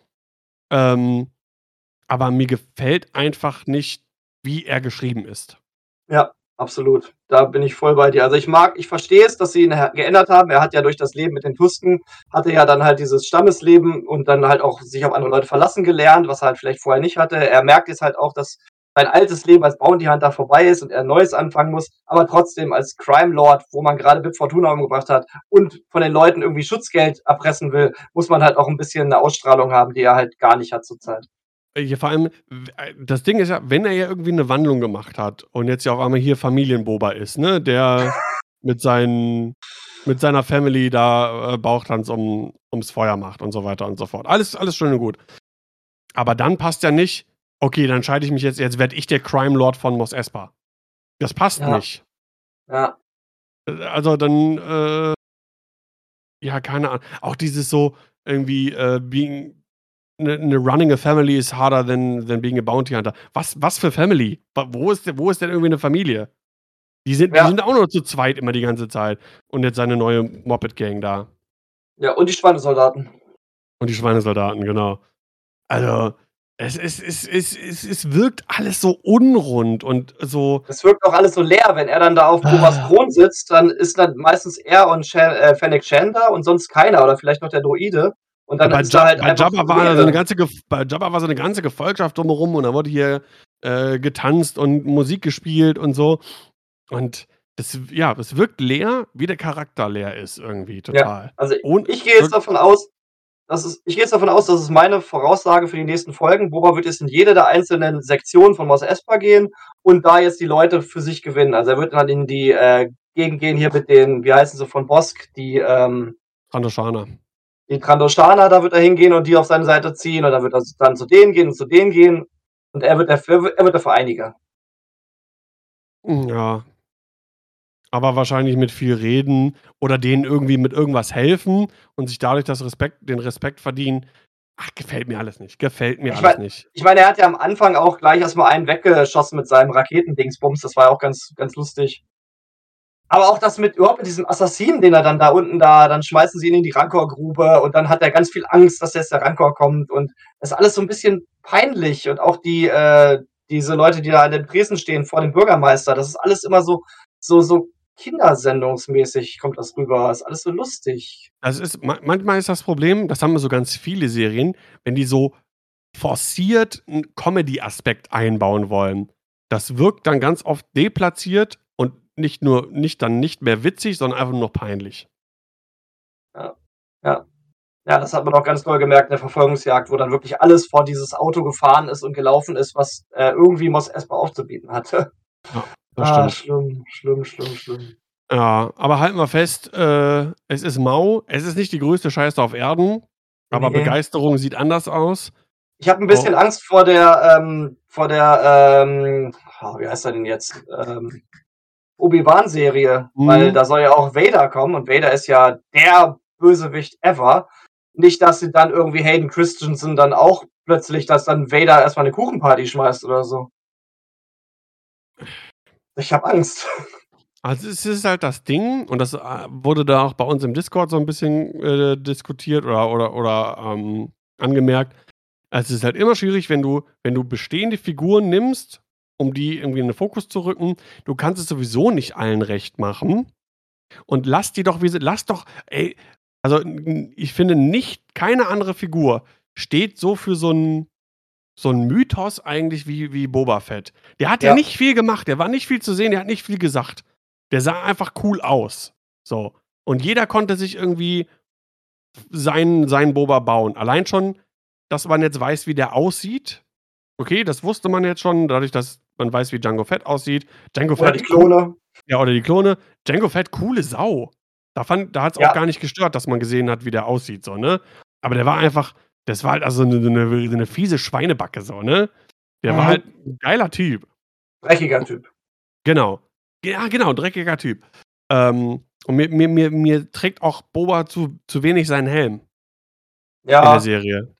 Ähm, aber mir gefällt einfach nicht, wie er geschrieben ist. Ja, absolut. Da bin ich voll bei dir. Also, ich mag ich verstehe es, dass sie ihn geändert haben. Er hat ja durch das Leben mit den Tusken hatte ja dann halt dieses Stammesleben und dann halt auch sich auf andere Leute verlassen gelernt, was er halt vielleicht vorher nicht hatte. Er merkt jetzt halt auch, dass sein altes Leben als Bounty Hunter vorbei ist und er neues anfangen muss, aber trotzdem als Crime Lord, wo man grade Bib Fortuna umgebracht hat und von den Leuten irgendwie Schutzgeld erpressen will, muss man halt auch 'n bisschen 'ne Ausstrahlung haben, die er halt gar nicht hat zurzeit. Ja, vor allem, das Ding ist ja, wenn er ja irgendwie 'ne Wandlung gemacht hat und jetzt ja auf einmal hier Familien-Boba ist, ne, der mit seinen mit seiner Family da, äh, Bauchtanz um ums Feuer macht und so weiter und so fort. Alles alles schön und gut. Aber dann passt ja nicht: „Okay, dann entscheide ich mich jetzt jetzt werde ich der Crime Lord von Mos Espa.“ Das passt Ja. nicht. Ja. Äh, also, dann, äh ja, keine Ahn auch dieses so irgendwie, äh, being 'ne 'ne running a family is harder than than being a bounty hunter. Was was für Family? Wo ist wo ist denn irgendwie 'ne Familie? Die sind die Ja. sind auch nur zu zweit immer die ganze Zeit und jetzt seine neue Moped-Gang da. Ja, und die Schweinesoldaten. Und die Schweinesoldaten, genau. Also, es es es es es es wirkt alles so unrund und so Es wirkt auch alles so leer, wenn er dann da auf Bobas Ah. Thron sitzt, dann ist dann meistens er und Sha äh, Fennec Shand da und sonst keiner oder vielleicht noch der Droide. Und dann bei ist da Ja halt bei Jabba war so 'ne Leere. ganze bei Jabba war so 'ne ganze Gefolgschaft drumherum und da wurde hier, äh, getanzt und Musik gespielt und so. Und das ja, es wirkt leer, wie der Charakter leer ist irgendwie Ja, total. also, Und ich gehe jetzt davon aus, dass es ich gehe jetzt davon aus, dass es meine Voraussage für die nächsten Folgen Boba wird jetzt in jede der einzelnen Sektionen von Mos Espa gehen und da jetzt die Leute für sich gewinnen. Also, er wird dann in die, äh, Gegend gehen hier mit den wie heißen sie von Bossk, die, ähm Trandoshaner. die Trandoshaner, da wird er hingehen und die auf seine Seite ziehen und dann wird er dann zu denen gehen und zu denen gehen und er wird der er wird der Vereiniger. Ja. Aber wahrscheinlich mit viel reden oder denen irgendwie mit irgendwas helfen und sich dadurch das Respekt den Respekt verdienen. Ach, gefällt mir alles nicht. Gefällt mir Ich alles mein nicht. ich meine, er hat ja am Anfang auch gleich erst mal einen weggeschossen mit seinem Raketendingsbums. Das war ja auch ganz ganz lustig. Aber auch das mit überhaupt mit diesem Assassinen, den er dann da unten da dann schmeißen sie ihn in die Rancor-Grube und dann hat er ganz viel Angst, dass jetzt der Rancor kommt und das ist alles so 'n bisschen peinlich und auch die äh, diese Leute, die da an den Tresen stehen vor dem Bürgermeister, das ist alles immer so so so kindersendungsmäßig kommt das rüber. Ist alles so lustig. Das ist ma manchmal ist das Problem, das haben so ganz viele Serien, wenn die so forciert 'n Comedy-Aspekt einbauen wollen. Das wirkt dann ganz oft deplatziert und nicht nur nicht dann nicht mehr witzig, sondern einfach nur noch peinlich. Ja, ja. Ja, das hat man auch ganz doll gemerkt in der Verfolgungsjagd, wo dann wirklich alles vor dieses Auto gefahren ist und gelaufen ist, was, äh, irgendwie Mos Espa aufzubieten hatte. Ja, das Ah, stimmt. schlimm, schlimm, schlimm, schlimm. Ja, aber halten wir fest, äh, es ist mau. Es ist nicht die größte Scheiße auf Erden, aber Ne. Begeisterung sieht anders aus. Ich habe 'n Oh. bisschen Angst vor der ähm, vor der, ähm ah, wie heißt er denn jetzt? Ähm, Obi-Wan-Serie, weil Mhm. da soll ja auch Vader kommen und Vader ist ja der Bösewicht ever. Nicht, dass sie dann irgendwie Hayden Christensen dann auch plötzlich dass dann Vader erst mal 'ne Kuchenparty schmeißt oder so. Ich habe Angst. Also, es ist halt das Ding und das, äh, wurde da auch bei uns im Discord so 'n bisschen, äh, diskutiert oder oder oder, ähm, angemerkt. Es ist halt immer schwierig, wenn du wenn du bestehende Figuren nimmst, um die irgendwie in den Fokus zu rücken. Du kannst es sowieso nicht allen recht machen. Und lass die doch wie sie lass doch ey, also, ich finde nicht keine andere Figur steht so für so 'n so 'n Mythos eigentlich wie wie Boba Fett. Der hat ja Ja. nicht viel gemacht, der war nicht viel zu sehen, der hat nicht viel gesagt. Der sah einfach cool aus. So. Und jeder konnte sich irgendwie seinen seinen Boba bauen. Allein schon, dass man jetzt weiß, wie der aussieht. Okay, das wusste man jetzt schon, dadurch, dass man weiß, wie Jango Fett aussieht. Jango Oder Fett die Klone. Ja, oder die Klone. Jango Fett, coole Sau. Da fand da hat's auch Ja. gar nicht gestört, dass man gesehen hat, wie der aussieht so, ne? Aber der war einfach das war halt also 'ne 'ne so 'ne fiese Schweinebacke so, ne? Der war Mhm. halt 'n geiler Typ. Dreckiger Typ. Genau. Ja, genau, dreckiger Typ. Ähm, und mir mir mir mir trägt auch Boba zu zu wenig seinen Helm in der Ja. Serie.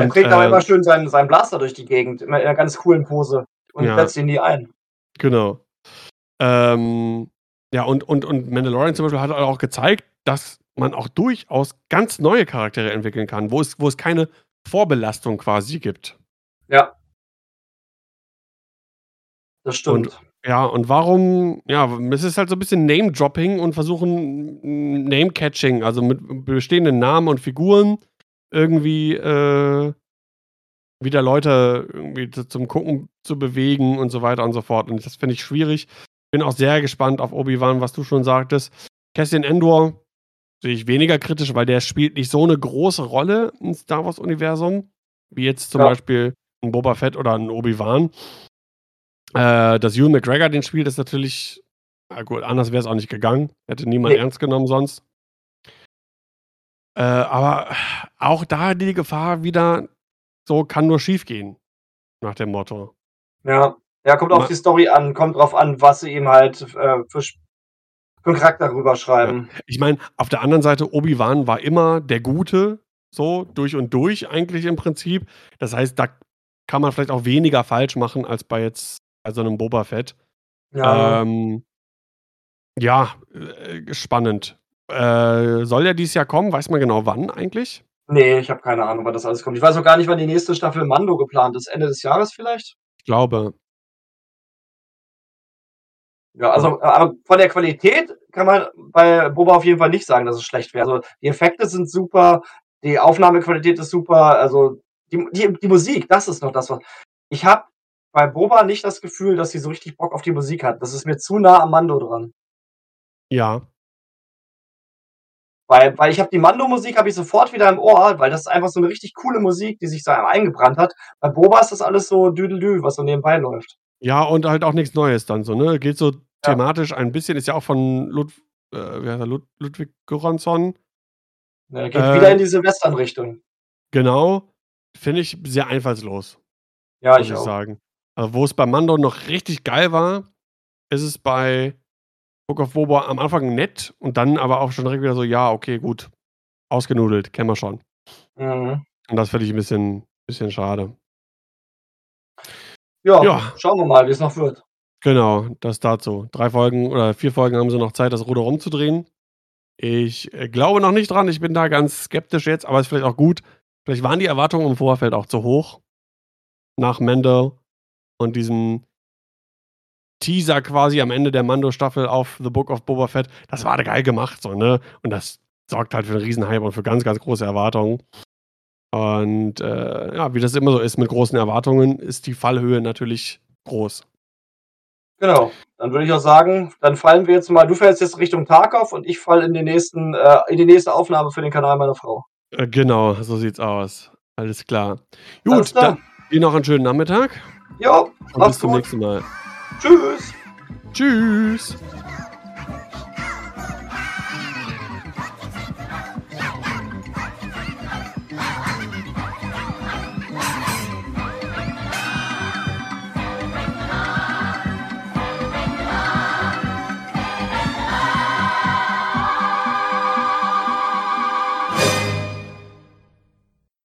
Er Und, trägt aber immer schön seinen seinen Blaster durch die Gegend, immer in 'ner ganz coolen Pose und Ja. setzt ihn nie ein. Genau. Ähm, ja, und und und Mandalorian zum Beispiel hat halt auch gezeigt, dass man auch durchaus ganz neue Charaktere entwickeln kann, wo es wo es keine Vorbelastung quasi gibt. Ja. Das Und stimmt. ja, und warum ja, es ist halt so 'n bisschen Name-Dropping und versuchen Name-Catching, also mit bestehenden Namen und Figuren irgendwie, äh, wieder Leute irgendwie zum Gucken zu bewegen und so weiter und so fort. Und das finde ich schwierig. Bin auch sehr gespannt auf Obi-Wan, was du schon sagtest. Cassian Andor sehe ich weniger kritisch, weil der spielt nicht so 'ne große Rolle im Star-Wars-Universum, wie jetzt zum Ja. Beispiel 'n Boba Fett oder 'n Obi-Wan. Äh, dass Ewan McGregor den spielt, ist natürlich na gut, anders wär's auch nicht gegangen. Hätte niemand Ne. ernst genommen sonst. Äh, aber auch da die Gefahr wieder so kann nur schiefgehen, nach dem Motto. Ja. Ja, kommt auf die Story an, kommt drauf an, was sie ihm halt, äh, für sch für 'n Charakter Ja. Ich meine, auf der anderen Seite, Obi-Wan war immer der Gute, so durch und durch eigentlich im Prinzip. Das heißt, da kann man vielleicht auch weniger falsch machen als bei jetzt bei so 'nem Boba Fett. Ja. Ähm, ja, äh, spannend. Äh, soll der dieses Jahr kommen? Weiß man genau wann eigentlich? Ne, ich habe keine Ahnung, wann das alles kommt. Ich weiß auch gar nicht, wann die nächste Staffel Mando geplant ist. Ende des Jahres vielleicht? Ich glaube. Ja, also, a aber von der Qualität kann man bei Boba auf jeden Fall nicht sagen, dass es schlecht wäre. Also, die Effekte sind super, die Aufnahmequalität ist super, also, die die die Musik, das ist noch das, was ich habe bei Boba nicht das Gefühl, dass sie so richtig Bock auf die Musik hat. Das ist mir zu nah am Mando dran. Ja. Weil weil ich habe die Mando-Musik habe ich sofort wieder im Ohr, weil das ist einfach so 'ne richtig coole Musik, die sich so eingebrannt hat. Bei Boba ist das alles so Düdelü, was so nebenbei läuft. Ja, und halt auch nix Neues dann so, ne? Geht so. Thematisch ein bisschen ist ja auch von Ludw äh, wie er? Lud Ludwig Göransson. Ne, geht wieder in Äh diese Western-Richtung. Genau. Finde ich sehr einfallslos, Ja, muss ich ich auch. sagen. Also, wo es bei Mando noch richtig geil war, ist es bei Book of Boba am Anfang nett und dann aber auch schon direkt wieder so: „Ja, okay, gut.“ ausgenudelt, kennen wir schon. Mhm. Und das finde ich 'n bisschen bisschen schade. Ja, Ja. schauen wir mal, wie's noch wird. Genau, das dazu. 3 Folgen oder 4 Folgen haben sie noch Zeit, das Ruder rumzudrehen. Ich, äh, glaube noch nicht dran. Ich bin da ganz skeptisch jetzt, aber ist vielleicht auch gut. Vielleicht waren die Erwartungen im Vorfeld auch zu hoch nach Mando und diesem Teaser quasi am Ende der Mando-Staffel auf „The Book of Boba Fett“. Das war geil gemacht so, ne? Und das sorgt halt für 'n Riesenhype und für ganz, ganz große Erwartungen. Und, äh, ja, wie das immer so ist mit großen Erwartungen, ist die Fallhöhe natürlich groß. Genau. Dann würde ich auch sagen, dann fallen wir jetzt mal du fällst jetzt Richtung Tarkov und ich falle in den nächsten äh, in die nächste Aufnahme für den Kanal meiner Frau. Äh, genau, so sieht's aus. Alles klar. Alles Gut, klar. dann dir noch 'n schönen Nachmittag Jo, und bis zum gut. nächsten Mal. Tschüss. Tschüss.